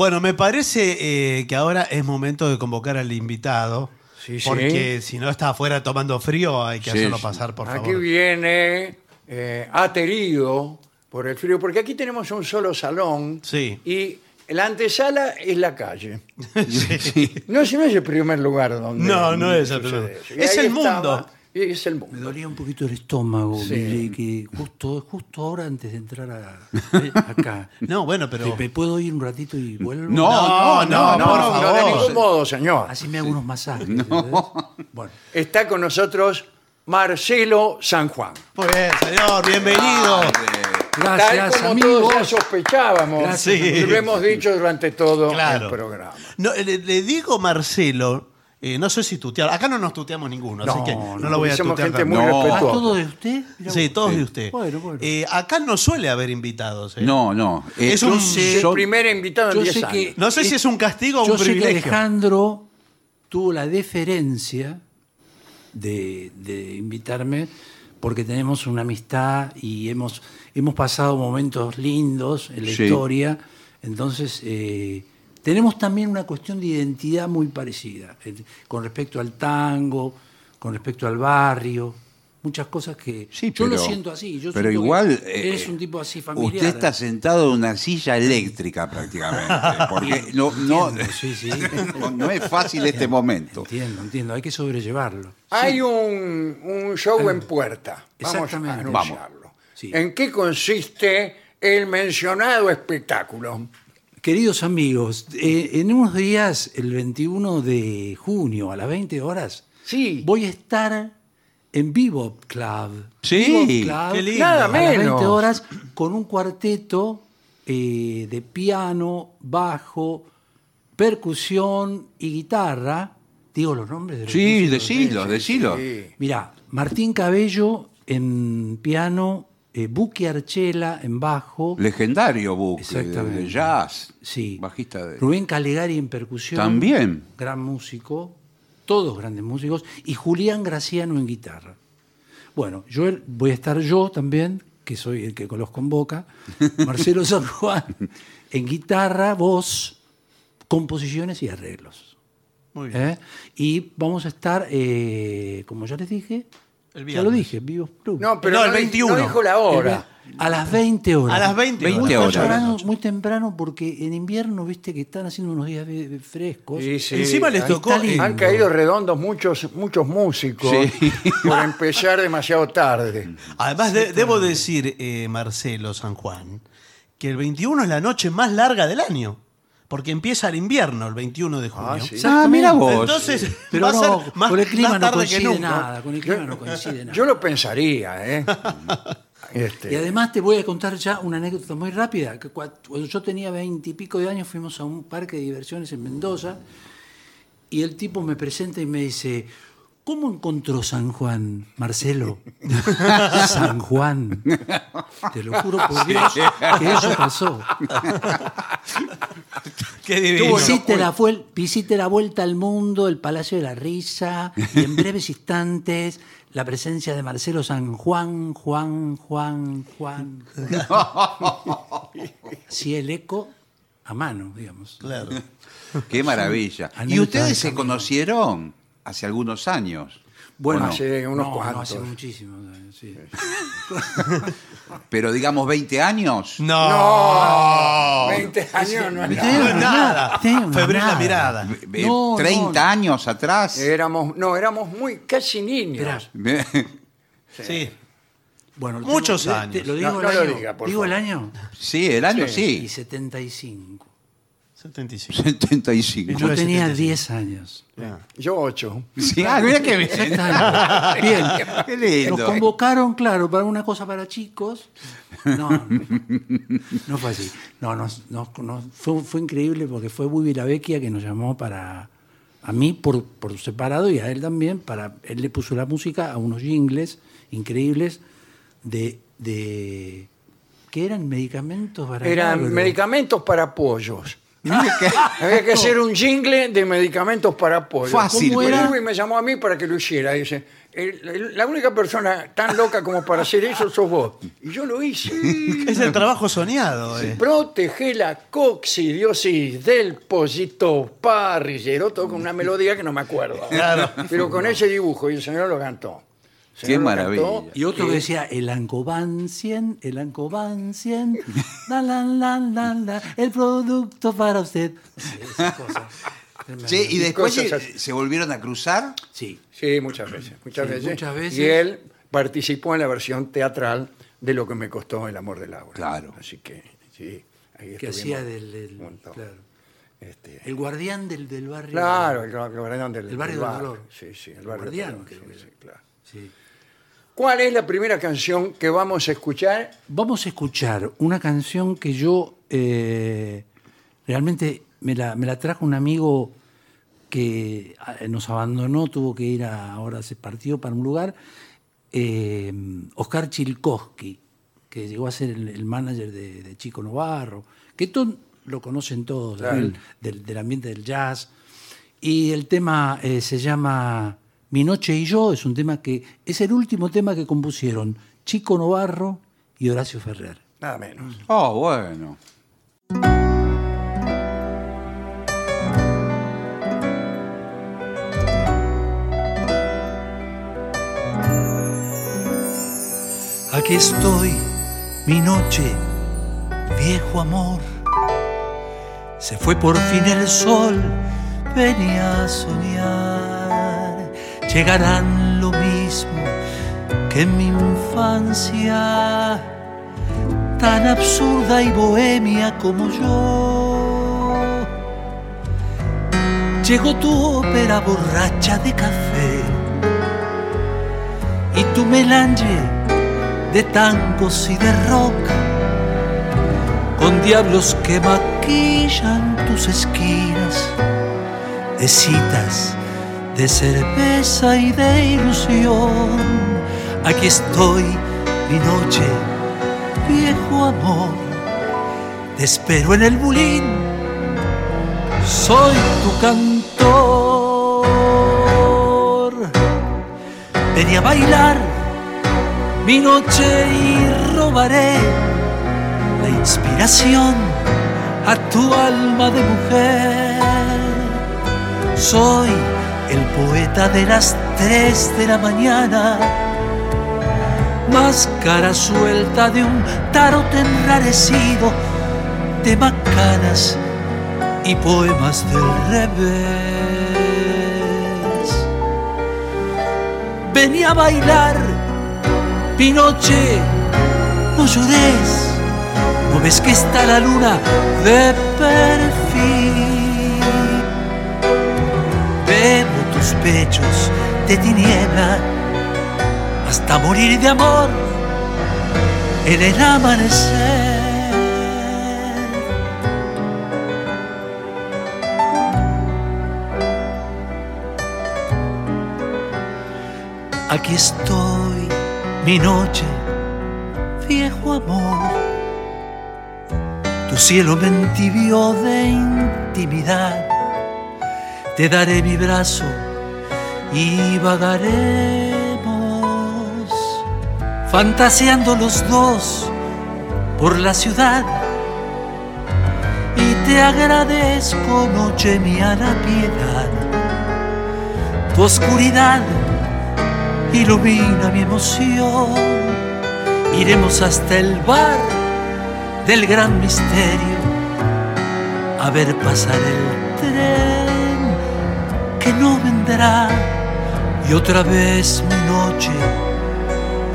Bueno, me parece eh, que ahora es momento de convocar al invitado. Sí, sí. Porque si no está afuera tomando frío, hay que Sí, hacerlo pasar, por Aquí favor. viene eh, aterido por el frío, porque aquí tenemos un solo salón Sí. y la antesala es la calle. <laughs> Sí. No, si no es el primer lugar donde. No, no es el primer. Es el mundo. Y es el Me mundo. dolía un poquito el estómago, Sí. mire, que justo, justo ahora antes de entrar a- <laughs> eh, acá. No, bueno, pero. ¿Me puedo ir un ratito y vuelvo? No, no, no, no, por no, No, de ningún modo, señor. Así me hago unos masajes. ¿entendés? Bueno, Está con nosotros Marcelo San Juan. Muy bien, señor, bienvenido. Tal gracias como todos ya amigos. sospechábamos. Gracias, amigos. lo hemos dicho durante todo Claro. el programa. No, le, le digo, Marcelo, eh, no sé si tutear. Acá no nos tuteamos ninguno, así No, que no, no, lo voy a somos tutear gente muy tampoco. No. ¿A respetuosa. todo de usted? Mirá Sí, vos. todos de usted. Bueno, bueno. Eh, acá no suele haber invitados. ¿eh? No, no. Eh, Es un- yo el son- primer invitado en Yo 10 sé años. que- No sé si es un castigo o Yo un sé que privilegio. Alejandro tuvo la deferencia de, de invitarme porque tenemos una amistad y hemos, hemos pasado momentos lindos en la Sí. historia. Entonces, eh, tenemos también una cuestión de identidad muy parecida eh, con respecto al tango, con respecto al barrio. Muchas cosas que Sí, yo lo siento así. Yo pero igual. eres eh, un tipo así familiar. Usted está sentado en una silla eléctrica prácticamente. <laughs> Porque no, no, Entiendo, sí, sí. <laughs> no, no es fácil este momento. Entiendo, entiendo. Hay que sobrellevarlo. Hay un, un show en puerta. Vamos a anunciarlo. Sí. ¿En qué consiste el mencionado espectáculo? Queridos amigos, eh, en unos días, el 21 de junio a las 20 horas, Sí. voy a estar en Bebop Club. Sí, Club, qué lindo. Nada a las menos. 20 horas con un cuarteto eh, de piano, bajo, percusión y guitarra. Digo los nombres de los Sí, decilos, decilos. Sí. Mirá, Martín Cabello en piano, eh, Buki Archela en bajo. Legendario book Exactamente. de jazz. Sí. Bajista de. Rubén Calegari en percusión. También. Gran músico. Todos grandes músicos. Y Julián Graciano en guitarra. Bueno, yo voy a estar yo también, que soy el que los convoca. <laughs> Marcelo San Juan en guitarra, voz, composiciones y arreglos. Muy bien. ¿Eh? Y vamos a estar, eh, como ya les dije, El ya lo dije, Vivos Club. No, pero No, no, el di- 21. no dijo la hora. A las 20 horas. A las 20 20 muy horas. Temprano, muy temprano porque en invierno, viste que están haciendo unos días frescos. Sí, sí. Encima les tocó, Han caído redondos muchos, muchos músicos Sí. por empezar demasiado tarde. Además, de- debo decir, eh, Marcelo San Juan, que el 21 es la noche más larga del año. Porque empieza el invierno el 21 de junio. Ah, sí. Ah, mira vos. Entonces, Pero va a no, ser más, con el clima más no que coincide nunca. nada. Con el clima no coincide <laughs> nada. Yo lo pensaría, ¿eh? <laughs> Este, Y además te voy a contar ya una anécdota muy rápida. que Cuando yo tenía veintipico de años fuimos a un parque de diversiones en Mendoza y el tipo me presenta y me dice, ¿cómo encontró San Juan, Marcelo? <laughs> San Juan. Te lo juro por Dios que eso pasó. Qué divino. Visite la, vuel- visite la vuelta al mundo, el Palacio de la Risa, y en breves instantes la presencia de Marcelo San Juan, Juan, Juan, Juan. <laughs> Sí, el eco a mano, digamos. Claro. Qué maravilla. ¿Y ustedes de se conocieron hace algunos años? Bueno, ¿O no? hace unos no, no, cuantos. hace muchísimo. sí. Pero digamos 20 años. No. No, 20 años no es nada. No nada. Febril la mirada. Eh, No, 30 no. años atrás. Éramos, no, éramos muy casi niños. Esperá. Sí. Bueno, Muchos tengo- años. te- ¿Lo digo No, el no lo año? diga, por ¿Digo el año? sí, el año Y sí. 75. 75. 75. Yo tenía 1975. 10 años. Yo 8. Sí, ah, mira qué bien. <laughs> Bien. Qué lindo. Nos convocaron, claro, para una cosa para chicos. No, no, no fue así. No, nos- nos- nos- fue, fue increíble porque fue Bubi la Vecchia que nos llamó para, A mí por, por separado y a él también. Para, él le puso la música a unos jingles increíbles de... de que eran medicamentos para Eran medicamentos para pollos. <laughs> Había que hacer un jingle de medicamentos para pollos. Fácil, ¿Cómo era? Y me llamó a mí para que lo hiciera. Dice, "El- el- la única persona tan loca como para hacer eso sos vos. Y yo lo hice. <laughs> Es el trabajo soñado. eh. Protege la coccidiosis del pollito parrillero, todo con una melodía que no me acuerdo. Pero con ese dibujo, y el señor lo cantó. Qué señor maravilla. cantó, Y otro que decía, el Ancobancien, el Ancobancien, la, la, la, la, la, el producto para usted. Sí, esas cosas. <laughs> Che, y después cosas se, se volvieron a cruzar. Sí. Sí, muchas veces, muchas Sí, veces. muchas veces. Y él participó en la versión teatral de lo que me costó el amor de Laura. Claro. Así que, sí, ahí Que hacía del, del- claro, Este, el guardián del, del barrio. claro, el, el guardián del El barrio del dolor. Sí, sí, el barrio guardián, del dolor, sí, sí, claro. Sí. ¿Cuál es la primera canción que vamos a escuchar? Vamos a escuchar una canción que yo eh, realmente me la, me la trajo un amigo que eh, nos abandonó, tuvo que ir a, ahora se partió para un lugar, eh, Oscar Chilkowski, que llegó a ser el, el manager de, de Chico Novarro, que lo conocen todos, Claro. del, del- del ambiente del jazz. Y el tema eh, se llama Mi Noche y Yo, es un tema que es el último tema que compusieron Chico Novarro y Horacio Ferrer. Nada menos. Oh, bueno. Aquí estoy, mi noche, viejo amor. Se fue por fin el sol, venía a soñar. Llegarán lo mismo que mi infancia, tan absurda y bohemia como yo. Llegó tu ópera borracha de café y tu melange de tangos y de rock, con diablos que maquillan tus esquinas, de citas, de cerveza y de ilusión. Aquí estoy, mi noche, viejo amor, te espero en el bulín, soy tu cantor. Venía a bailar mi noche y robaré la inspiración a tu alma de mujer. Soy el poeta de las tres de la mañana, máscara suelta de un tarot enrarecido de macanas y poemas del revés. Venía a bailar Pinoche, no llores, no ves que está la luna de perfil. Tus pechos de tiniebla hasta morir de amor en el amanecer. Aquí estoy, mi noche, viejo amor. Tu cielo me entibió de intimidad. Te daré mi brazo y vagaremos, fantaseando los dos por la ciudad. Y te agradezco, noche mía, la piedad. Tu oscuridad ilumina mi emoción. Iremos hasta el bar del gran misterio a ver pasar el tren que no vendrá. Y otra vez mi noche,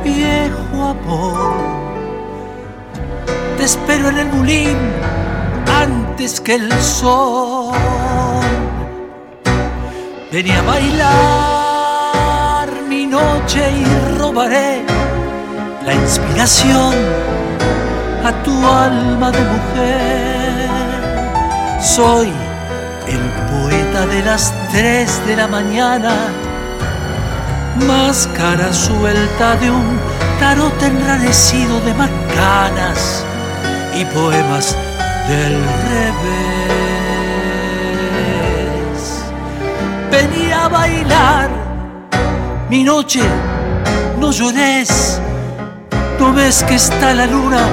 viejo amor. Te espero en el bulín antes que el sol. Venía a bailar mi noche y robaré la inspiración a tu alma de mujer. Soy el poeta de las tres de la mañana, máscara suelta de un tarot enranecido de macanas y poemas del revés. Venía a bailar mi noche, no llores, no ves que está la luna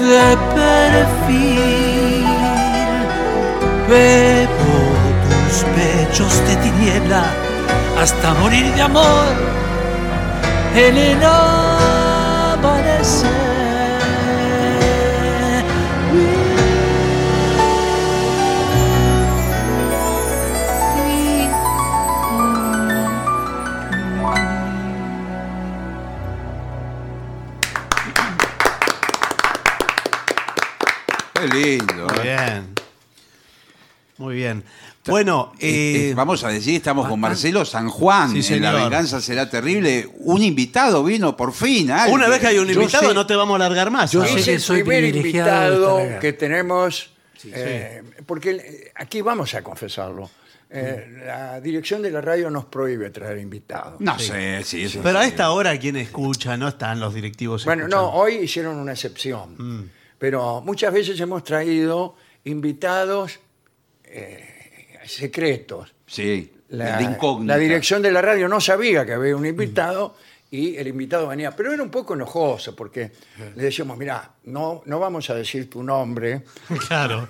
de perfil. Bebo tus pechos de tiniebla hasta morir de amor en el amanecer. Bueno, Eh, eh, eh, vamos a decir, estamos con Marcelo San Juan. Sí, en La venganza será terrible. Un invitado vino por fin. alguien. una vez que hay un invitado, sé- no te vamos a alargar más. yo ¿ah? sé que el soy primer invitado que tenemos, eh, porque aquí vamos a confesarlo. eh, la dirección de la radio nos prohíbe traer invitados. No sé, sí, eso Pero a esta hora, ¿quién escucha? No están los directivos. Bueno, escuchando. no, hoy hicieron una excepción. Mm. Pero muchas veces hemos traído invitados eh, secretos. Sí, La, de incógnita. la dirección de la radio no sabía que había un invitado y el invitado venía. Pero era un poco enojoso porque le decíamos, mira, no, no vamos a decir tu nombre, <laughs> Claro.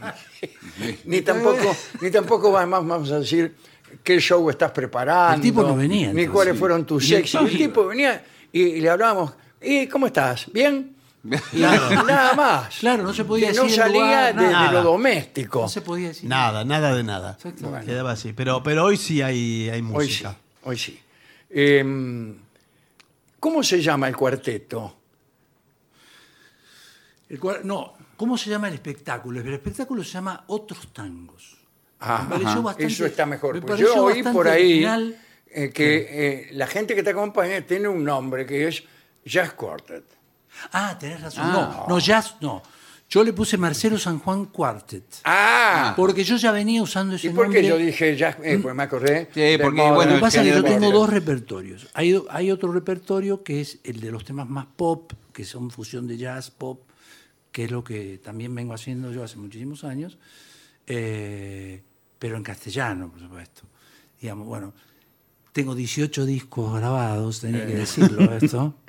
<laughs> ni tampoco, ni tampoco vamos, vamos a decir qué show estás preparando. El tipo no venía, Ni entonces. cuáles fueron tus Y el éxitos. El tipo- tipo venía y, y le hablábamos, ¿y cómo estás? ¿Bien? <laughs> Nada más. Claro, no se podía Que no decir el salía lugar, de, lo doméstico. No se podía decir. Nada, nada de nada. Exactamente. Quedaba así. Pero, pero hoy sí hay, hay Hoy sí, música. hoy sí. Eh, ¿Cómo se llama el cuarteto? El cual- no, ¿cómo se llama el espectáculo? El espectáculo se llama Otros Tangos. Ah, Me pareció ajá, bastante- eso está mejor. me Pues pareció yo oí bastante por ahí original. eh, que eh, la gente que te acompaña tiene un nombre que es Jazz Quartet. Ah, tenés razón. Ah. No, no, jazz no. Yo le puse Marcelo San Juan Quartet. Ah, Porque yo ya venía usando ese ¿y por nombre. qué yo dije Jazz? Eh, pues me acordé. Sí, del porque, modo- bueno, Lo que pasa es que yo tengo dos repertorios. Hay, hay otro repertorio que es el de los temas más pop, que son fusión de jazz, pop, que es lo que también vengo haciendo yo hace muchísimos años, eh, pero en castellano, por supuesto. Digamos, bueno, tengo 18 discos grabados, tenía que decirlo esto, <laughs>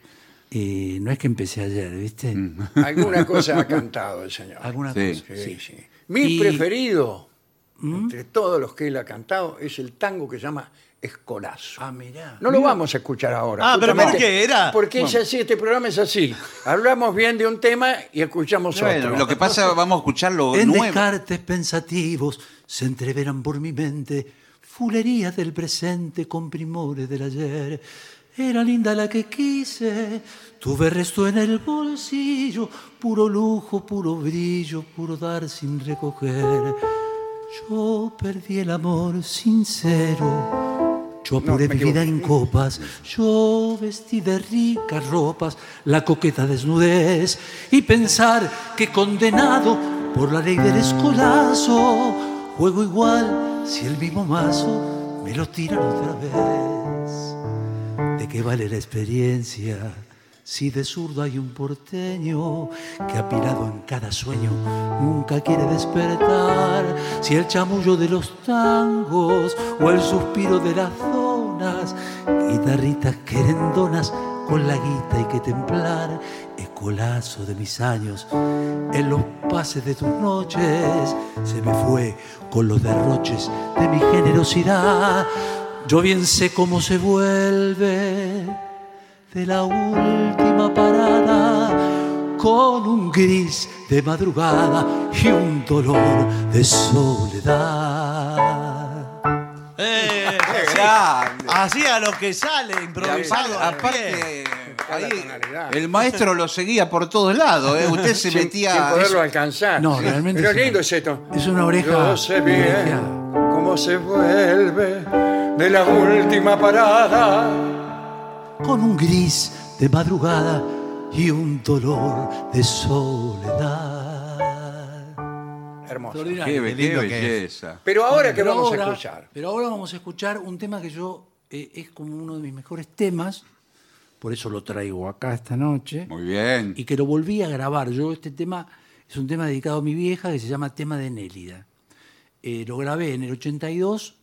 y no es que empecé ayer, ¿viste? <laughs> Alguna cosa ha cantado el señor. Alguna Sí. cosa. Sí, sí. Mi Y- preferido, ¿Mm? entre todos los que él ha cantado, es el tango que se llama Escolazo. Ah, mirá. No lo vamos a escuchar ahora. Ah, pero ¿por qué? Era- Porque es así, este programa es así. Hablamos bien de un tema y escuchamos Bueno, otro. lo que pasa, vamos a escucharlo En nuevo. descartes pensativos se entreveran por mi mente fulerías del presente con primores del ayer. Era linda la que quise, tuve resto en el bolsillo, puro lujo, puro brillo, puro dar sin recoger. Yo perdí el amor sincero, yo No, apuré me mi vida en copas, yo vestí de ricas ropas la coqueta desnudez y pensar que condenado por la ley del escolazo, juego igual si el mismo mazo me lo tiran otra vez. ¿De qué vale la experiencia? Si de zurdo hay un porteño que apilado en cada sueño nunca quiere despertar, si el chamullo de los tangos o el suspiro de las zonas, guitarritas querendonas con la guita hay que templar, escolazo de mis años, en los pases de tus noches se me fue con los derroches de mi generosidad. Yo bien sé cómo se vuelve de la última parada con un gris de madrugada y un dolor de soledad. Eh, así a lo que sale, improvisado. Aparte, ahí, el maestro lo seguía por todos lados. ¿eh? Usted se sin, metía. sin poderlo alcanzar. No, realmente Pero es una- lindo es esto. es una oreja Yo sé bien. Cómo se vuelve de la última parada. con un gris de madrugada y un dolor de soledad. Hermoso. Qué, que es. belleza. Pero ahora que vamos ahora- a escuchar. Pero ahora vamos a escuchar un tema que yo eh, es como uno de mis mejores temas, por eso lo traigo acá esta noche, Muy bien. y que lo volví a grabar. Yo este tema es un tema dedicado a mi vieja que se llama Tema de Nélida. Eh, lo grabé en el 82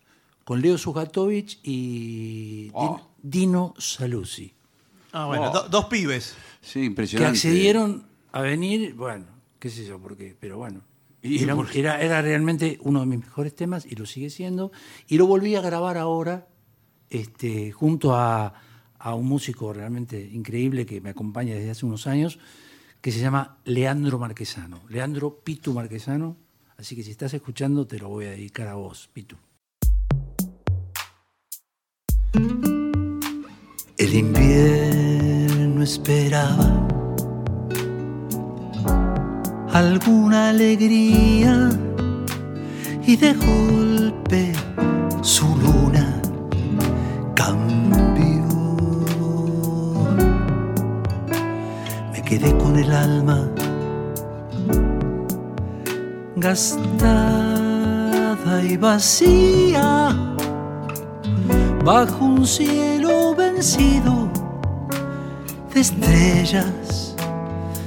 con Leo Sujatovich y Oh. Dino Saluzzi, Ah, bueno, do- dos pibes. Sí, que impresionante. accedieron a venir, bueno, qué sé yo por qué, pero bueno. Y Era, porque- era- era realmente uno de mis mejores temas y lo sigue siendo. Y lo volví a grabar ahora este, junto a, a un músico realmente increíble que me acompaña desde hace unos años, que se llama Leandro Marquesano. Leandro Pitu Marquesano. Así que si estás escuchando, te lo voy a dedicar a vos, Pitu. El invierno esperaba alguna alegría y de golpe su luna cambió. Me quedé con el alma gastada y vacía bajo un cielo vencido de estrellas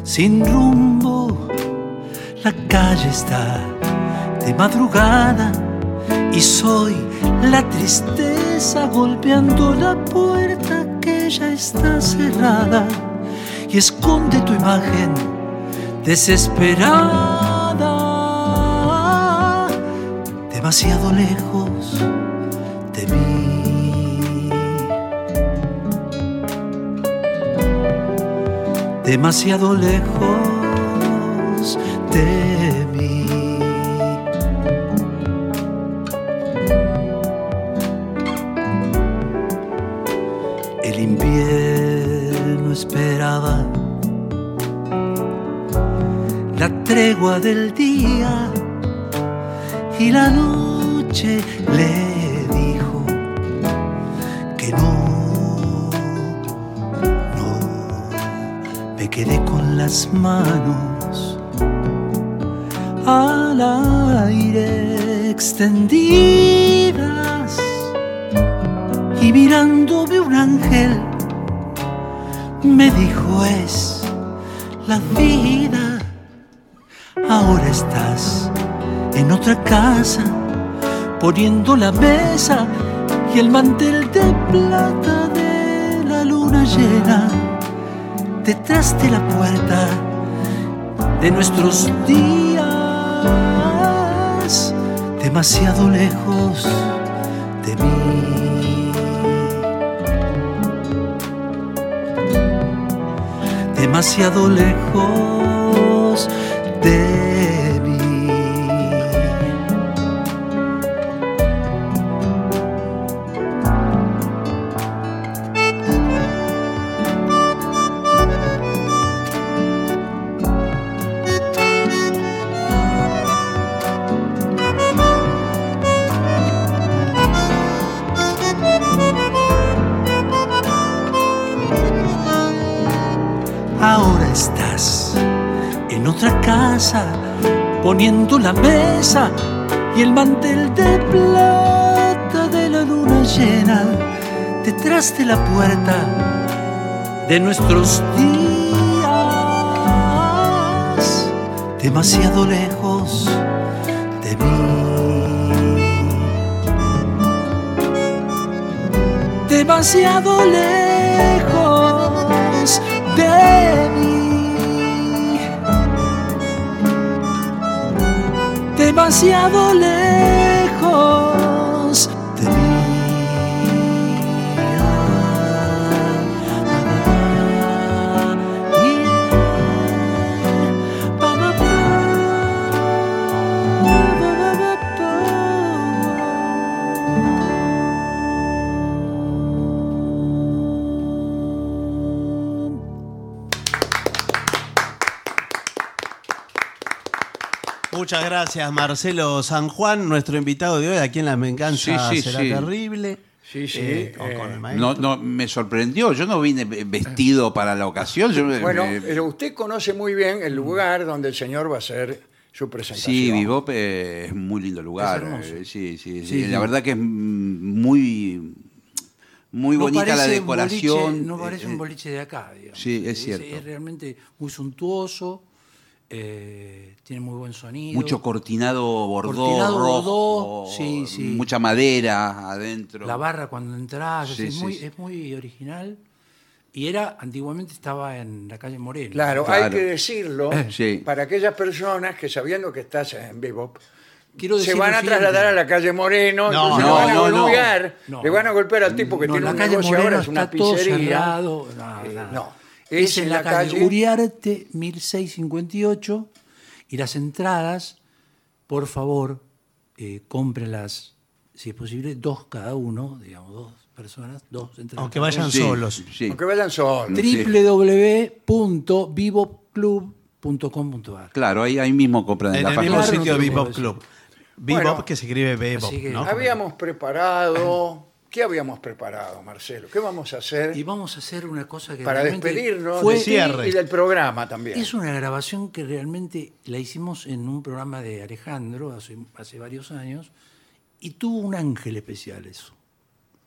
sin rumbo. La calle está de madrugada y soy la tristeza golpeando la puerta que ya está cerrada y esconde tu imagen desesperada demasiado lejos de mí. Demasiado lejos de mí. El invierno esperaba la tregua del día y la noche le dijo que no, no, me quedé con las manos al aire extendidas y mirándome un ángel me dijo es la vida. Ahora estás poniendo la mesa y el mantel de plata de la luna llena detrás de la puerta de nuestros días demasiado lejos de mí. Demasiado lejos de Ahora estás en otra casa poniendo la mesa y el mantel de plata de la luna llena detrás de la puerta de nuestros días. Demasiado lejos de mí. Demasiado lejos de mí. Demasiado lejos Muchas gracias, Marcelo San Juan, nuestro invitado de hoy aquí en La Venganza Sí, sí, será sí. terrible. Sí, sí, Eh, con- eh, con el maestro. No, no, me sorprendió. Yo no vine vestido para la ocasión. Yo me- Bueno, me- pero usted conoce muy bien el lugar donde el señor va a hacer su presentación. Sí, Bebop eh, es muy lindo lugar. Eh, sí, sí, sí. Sí, La sí. verdad que es mm, muy, muy No bonita la parece un decoración. boliche- no parece eh, un boliche de acá, digamos. Sí, es cierto. Es, realmente muy suntuoso, eh, tiene muy buen sonido. Mucho cortinado bordó, Cortinado rojo, bordó, sí, sí. mucha madera adentro. La barra cuando entras, Sí, es, sí, muy, sí. es muy original. Y era, antiguamente estaba en la calle Moreno. Claro, Claro. hay que decirlo Sí. para aquellas personas que sabiendo que estás en Bebop, Quiero se van a trasladar a la calle Moreno, No, no, le van a no, no. golpear, No. le van a golpear al tipo que No, tiene la un calle negocio Moreno ahora, es una está todo pizzería. cerrado. no, Eh, no, es, es en en la, la calle, calle- Uriarte 1658 y las entradas, por favor, eh, cómprenlas, si es posible, dos cada uno, digamos, dos personas, dos entradas. Aunque vayan Sí, solos. sí. Aunque vayan solos. Sí. www.vivoclub.com.ar Claro, ahí, ahí mismo compran en En la el página. mismo sitio Bebop. Club. Bebop Bueno, que se escribe Bebop, así que ¿no? Habíamos preparado, ¿qué habíamos preparado, Marcelo? ¿Qué vamos a hacer Y vamos a hacer una cosa que para realmente despedirnos fue- de ti cierre. y del programa también? Es una grabación que realmente la hicimos en un programa de Alejandro hace, hace varios años y tuvo un ángel especial eso.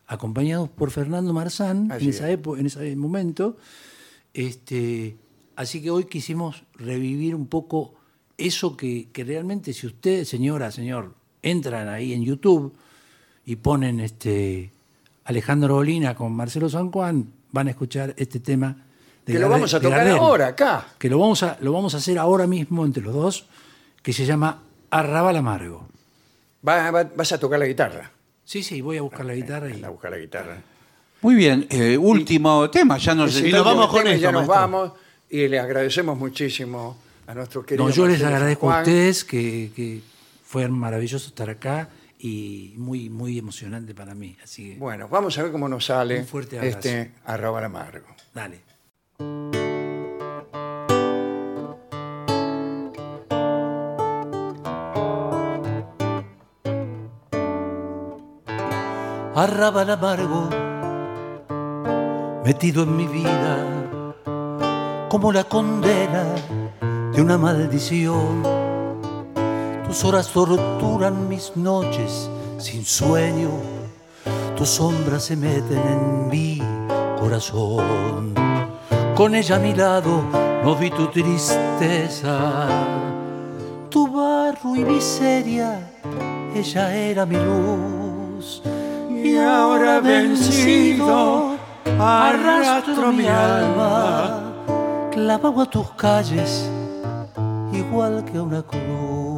Acompañados por Fernando Marzán Así en, es. esa epo- en ese momento. Este, así que hoy quisimos revivir un poco eso que, que realmente si usted, señora, señor, entran ahí en YouTube y ponen este Alejandro Olina con Marcelo San Juan, van a escuchar este tema. de Que lo vamos a tocar Gardel ahora, acá. que lo vamos a lo vamos a hacer ahora mismo entre los dos, que se llama Arrabal Amargo. Va- va- vas a tocar la guitarra. Sí, sí, voy a buscar la guitarra y a buscar la guitarra. Muy bien, eh, último tema, ya nos vamos con esto, Ya nos maestro. vamos y le agradecemos muchísimo a nuestro querido No, yo les agradezco a ustedes que, que fue maravilloso estar acá y muy muy emocionante para mí. Así que Bueno, vamos a ver cómo nos sale Un fuerte abrazo. este arroba amargo. dale. Arrabal amargo, metido en mi vida, como la condena de una maldición. Tus horas torturan mis noches sin sueño, tus sombras se meten en mi corazón. Con ella a mi lado no vi tu tristeza, tu barro y miseria, ella era mi luz. Y ahora vencido, arrastro mi alma, clavado a tus calles, igual que a una cruz.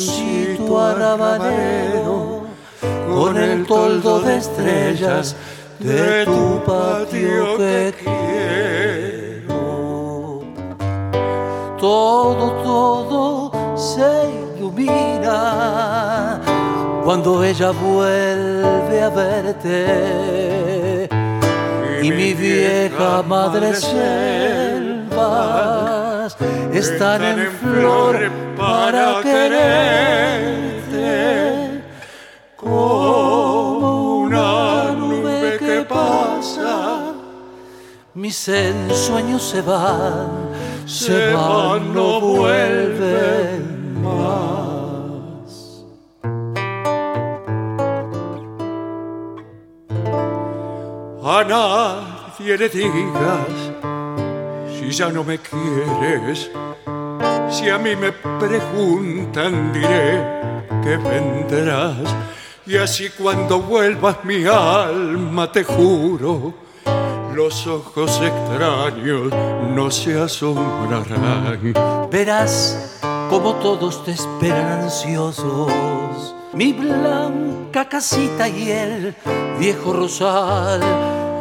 Rinconcito arrabalero, con el toldo de estrellas de tu patio que quiero. Todo, todo se ilumina cuando ella vuelve a verte. Y mi vieja madre están en flor para quererte como una nube que pasa. Mis ensueños se van, se van, no vuelven más. A nadie le digas ya no me quieres. Si a mí me preguntan, diré que vendrás. Y así cuando vuelvas mi alma, te juro, los ojos extraños no se asombrarán. Verás como todos te esperan ansiosos. Mi blanca casita y el viejo rosal.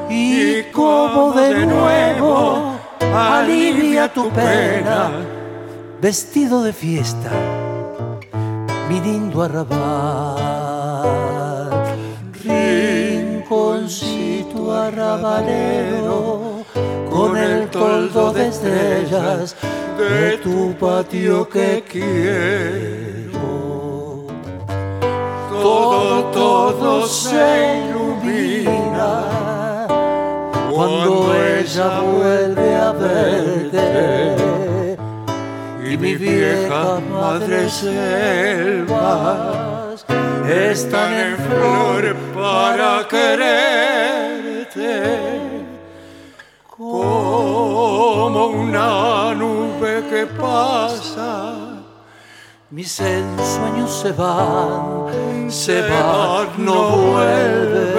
Y como de nuevo alivia tu pena, vestido de fiesta, mi lindo arrabal. Rinconcito arrabalero, con el toldo de estrellas de tu patio que quiero. Todo, todo se ilumina cuando ella vuelve a verte. Y mi vieja madre selvas están en flor para quererte. Como una nube que pasa, mis ensueños se van, se van, no vuelven